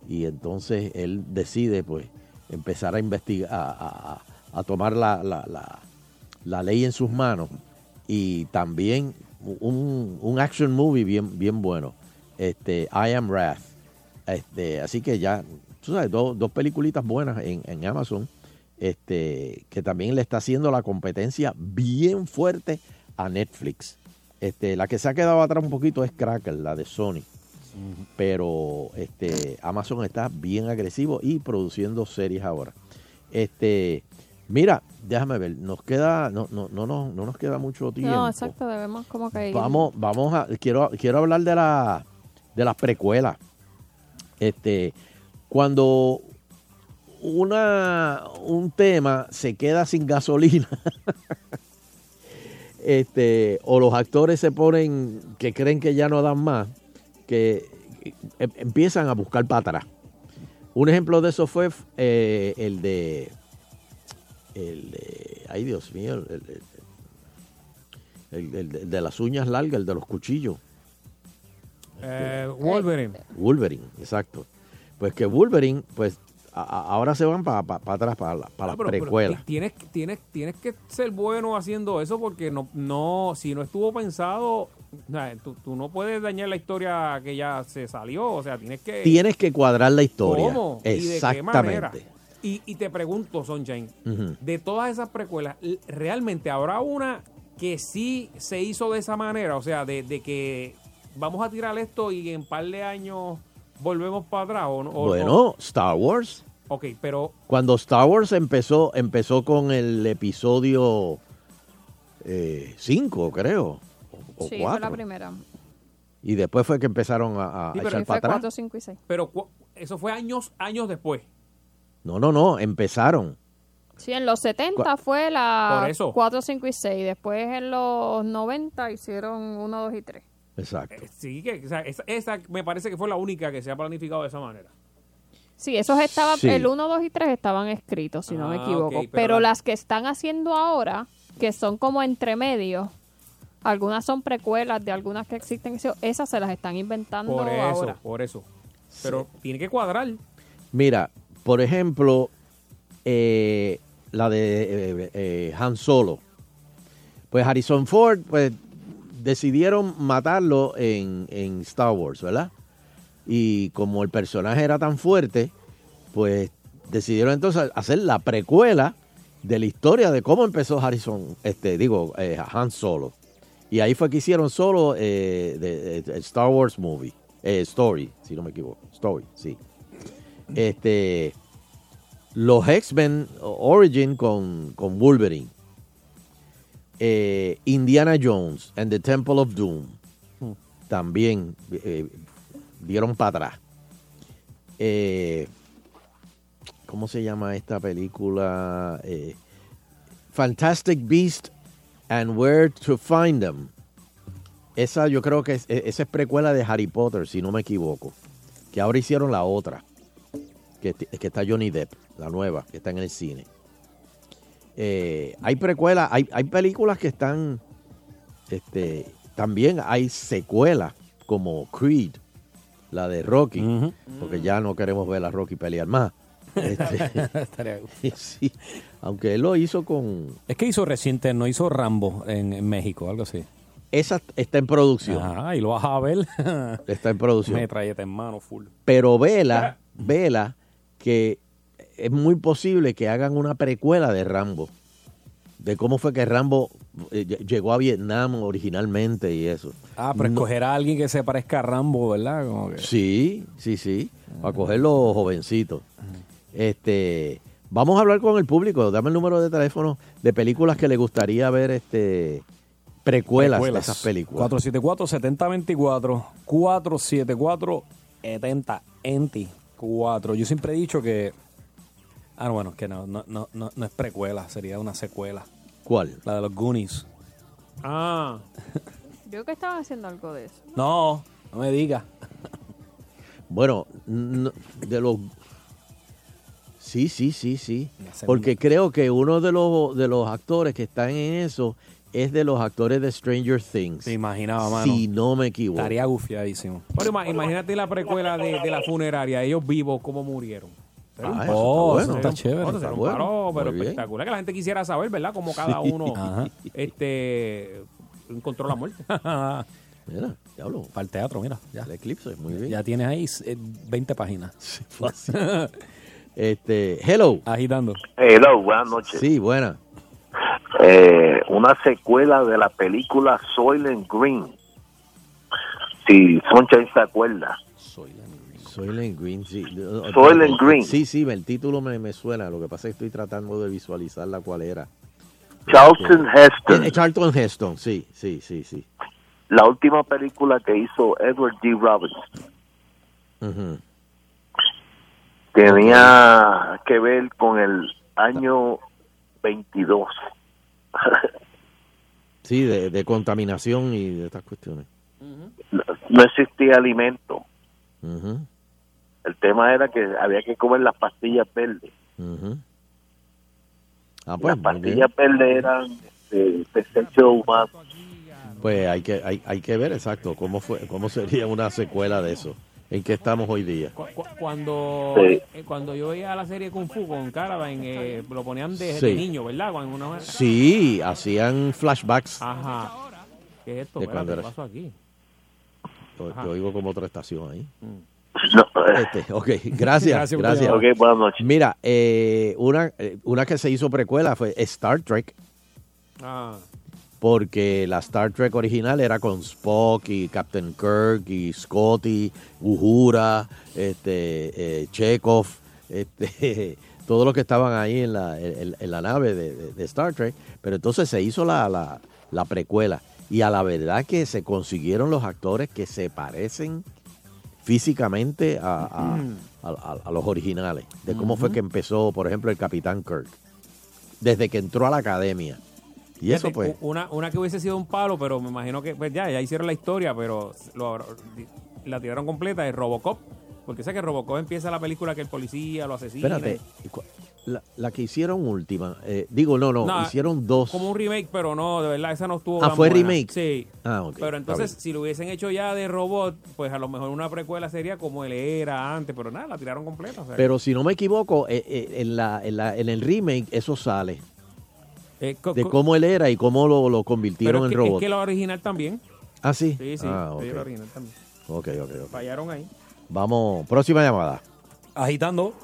Y entonces él decide pues empezar a investigar, a, tomar la, ley en sus manos. Y también un, action movie bien, bien bueno. Este, I Am Wrath. Este, así que ya, tú sabes, dos, dos peliculitas buenas en, en Amazon, este, que también le está haciendo la competencia bien fuerte a Netflix. Este, la que se ha quedado atrás un poquito es Cracker, la de Sony. Pero este, Amazon está bien agresivo y produciendo series ahora. Este, mira, déjame ver, nos queda, no, no, no, no, no nos queda mucho tiempo. No, exacto, debemos como que ir- Vamos, vamos a, quiero, quiero hablar de la, de las precuelas. Este, cuando una, un tema se queda sin gasolina, *laughs* este, o los actores se ponen que creen que ya no dan más, que em- empiezan a buscar para atrás. Un ejemplo de eso fue eh, el de, el de, ay Dios mío, el, el- el- de las uñas largas, el de los cuchillos. Eh, Wolverine. Wolverine, exacto. Pues que Wolverine, pues a- ahora se van para atrás, para, la- para Ah, pero precuelas. tienes, tienes, tienes que ser bueno haciendo eso porque no, no si no estuvo pensado, tú, tú no puedes dañar la historia que ya se salió. O sea, tienes que. Tienes que cuadrar la historia. ¿Cómo? ¿Y de qué manera? Exactamente. Y, y te pregunto, Sunshine, Ujú. de todas esas precuelas, ¿realmente habrá una que sí se hizo de esa manera? O sea, de, de que vamos a tirar esto y en par de años volvemos para atrás. ¿o, no? O- Bueno, Star Wars. O- ok, pero Cuando Star Wars empezó, empezó con el episodio 5, creo. O Sí, fue 4. la primera. Y después fue que empezaron a, a Sí, pero echar Sí, para fue atrás. 4, 5 y 6. Pero eso fue años, años después. No, no, no, empezaron. Sí, en los 70 Cua- fue la Por eso. 4, 5 y 6. Después en los 90 hicieron 1, 2 y 3. Exacto. Eh, Sí, que o sea, esa, esa me parece que fue la única que se ha planificado de esa manera. Sí, esos estaban, Sí. el 1, 2 y 3 estaban escritos, si no me Ah, equivoco. pero pero la- las que están haciendo ahora, que son como entre medio, algunas son precuelas de algunas que existen, eso- esas se las están inventando Por eso, ahora. por eso. Pero tiene que cuadrar. Mira, por ejemplo, eh, la de eh, eh, Han Solo. Pues Harrison Ford, pues decidieron matarlo en, en Star Wars, ¿verdad? Y como el personaje era tan fuerte, pues decidieron entonces hacer la precuela de la historia de cómo empezó Harrison, este, digo, eh, Han Solo. Y ahí fue que hicieron solo eh, de, de- Star Wars Movie, eh, Story, si no me equivoco, Story, sí. Este, los X-Men Origin con, con Wolverine, Eh, Indiana Jones and the Temple of Doom, también eh, dieron para atrás. Eh, ¿Cómo se llama esta película? Eh, Fantastic Beast and Where to Find Them. Esa yo creo que es, e- esa es precuela de Harry Potter, si no me equivoco. Que ahora hicieron la otra. Que, que está Johnny Depp, la nueva, que está en el cine. Eh, hay precuelas, hay, hay películas que están. Este, también hay secuelas, como Creed, la de Rocky, porque ya no queremos ver a Rocky pelear más. Este, *laughs* *laughs* sí, aunque él lo hizo con. Es que hizo reciente, no hizo Rambo en, en México, algo así. Esa está en producción. Ah, y lo vas a ver. *laughs* Está en producción. Metralleta en mano, full. Pero vela, vela que es muy posible que hagan una precuela de Rambo. De cómo fue que Rambo llegó a Vietnam originalmente y eso. Ah, pero No- escoger a alguien que se parezca a Rambo, ¿verdad? Como que- Sí, sí, sí. Para coger los jovencitos. Este, vamos a hablar con el público. Dame el número de teléfono de películas que le gustaría ver este precuelas, de esas películas. 474-7024. 474-7024. Yo siempre he dicho que. Ah, bueno, que no, no, no, no, no es precuela, sería una secuela. ¿Cuál? La de los Goonies. Ah. *laughs* Yo creo que estaban haciendo algo de eso. No, no me digas. Bueno, no- de los Sí, sí, sí, sí. Porque creo que uno de los de los actores que están en eso es de los actores de Stranger Things. Te imaginaba, mano. Si no me equivoco. Estaría gufiadísimo. Bueno, ima- imagínate la precuela de, de la funeraria, ellos vivos, cómo murieron. Un Ah, eso está bueno. Eso está chévere. Un bueno. paro, pero Muy bien. espectacular. Que la gente quisiera saber, ¿verdad? Cómo cada Sí. uno Ajá. este encontró la muerte. *laughs* Mira, diablo. Para el teatro, mira. Ya. El eclipse, muy bien. Ya tienes ahí eh, 20 páginas. *laughs* fácil. Este, hello. Agitando. Hello, buenas noches. Sí, buena. Eh, una secuela de la película Soylent Green. Si Sunshine se acuerda. Soylent Green, sí. Soylent Green. Sí, sí, el título me, me suena. Lo que pasa es que estoy tratando de visualizarla cuál era. Charlton Heston. Eh, Charlton Heston, sí, sí, sí, sí. La última película que hizo Edward D. Robinson. Ujú. tenía que ver con el año 22. *laughs* Sí, de, de contaminación y de estas cuestiones. no, no existía alimento. Ujú, El tema era que había que comer las pastillas verdes. Ah, pues, las pastillas verdes eran de desecho humano. Pues hay que, hay, hay que ver exacto cómo fue, cómo sería una secuela de eso. ¿En qué estamos hoy día? Cu- cu- Cuando, Sí. eh, cuando yo veía la serie Kung Fu con Caravan, eh, lo ponían de, Sí. de niño, ¿verdad? Cuando una- Sí, hacían flashbacks. Ajá. ¿Qué es esto? ¿qué pasó aquí? Yo, Ajá. yo oigo como otra estación ahí. No, Este, ok, *laughs* gracias. Gracias gracias. por llamar. Ok, buenas noches. Mira, eh, una, eh, una que se hizo precuela fue Star Trek, Ah. porque la Star Trek original era con Spock y Captain Kirk y Scotty, Uhura, este, eh, Chekhov, este, *laughs* todos los que estaban ahí en la, en, en la nave de, de- de Star Trek. Pero entonces se hizo la, la, la precuela. Y a la verdad que se consiguieron los actores que se parecen físicamente a, a- a- a- a los originales. De cómo fue que empezó, por ejemplo, el Capitán Kirk. Desde que entró a la academia. Y eso pues... Una, una que hubiese sido un palo, pero me imagino que pues ya, ya hicieron la historia, pero lo- la tiraron completa de Robocop. Porque sé que Robocop empieza la película que el policía lo asesina. Espérate, ¿y cu- la, la que hicieron última, eh, digo, no, no, No, hicieron dos. Como un remake, pero no, de verdad, esa no estuvo. Ah, tan ¿fue buena. remake? Sí. Ah, ok, Pero entonces, si lo hubiesen hecho ya de robot, pues a lo mejor una precuela sería como él era antes, pero nada, la tiraron completa. o sea, Pero si no me equivoco, eh, eh, en, la, en, la, en el remake eso sale. eh, co- De cómo él era y cómo lo, lo pero convirtieron es en que, robot. es que la original también. Ah, sí. Sí, sí, Ah, sí, ok. la original también. ok, ok, ok. Fallaron ahí. Vamos, próxima llamada. Agitando.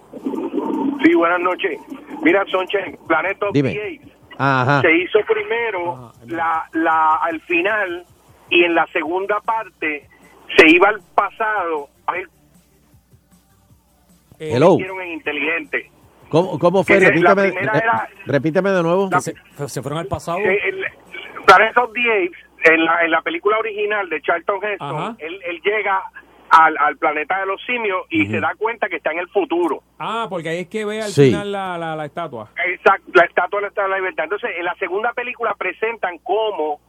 Sí, buenas noches. Mira, Sonche, Planet of Dime. the Apes Ajá. se hizo primero la, la, al final y en la segunda parte se iba al pasado a ver Hello. hicieron en Inteligente. ¿Cómo, cómo fue? Que la Repíteme, era- de nuevo. Se, se fueron al pasado. Eh, el- Planet of the Apes, en la, en la película original de Charlton Heston, Ajá. él, él llega al, al planeta de los simios y se da cuenta que está en el futuro. Ah, porque ahí es que ve al Sí. final la, la, la estatua. Exacto, la estatua de la Estatua de la libertad. Entonces, en la segunda película presentan cómo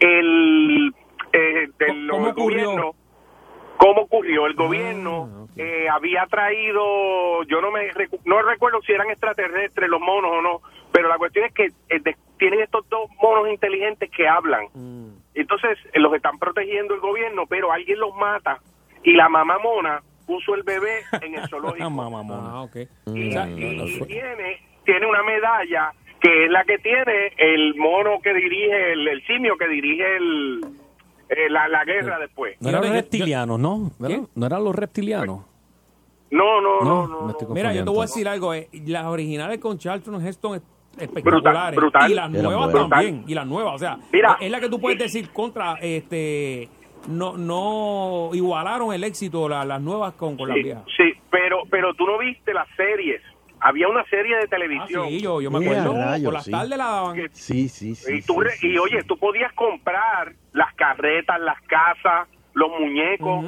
el, eh, del- ¿Cómo gobierno, cómo ocurrió. El gobierno eh, había traído, yo no me recu- no recuerdo si eran extraterrestres los monos o no, pero la cuestión es que eh, de- tienen estos dos monos inteligentes que hablan. Entonces, eh, los están protegiendo el gobierno, pero alguien los mata y la mamá mona puso el bebé en el *laughs* zoológico. Mamá Ah, ok. y, sea, y- no y fue- tiene, tiene una medalla que es la que tiene el mono que dirige, el, el simio que dirige el, eh, la, la guerra después. No eran los reptilianos, ¿no? No eran los reptilianos. No, no, No, no, Mira, yo te voy a decir algo. eh, las originales con Charlton Heston es- espectaculares. brutal. Y las nuevas también. Y las nuevas. O sea, Mira. es la que tú puedes decir contra. este No no igualaron el éxito la- las nuevas con, con las Sí, viejas. sí, pero, pero tú no viste las series. Había una serie de televisión. Ah, sí, yo, yo me acuerdo. rayos, por las sí. tardes la daban. Sí, sí, sí. y, tú re- y oye, tú podías comprar las carretas, las casas, los muñecos,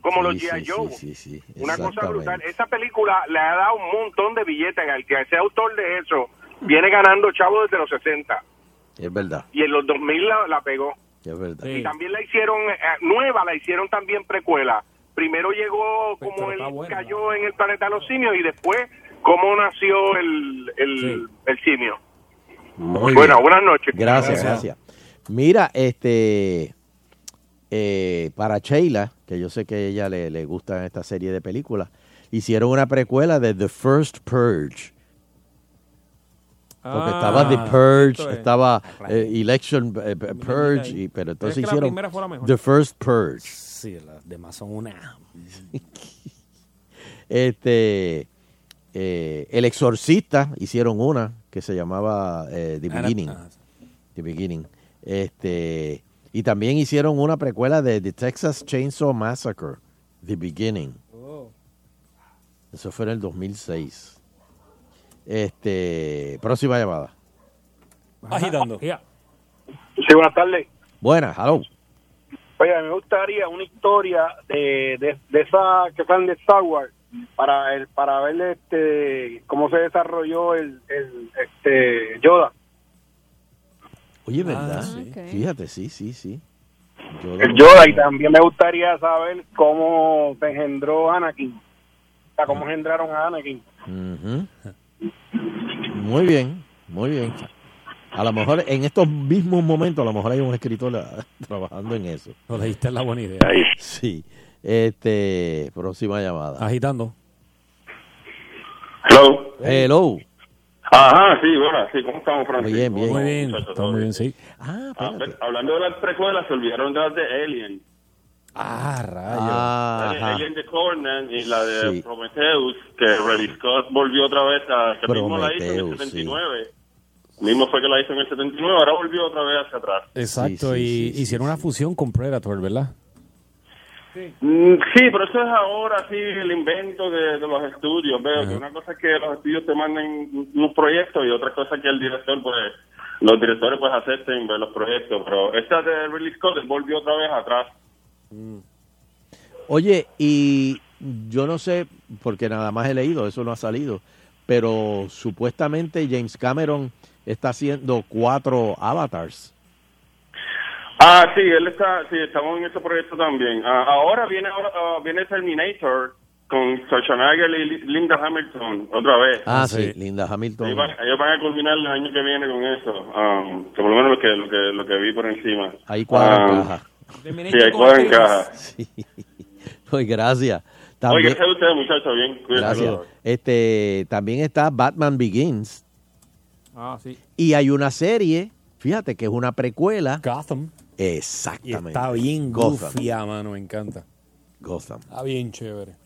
como Sí, los sí, G.I. sí, Joe. sí, sí, Una cosa brutal. Esa película le ha dado un montón de billetes. Al que sea autor de eso viene ganando chavo desde los 60. Es verdad, Y en los 2000 la, la pegó. Es verdad. Y también la hicieron eh, nueva, la hicieron también precuela. Primero llegó como él cayó en el planeta de los simios y después cómo nació el, el, el simio. Muy bueno, bien. buenas noches. Gracias, gracias. Mira, este, eh, para Sheila, que yo sé que a ella le, le gusta esta serie de películas, hicieron una precuela de The First Purge. Porque Ah, estaba The Purge, es. estaba eh, Election eh, Purge, y, pero entonces es que la hicieron primera fue la mejor. The First Purge. Sí, las demás son una. *laughs* Este, eh, El Exorcista hicieron una que se llamaba eh, The Beginning. ah, The Beginning. Este, y también hicieron una precuela de The Texas Chainsaw Massacre, The Beginning. Eso fue en el 2006. Este, próxima llamada. Agitando. Sí, buenas tardes. Buenas, hello. Oye, me gustaría una historia de, de, de esa que salen de Star Wars, para el para ver este cómo se desarrolló el, el este Yoda. Oye, ¿verdad? Ah, sí. Fíjate, sí, sí, sí. El Yoda y también me gustaría saber cómo se engendró Anakin. O sea, cómo engendraron a Anakin. Ujú. Muy bien, muy bien. A lo mejor en estos mismos momentos, a lo mejor hay un escritor ah, *laughs* trabajando en eso. Lo leíste la buena idea. Sí. Este, próxima llamada. Agitando. Hello. Hello. Ajá, sí, bueno, sí, ¿cómo estamos, Francis? Bien, bien. ¿Cómo Muy bien? Estamos muy bien, sí. Ah, Ah, hablando de las precuelas, se olvidaron de las de Alien. Ah, rayos. La de Ajá. Alien de Covenant y la de Sí. Prometheus, que Ridley Scott volvió otra vez a... Que mismo la hizo en el Prometheus, 79. Mismo fue que la hizo en el 79, ahora volvió otra vez hacia atrás. Exacto, y hicieron una fusión con Predator, ¿verdad? Mm, Sí, pero eso es ahora sí el invento de, de los estudios. Veo que una cosa es que los estudios te manden unos proyectos y otra cosa es que el director, pues, los directores pues acepten ver los proyectos. Pero esta de Ridley Scott volvió otra vez atrás. Oye, y yo no sé, porque nada más he leído, eso no ha salido, pero supuestamente James Cameron está haciendo cuatro avatars. Ah, sí, él está, sí, estamos en ese proyecto también. Ah, ahora viene ahora ah, viene Terminator con Schwarzenegger y Li- Linda Hamilton otra vez. Ah, sí, Linda Hamilton. Ellos van, ellos van a culminar el año que viene con eso. Um, que por lo menos lo que, lo que, lo que vi por encima. Ahí cuadra Ah, caja. Sí, ahí cuadra en caja. Oye, gracias. Oye, También, ¿qué tal ustedes, muchachos? Bien, cuídense. gracias. Este, también está Batman Begins Ah, sí. y hay una serie, fíjate que es una precuela. Gotham. Y Exactamente. está bien Gotham. gufia, mano, me encanta. Gotham. Está bien chévere.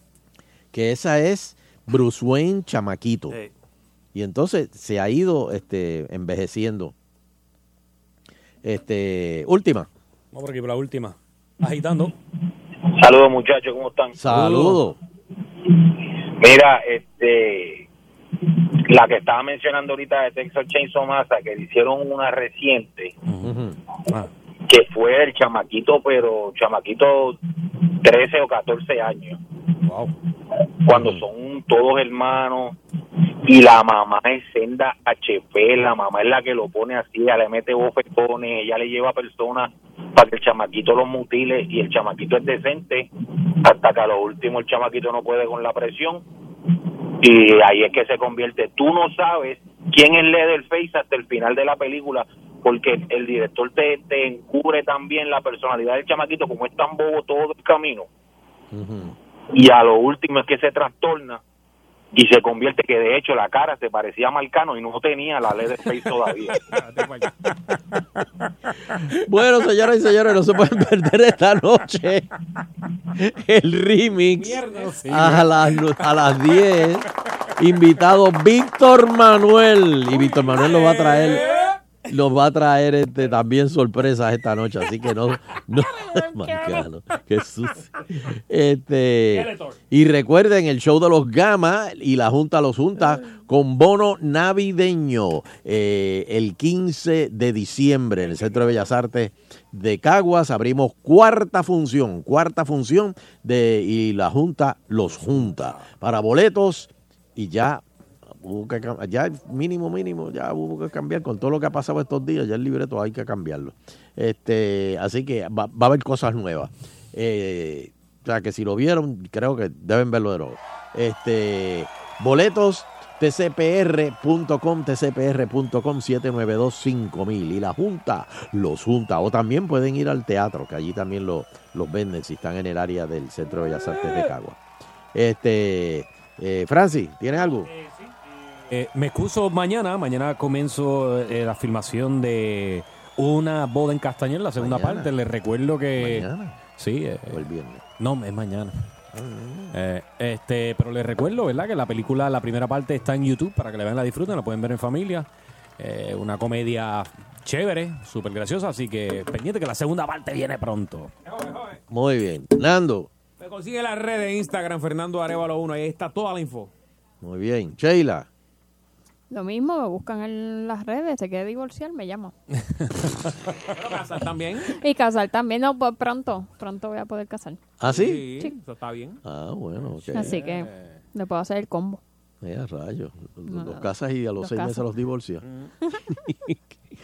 que esa es Bruce Wayne chamaquito. Sí. Y entonces se ha ido este, envejeciendo. Este, última. Vamos por aquí por la última. Agitando. Saludos muchachos, ¿cómo están? Saludos. Mira, este, la que estaba mencionando ahorita de Texas Chainsaw Massacre, que hicieron una reciente, que fue el chamaquito, pero chamaquito 13 o 14 años. Cuando son todos hermanos y la mamá es senda HP, la mamá es la que lo pone así, ella le mete bofetones, ella le lleva personas para que el chamaquito los mutile y el chamaquito es decente hasta que a lo último el chamaquito no puede con la presión y ahí es que se convierte. Tú no sabes quién es Leatherface hasta el final de la película porque el director te, te encubre también la personalidad del chamaquito como es tan bobo todo el camino y a lo último es que se trastorna y se convierte que de hecho la cara se parecía a Marcano y no tenía la Leatherface todavía. *laughs* Bueno, señoras y señores, no se pueden perder esta noche el remix a las, a las 10. Invitado Víctor Manuel. Y Víctor Manuel nos va a traer. Nos va a traer este también sorpresas esta noche, así que no, no, *laughs* *laughs* Marcano, qué sucio. Este, y recuerden el show de los Gama y la Junta los Junta con bono navideño eh, el 15 de diciembre en el Centro de Bellas Artes de Caguas. Abrimos cuarta función, cuarta función de y la Junta los Junta. Para boletos y ya hubo que ya mínimo, mínimo, ya hubo que cambiar con todo lo que ha pasado estos días, ya el libreto hay que cambiarlo. Este, así que va, va a haber cosas nuevas. Eh, o sea que si lo vieron, creo que deben verlo de nuevo. Este, boletos tcpr.com, tcpr.com 792-5000 y la Junta los junta o también pueden ir al teatro que allí también lo- los venden si están en el área del Centro de Bellas Artes de Cagua. Este, eh, Francis, ¿tienes algo? Eh, me excuso mañana. Mañana comienzo eh, la filmación de una boda en Castañer, la segunda Mañana. parte. Les recuerdo que. Mañana. Sí. eh, O el viernes. No, es mañana. Eh, este, pero les recuerdo, ¿verdad? Que la película, la primera parte está en YouTube para que la vean, la disfruten, la pueden ver en familia. Eh, una comedia chévere, súper graciosa, así que pendiente que la segunda parte viene pronto. Muy bien. Nando, Me consigue la red de Instagram, Fernando Arevalo 1. Ahí está toda la info. muy bien. Sheila, Lo mismo, me buscan en las redes, se quiere divorciar, me llama. *laughs* Pero casar también. Y casar también, no, pues pronto, pronto voy a poder casar. ¿ah sí? Eso está bien. Ah, bueno, ok. Así que Le puedo hacer el combo. Eh, a rayos. No, los casas y a los, Los seis meses casas. los divorcias. pues *laughs*